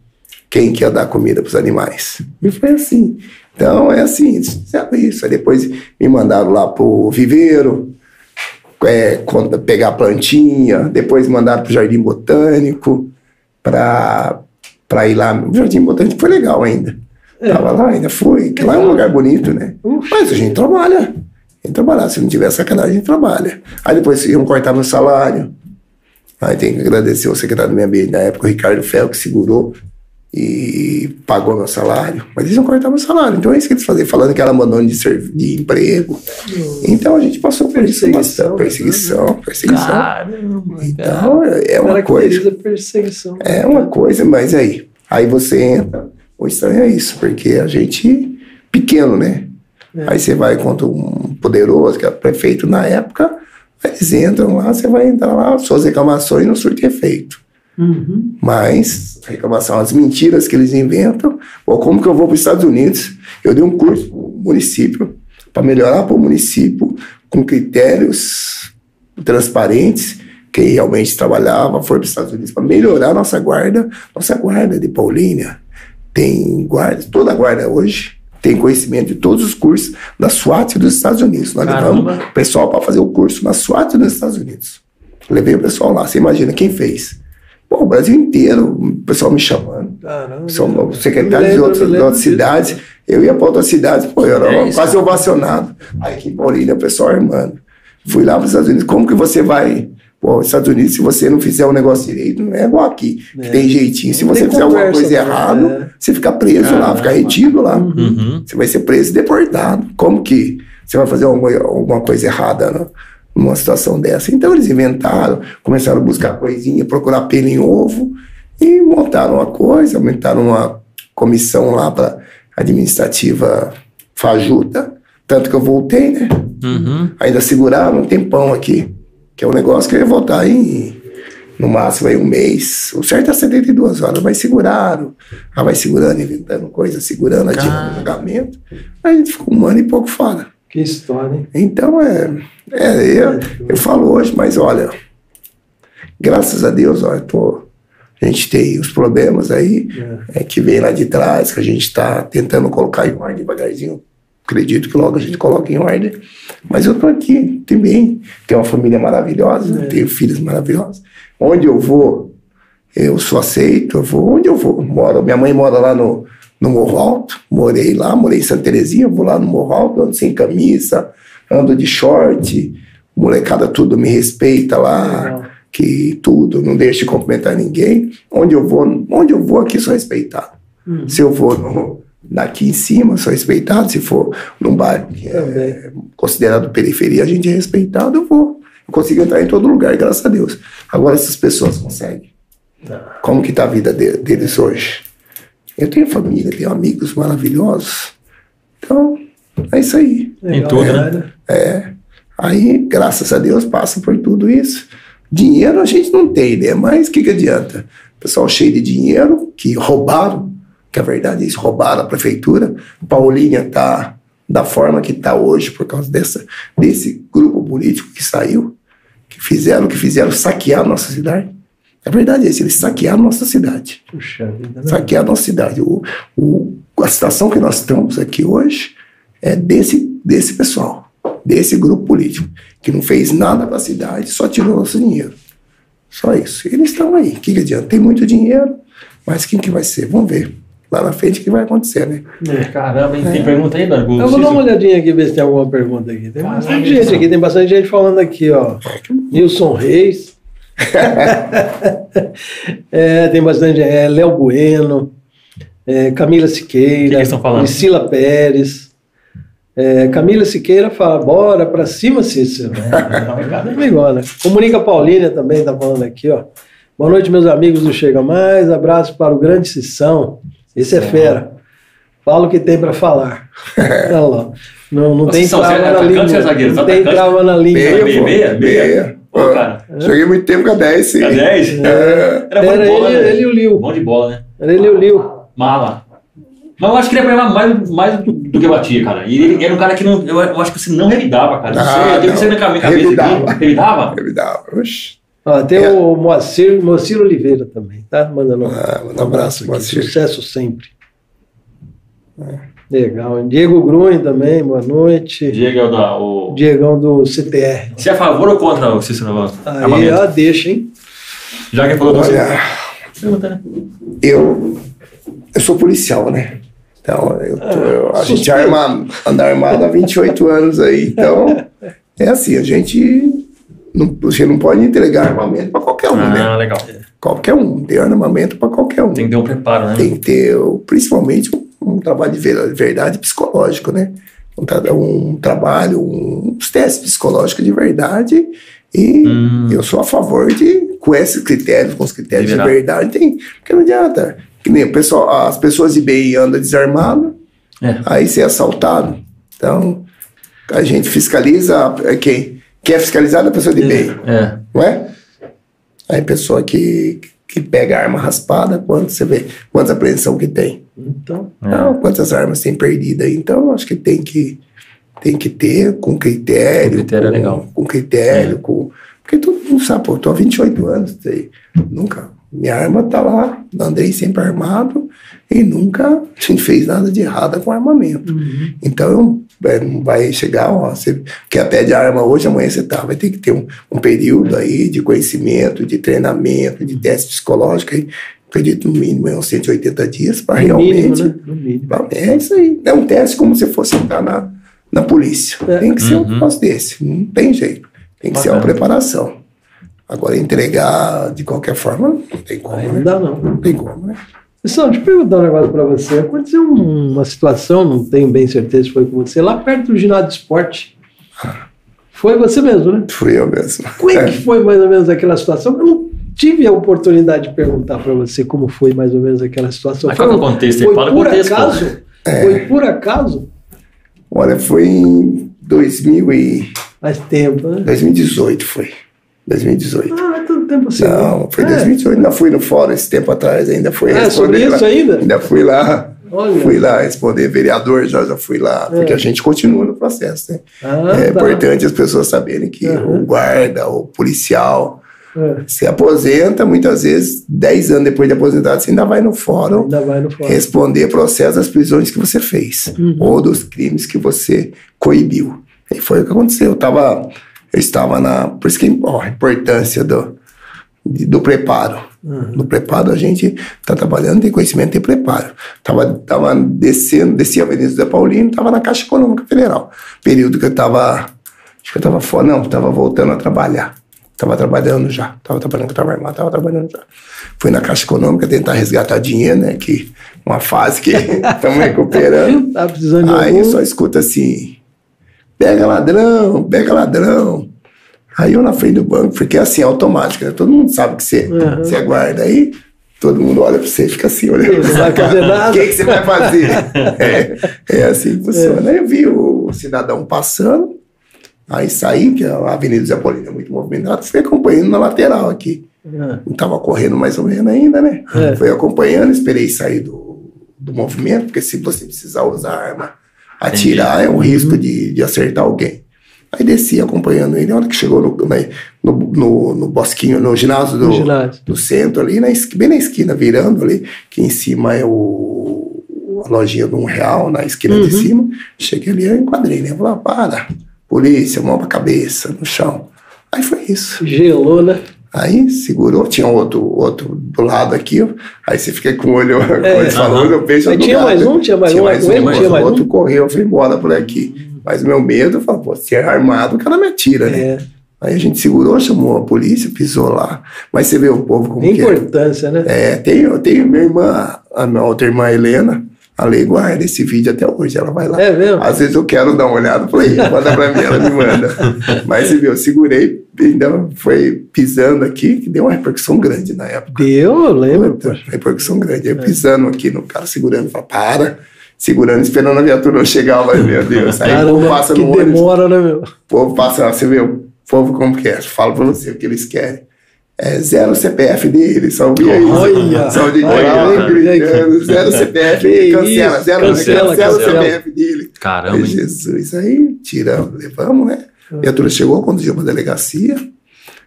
Quem quer dar comida para os animais? E foi assim. Então é assim, sabe isso. Aí depois me mandaram lá pro viveiro, é, pegar plantinha, depois mandaram pro Jardim Botânico para ir lá. O Jardim Botânico foi legal ainda. É. Tava lá, ainda fui, que lá é um lugar bonito, né? Mas a gente trabalha. A gente trabalha. Se não tiver sacanagem, a gente trabalha. Aí depois iam cortar meu salário. Aí tem que agradecer o secretário do meio ambiente na época, o Ricardo Fel, que segurou e pagou meu salário. Mas eles não cortaram meu salário. Então é isso que eles faziam, falando que era abandono de, de emprego. Então a gente passou por isso. Perseguição, perseguição. perseguição. Caramba, então é uma coisa. Perseguição. É uma coisa, mas aí. Aí você entra. O estranho é isso, porque a gente, pequeno, né? É. Aí você vai contra um poderoso, que era prefeito na época, eles entram lá, você vai entrar lá, suas reclamações não surtem efeito. Uhum. Mas reclamação, as mentiras que eles inventam, ou como que eu vou para os Estados Unidos? Eu dei um curso para o município para melhorar para o município com critérios transparentes. Quem realmente trabalhava foi para os Estados Unidos para melhorar a nossa guarda, nossa guarda de Paulínia. Tem guarda, toda a guarda hoje tem conhecimento de todos os cursos da SWAT dos Estados Unidos. Nós Caramba. levamos o pessoal para fazer o curso na SWAT dos Estados Unidos. Levei o pessoal lá. Você imagina quem fez? Pô, o Brasil inteiro, o pessoal me chamando. Caramba. São secretários de, outras, de outras cidades. Eu ia para outras cidades, pô, eu era é quase isso, ovacionado. Aí aqui em Paulínia, o pessoal armando. Fui lá para os Estados Unidos. Como que você vai Pô, os Estados Unidos, se você não fizer o um negócio direito, não é igual aqui. É. Tem jeitinho. Se você fizer alguma coisa errada, é. você fica preso ah, lá, fica retido lá. Uhum. Você vai ser preso e deportado. Como que você vai fazer alguma, alguma coisa errada né, numa situação dessa? Então eles inventaram, começaram a buscar coisinha, procurar pelo em ovo e montaram uma coisa, aumentaram uma comissão lá para administrativa fajuta, tanto que eu voltei, né? Uhum. Ainda seguraram um tempão aqui, que é um negócio que eu ia voltar em, no máximo aí um mês. O certo é 72 horas, mas seguraram. Ah, vai segurando, inventando coisa, segurando, adiando o pagamento. Aí a gente ficou um ano e pouco fora. Que história, hein? Então, é, é eu, eu falo hoje, mas olha, graças a Deus, olha, tô, a gente tem os problemas aí, é. que vem lá de trás, que a gente está tentando colocar em ordem devagarzinho. Acredito que logo a gente coloque em ordem. Mas eu tô aqui também. Tenho uma família maravilhosa, É. tenho filhos maravilhosos. Onde eu vou, eu sou aceito, eu vou onde eu vou. Moro, minha mãe mora lá no, no Morro Alto, morei lá, morei em Santa Terezinha, vou lá no Morro Alto, ando sem camisa, ando de short, molecada tudo me respeita lá, Legal. que tudo, não deixo de cumprimentar ninguém. Onde eu vou, onde eu vou aqui sou respeitado. Uhum. Se eu vou no, daqui em cima, sou respeitado. Se for num bairro que é considerado periferia, a gente é respeitado, eu vou. Eu consigo entrar em todo lugar, graças a Deus. Agora essas pessoas conseguem. Como que tá a vida de- deles hoje? Eu tenho família, tenho amigos maravilhosos. Então, é isso aí. Legal, tudo, né? É. Aí, graças a Deus, passa por tudo isso. Dinheiro a gente não tem, né? Mas o que, que adianta? Pessoal cheio de dinheiro, que roubaram, que a verdade é isso, roubaram a prefeitura. Paulinha tá da forma que tá hoje por causa dessa, desse grupo político que saiu, que fizeram, que fizeram saquear a nossa cidade. A verdade é isso, eles saquearam a nossa cidade Puxa vida, né? saquear a nossa cidade. O, o, a situação que nós estamos aqui hoje é desse, desse pessoal, desse grupo político, que não fez nada para a cidade, só tirou nosso dinheiro. Só isso. Eles estão aí. O que, que adianta? Tem muito dinheiro, mas quem que vai ser? Vamos ver. Lá na frente o que vai acontecer, né? Caramba, hein? tem pergunta aí, Dargo? Eu vou dar uma olhadinha aqui, ver se tem alguma pergunta aqui. Tem Caralho, bastante gente aqui, tem bastante gente falando aqui, ó. Nilson Reis. É, tem bastante. É, Léo Bueno, é, Camila Siqueira, O que que eles estão falando? Priscila Pérez. É, Camila Siqueira fala, bora pra cima, Cícero. É, amigona. Comunica Paulínia também, tá falando aqui, ó. Boa noite, meus amigos do Chega Mais. Abraço para o grande Sissão. Esse é fera. Fala o que tem para falar. Olha lá. Não, não tem Sissão, trava você é na atacante língua. é? Não é tem trava na língua. Meia, meia, meia? Meia. Pô, cara. Joguei muito tempo com a 10, sim. É 10? É. Era bom de Era bola, ele, né? ele e o Liu. Bom de bola, né? Era ele e o Liu. Mala. Mas eu acho que ele apanhava mais, mais do que batia, cara. E ele era um cara que não, eu, eu acho que você não revidava, cara. Não Ah, sei, eu tenho que ser na minha cabeça Revidava. aqui. Revidava? Dá. Oxi. Ó, tem É. o Moacir, Moacir Oliveira também, tá? Mandando Ah, manda um abraço, aqui. Moacir. Sucesso sempre. É. Legal. Diego Gruen também, boa noite. Diego é o da. O... Diegão do CTR. Você é a favor ou contra o Cícero Aí, armamento? ó, deixa, hein? Já que ele falou do Olha, Pergunta, né? eu, eu sou policial, né? Então, eu tô- eu- a gente suspeito. arma, anda armado há 28 anos aí. Então, é assim, a gente não, você não pode entregar armamento para qualquer um, né? Ah, legal. Qualquer um. Tem armamento para qualquer um. Tem que ter um preparo, né? Tem que ter, principalmente, um, um trabalho de ver- verdade psicológico, né? Um, tra- um trabalho, um- uns testes psicológicos de verdade. E Hum. eu sou a favor de, com esses critérios, com os critérios de Liberar. verdade, tem, porque não adianta. Que nem pessoal, as pessoas de bem andam desarmado, É. aí você é assaltado. Então, a gente fiscaliza é quem? Quem é fiscalizado é a pessoa de bem É. não é? Aí pessoa que, que pega a arma raspada, quanto você vê, quantas apreensão que tem. Então, Então, quantas armas tem perdida aí. Então, acho que tem que, tem que ter com critério. Com critério é com, legal. Com critério, com... Porque todo mundo sabe, pô, eu tô há 28 anos, sei, nunca... Minha arma tá lá, andei sempre armado e nunca fez nada de errado com armamento. Então, é, não vai chegar, ó, você quer pé de arma hoje, amanhã você tá. Vai ter que ter um, um período aí de conhecimento, de treinamento, de teste psicológico. Aí, acredito no mínimo é uns 180 dias para realmente. mínimo, né? No mínimo. É isso aí. É um teste como se fosse entrar na, na polícia. É. Tem que ser um Uhum. negócio desse. Não tem jeito. Tem que ser uma Bacana. preparação. Agora, entregar de qualquer forma, não tem como, Aí não né? dá, não. Não tem como, né? Pessoal, deixa eu perguntar um negócio pra você. Aconteceu um- uma situação, não tenho bem certeza se foi com você, lá perto do ginásio de esporte. Foi você mesmo, né? Fui eu mesmo. Como é que foi mais ou menos aquela situação? Eu não tive a oportunidade de perguntar pra você como foi mais ou menos aquela situação. Mas qual que é o contexto aí? Foi Fala o por contexto, acaso? Foi por acaso? Olha, foi em 2000 e... Faz tempo, né? 2018 foi. 2018. Ah, tanto tempo assim. Não, foi É. 2018. Ainda fui no fórum esse tempo atrás, ainda fui Ah, sobre isso lá. ainda? Ainda fui lá. Olha. Fui lá responder vereador, já, já fui lá, porque É. a gente continua no processo, né? Ah, é tá. importante as pessoas saberem que Aham. o guarda, o policial, É, se aposenta, muitas vezes, 10 anos depois de aposentado, você ainda vai no fórum ainda vai no fórum. responder processo das prisões que você fez Uhum. ou dos crimes que você coibiu. E foi o que aconteceu. Eu, tava, eu estava na. Por isso que ó, a importância do, de- do preparo. Uhum. No preparo, a gente está trabalhando, tem conhecimento, tem preparo. Tava, tava descendo, descia a Avenida da Paulino, estava na Caixa Econômica Federal. Período que eu estava. Acho que eu estava fora, não, estava voltando a trabalhar. Estava trabalhando já. Estava trabalhando com o trabalho armado, estava trabalhando já. Fui na Caixa Econômica tentar resgatar dinheiro, né? Que uma fase que estamos recuperando. Tá precisando de Aí algum? só escuta assim: pega ladrão, pega ladrão. Aí eu na frente do banco, é assim, automático, né? Todo mundo sabe que você, Uhum. você guarda aí, todo mundo olha pra você e fica assim, olhando. Não vai fazer nada. O que, que você vai fazer? é, é assim que funciona. Aí eu vi o cidadão passando, aí saí, que a Avenida Zé Paulino é muito movimentada, fui acompanhando na lateral aqui. Ah, Não estava correndo mais ou menos ainda, né? É. Fui acompanhando, esperei sair do, do movimento, porque se você precisar usar arma, atirar é um risco de, de acertar alguém. Aí desci acompanhando ele, a hora que chegou no, na- no, no, no bosquinho, no ginásio do, No ginásio. do centro, ali, na, bem na esquina, virando ali, que em cima é o, a lojinha de um real, na esquina Uhum. de cima. Cheguei ali, eu enquadrei, né? Falei, para, polícia, mão pra cabeça, no chão. Aí foi isso. gelou, né? Aí segurou, tinha outro, outro do lado aqui, aí você fica com o olho, com o olho falando, eu vejo do tinha mais um? Tinha mais um com ele? mas Tinha o mais outro um? correu, eu falei, bora por aqui. Mas meu medo, eu falei, pô, se é armado, o cara me atira, né? É. Aí a gente segurou, chamou a polícia, pisou lá. Mas você vê o povo como Tem que é. importância, né? É, tenho, tenho minha irmã, a minha outra irmã Helena, a Lei guarda esse vídeo até hoje, ela vai lá. É mesmo? Às vezes eu quero dar uma olhada, falei, manda pra mim, ela me manda. Mas você viu, eu segurei, ainda foi pisando aqui, que deu uma repercussão grande na época. Deu, eu lembro, Puta, poxa. repercussão grande. Aí pisando aqui no cara, segurando, fala, para, segurando, esperando a viatura não chegar, mas, meu Deus. Aí o povo Caramba, passa que no ônibus, demora, né, meu? o povo passa, você vê o povo como que é, falo pra você o que eles querem. É zero CPF dele, só ouvia isso. Olha, Só de olha, gritando, zero CPF, cancela, isso, zero, cancela, cancela o cancela. CPF dele. Caramba? Jesus, aí tiramos, levamos, né? A viatura chegou, conduziu pra delegacia,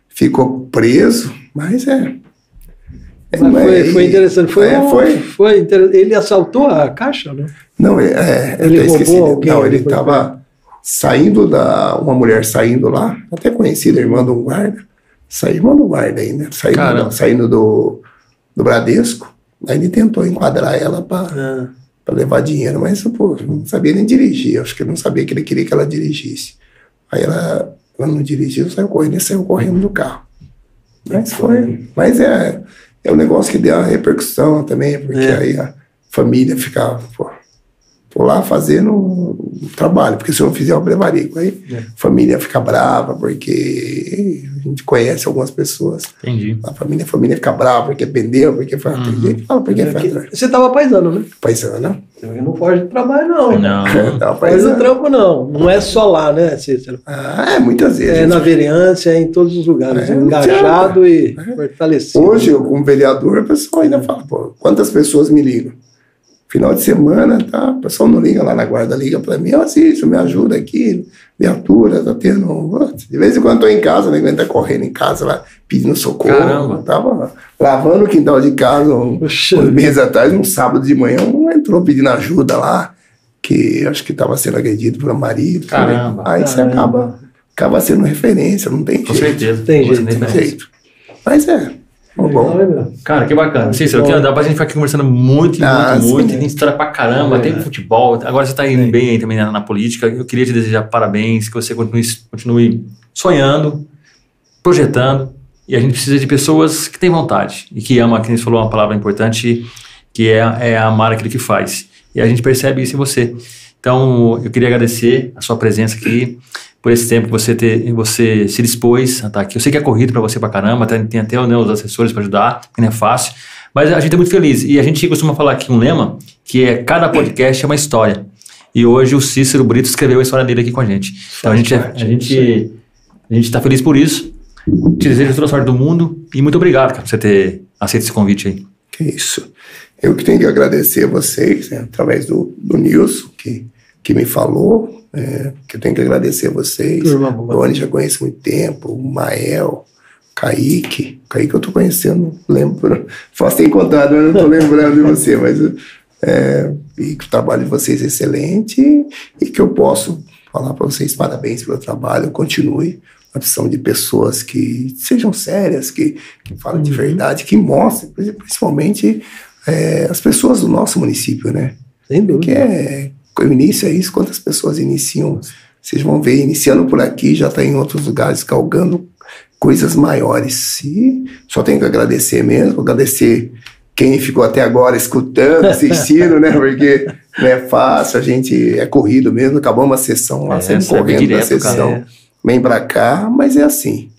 ficou preso, mas é. é, Mas foi, foi interessante. Foi, é, foi. foi inter- Ele assaltou a caixa, né? Não, é, é, Ele até esqueci. roubou alguém, Não, ele estava saindo da. Uma mulher saindo lá, até conhecida, irmã de um guarda. Saiu, irmã do guarda aí, né? Saindo, Caramba. saindo do, do Bradesco. Aí ele tentou enquadrar ela para Ah, para levar dinheiro, mas pô, não sabia nem dirigir. Acho que ele não sabia que ele queria que ela dirigisse. Aí ela, ela não dirigiu, saiu correndo e saiu correndo do carro. Mas foi. Mas é, é um negócio que deu uma repercussão também, porque É. aí a família ficava, pô, tô lá fazendo o trabalho, porque se eu não fizer o brevarico, aí É. a família fica brava, porque a gente conhece algumas pessoas. Entendi. A família, a família fica brava porque pendeu, porque faz. Uhum. Tem gente que fala porque é que- Você tava paisando, né? Paisana. Ele não foge do trabalho, não. Não. Faz o trampo, não. Não é só lá, né, Cícero? Ah, é, muitas vezes. É na vereança, é em todos os lugares. É, engajado e fortalecido. Hoje, eu, como vereador, o pessoal ainda fala, pô, quantas pessoas me ligam? Final de semana, tá? O pessoal não liga lá na guarda, liga pra mim, ó, assisto, me ajuda aqui, viatura, tá tendo. De vez em quando eu tô em casa, né? Tá correndo em casa lá, pedindo socorro. Caramba. Tava lavando o quintal de casa um, uns meses atrás, um sábado de manhã, um entrou pedindo ajuda lá, que acho que tava sendo agredido um marido. Caramba. Aí você acaba, acaba sendo referência, não tem Com jeito. certeza. Tem Com jeito, certeza. Não tem jeito. Mas é, bom? Cara, que bacana. Cícero, aqui dá pra gente ficar aqui conversando muito, Ah, muito, sim, muito. Tem história pra caramba, É. tem futebol. Agora você tá indo bem aí também na, na política. Eu queria te desejar parabéns, que você continue, continue sonhando, projetando. E a gente precisa de pessoas que têm vontade e que amam, que a gente falou uma palavra importante, que é, é amar aquilo que faz. E a gente percebe isso em você. Então, eu queria agradecer a sua presença aqui, por esse tempo que você, ter, você se dispôs a estar aqui. Eu sei que é corrido para você pra caramba, tem, até né, os assessores para ajudar, que não é fácil, Mas a gente é muito feliz. E a gente costuma falar aqui um lema, que é cada podcast é uma história. E hoje o Cícero Brito escreveu a história dele aqui com a gente. Então a gente, é, a gente, a gente está feliz por isso. Te desejo toda a sorte do mundo e muito obrigado cara, por você ter aceito esse convite aí. Que isso. Eu que tenho que agradecer a vocês, né, através do, do Nilson, que, que me falou, é, que eu tenho que agradecer a vocês. Turma Oni já conheço muito tempo, o Mael, Kaique. Kaique eu tô conhecendo, lembro. Posso ter encontrado, mas não tô lembrando de você, mas é, e que o trabalho de vocês é excelente e que eu posso falar para vocês parabéns pelo trabalho, continue uma opção de pessoas que sejam sérias, que, que falem de verdade, que mostrem, principalmente é, as pessoas do nosso município, né? Sem dúvida. é, o início é isso, quantas pessoas iniciam, vocês vão ver, iniciando por aqui, já está em outros lugares, galgando coisas maiores. E só tenho que agradecer mesmo, agradecer quem ficou até agora escutando, assistindo, né? Porque não é fácil, a gente é corrido mesmo, acabou uma sessão lá, É, sempre correndo direto, da sessão, cara. vem pra cá, mas é assim.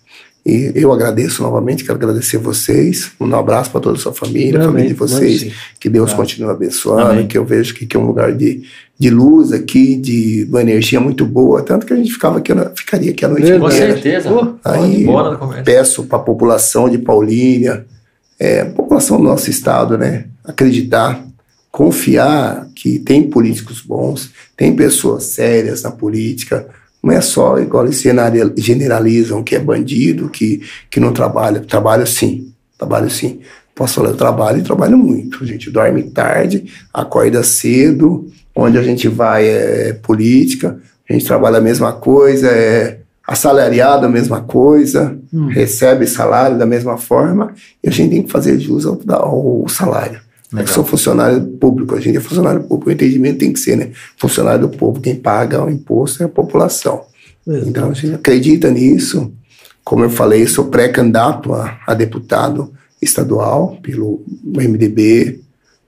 E eu agradeço novamente, quero agradecer vocês. Um abraço para toda a sua família, a Amém. família de vocês. Amém. Que Deus Tá. continue abençoando, Amém. que eu vejo que, que é um lugar de, de luz aqui, de uma energia muito boa. Tanto que a gente ficava aqui, ficaria aqui a noite Verdade. Com inteira. certeza. Pô, Aí, peço para a população de Paulínia, é, população do nosso estado, né, acreditar, confiar que tem políticos bons, tem pessoas sérias na política. Não é só igual eles general- generalizam que é bandido, que, que não trabalha. Trabalho sim, trabalho sim. Posso falar, eu trabalho e trabalho muito. A gente dorme tarde, acorda cedo, onde a gente vai é política, a gente trabalha a mesma coisa, é assalariado a mesma coisa, recebe salário da mesma forma, e a gente tem que fazer jus ao, ao salário. Eu Legal. sou funcionário público, a gente é funcionário público, o entendimento tem que ser, né? Funcionário do povo, quem paga o imposto é a população. Então a gente acredita nisso. Como eu falei, sou pré-candidato a, a deputado estadual pelo MDB.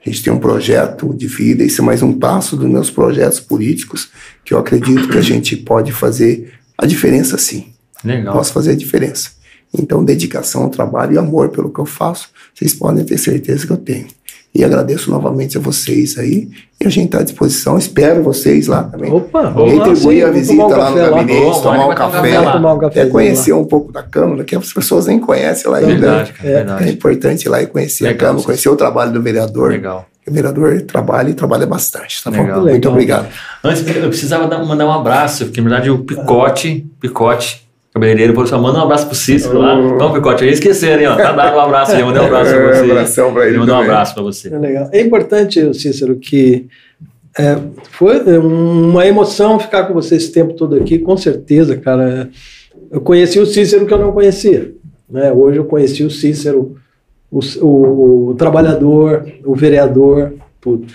A gente tem um projeto de vida, isso é mais um passo dos meus projetos políticos, que eu acredito que a gente pode fazer a diferença sim. Legal. Posso fazer a diferença. Então, dedicação ao trabalho e amor pelo que eu faço, vocês podem ter certeza que eu tenho. E agradeço novamente a vocês aí. E a gente está à disposição. Espero vocês lá também. Opa, Retribuir a vamos visita lá no gabinete, Vamos, tomar um café. café lá. Tomar um Até cafezinho conhecer um pouco da Câmara, que as pessoas nem conhecem lá ainda. Verdade, cara. É, É Verdade. importante ir lá e conhecer Legal, a Câmara, sim. conhecer o trabalho do vereador. Legal. O vereador trabalha e trabalha bastante, tá bom? Legal. Muito Legal. obrigado. Antes, eu precisava dar- mandar um abraço, porque na verdade o Picote, Picote, cabeleireiro, falou só, manda um abraço pro Cícero lá. Oh. Então, Picote, eu ia esquecer, hein, ó. Tá dado um abraço aí, eu mandei um abraço pra É, você. abração pra ele mandou um abraço pra você. É legal. É importante, Cícero, que é, foi uma emoção ficar com você esse tempo todo aqui, com certeza, cara. Eu conheci o Cícero que eu não conhecia. Né? Hoje eu conheci o Cícero, o, o- o trabalhador, o vereador, tudo.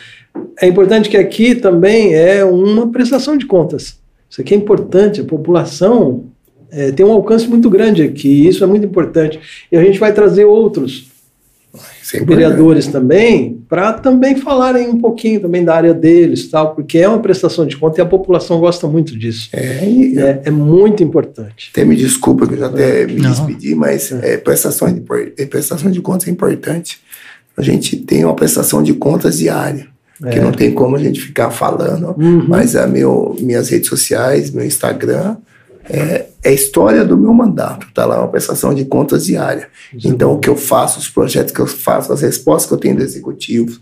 É importante que aqui também é uma prestação de contas. Isso aqui é importante, a população é, tem um alcance muito grande aqui, e isso é muito importante. E a gente vai trazer outros é vereadores também, para também falarem um pouquinho também da área deles, tal, porque é uma prestação de conta e a população gosta muito disso. É, e É, é muito importante. Até me desculpa que eu já até me Não. despedi, mas é, prestação, de, é, prestação de contas é importante. A gente tem uma prestação de contas diária, que É. não tem como a gente ficar falando, Uhum. mas a meu, minhas redes sociais, meu Instagram, é, é a história do meu mandato, tá lá uma prestação de contas diária. Então, o que eu faço, os projetos que eu faço, as respostas que eu tenho do executivo,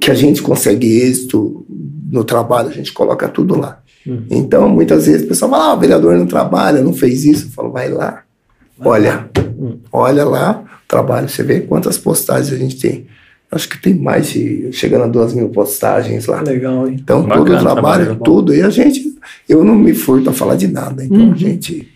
que a gente consegue êxito no trabalho, a gente coloca tudo lá. Uhum. Então, muitas vezes o pessoal fala, ah, o vereador não trabalha, não fez isso. Eu falo, vai lá, olha, Hum. olha lá o trabalho, você vê quantas postagens a gente tem. Acho que tem mais de, chegando a duas mil postagens lá. Legal, hein? Então, Bacana, todo o trabalho, trabalho. tudo. E a gente, eu não me furto a falar de nada. Então, Uhum. a gente,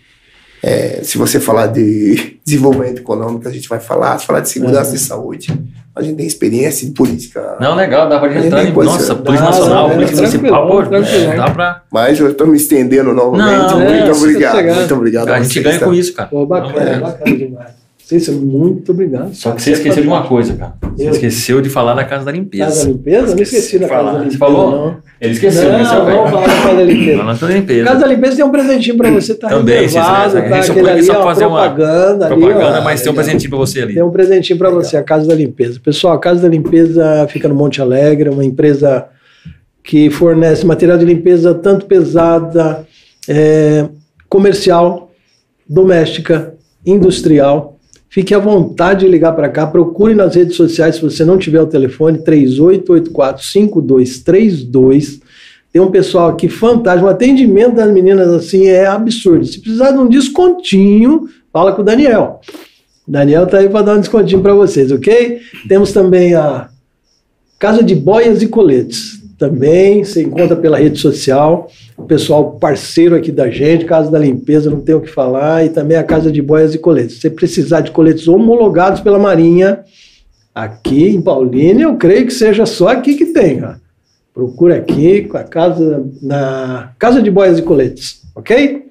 é, se você falar de desenvolvimento econômico, a gente vai falar. Se falar de segurança Uhum. e saúde, a gente tem experiência em política. Não, legal, dá pra gente entrar em. Nossa. Polícia Nacional, dá, Polícia Municipal, pô, tranquilo. é, dá pra. Mas eu estou me estendendo novamente. Não, muito é, obrigado. sossegado. Muito obrigado. A gente vocês, ganha tá? com isso, cara. Pô, bacana, É. bacana demais. Cícero, muito obrigado. Só que você esqueceu de uma coisa, cara. Você Eu? esqueceu de falar da casa da limpeza. Casa da limpeza? Não esqueci da de casa falar. da limpeza. Você falou? Não, Ele esqueceu, não, vai. vamos falar da casa da limpeza. Casa da limpeza. Casa da limpeza tem um presentinho pra você, tá Também, reservado, tá? a gente só Aquele ali, só ó, fazer uma propaganda, ali, Propaganda, ó. mas tem um presentinho pra você ali. Tem um presentinho para você, a Casa da Limpeza. Pessoal, a Casa da Limpeza fica no Monte Alegre, uma empresa que fornece material de limpeza tanto pesada, é, comercial, doméstica, industrial. Fique à vontade de ligar para cá, procure nas redes sociais, se você não tiver o telefone, 3884-5232. Tem um pessoal aqui fantástico, o atendimento das meninas assim é absurdo. Se precisar de um descontinho, fala com o Daniel. O Daniel tá aí para dar um descontinho para vocês, ok? Temos também a Casa de Boias e Coletes. Também você encontra pela rede social. O pessoal parceiro aqui da gente, Casa da Limpeza, não tem o que falar. E também a Casa de Boias e Coletes. Se precisar de coletes homologados pela Marinha, aqui em Paulínia, eu creio que seja só aqui que tem. Procura aqui com a casa, na Casa de Boias e Coletes, ok?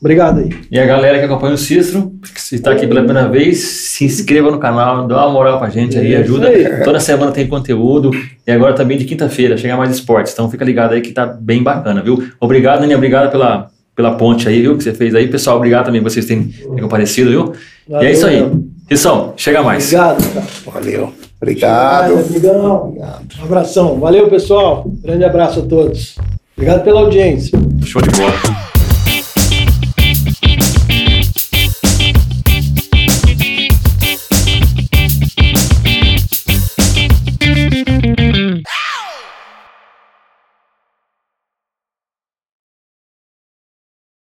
Obrigado aí. E a galera que acompanha o Cícero, se está aqui pela primeira vez, se inscreva no canal, dá uma moral pra gente aí, É ajuda. aí. Toda semana tem conteúdo. E agora também de quinta-feira, chega mais esportes. Então fica ligado aí que tá bem bacana, viu? Obrigado, Aninha, obrigado pela, pela ponte aí, viu? Que você fez aí. Pessoal, obrigado também por vocês terem, terem comparecido, viu? e Valeu, é isso aí. Rissão, chega mais. Obrigado, cara. Valeu. Obrigado. Obrigado, amigão. Obrigado. Um abração. Valeu, pessoal. Grande abraço a todos. Obrigado pela audiência. Show de bola.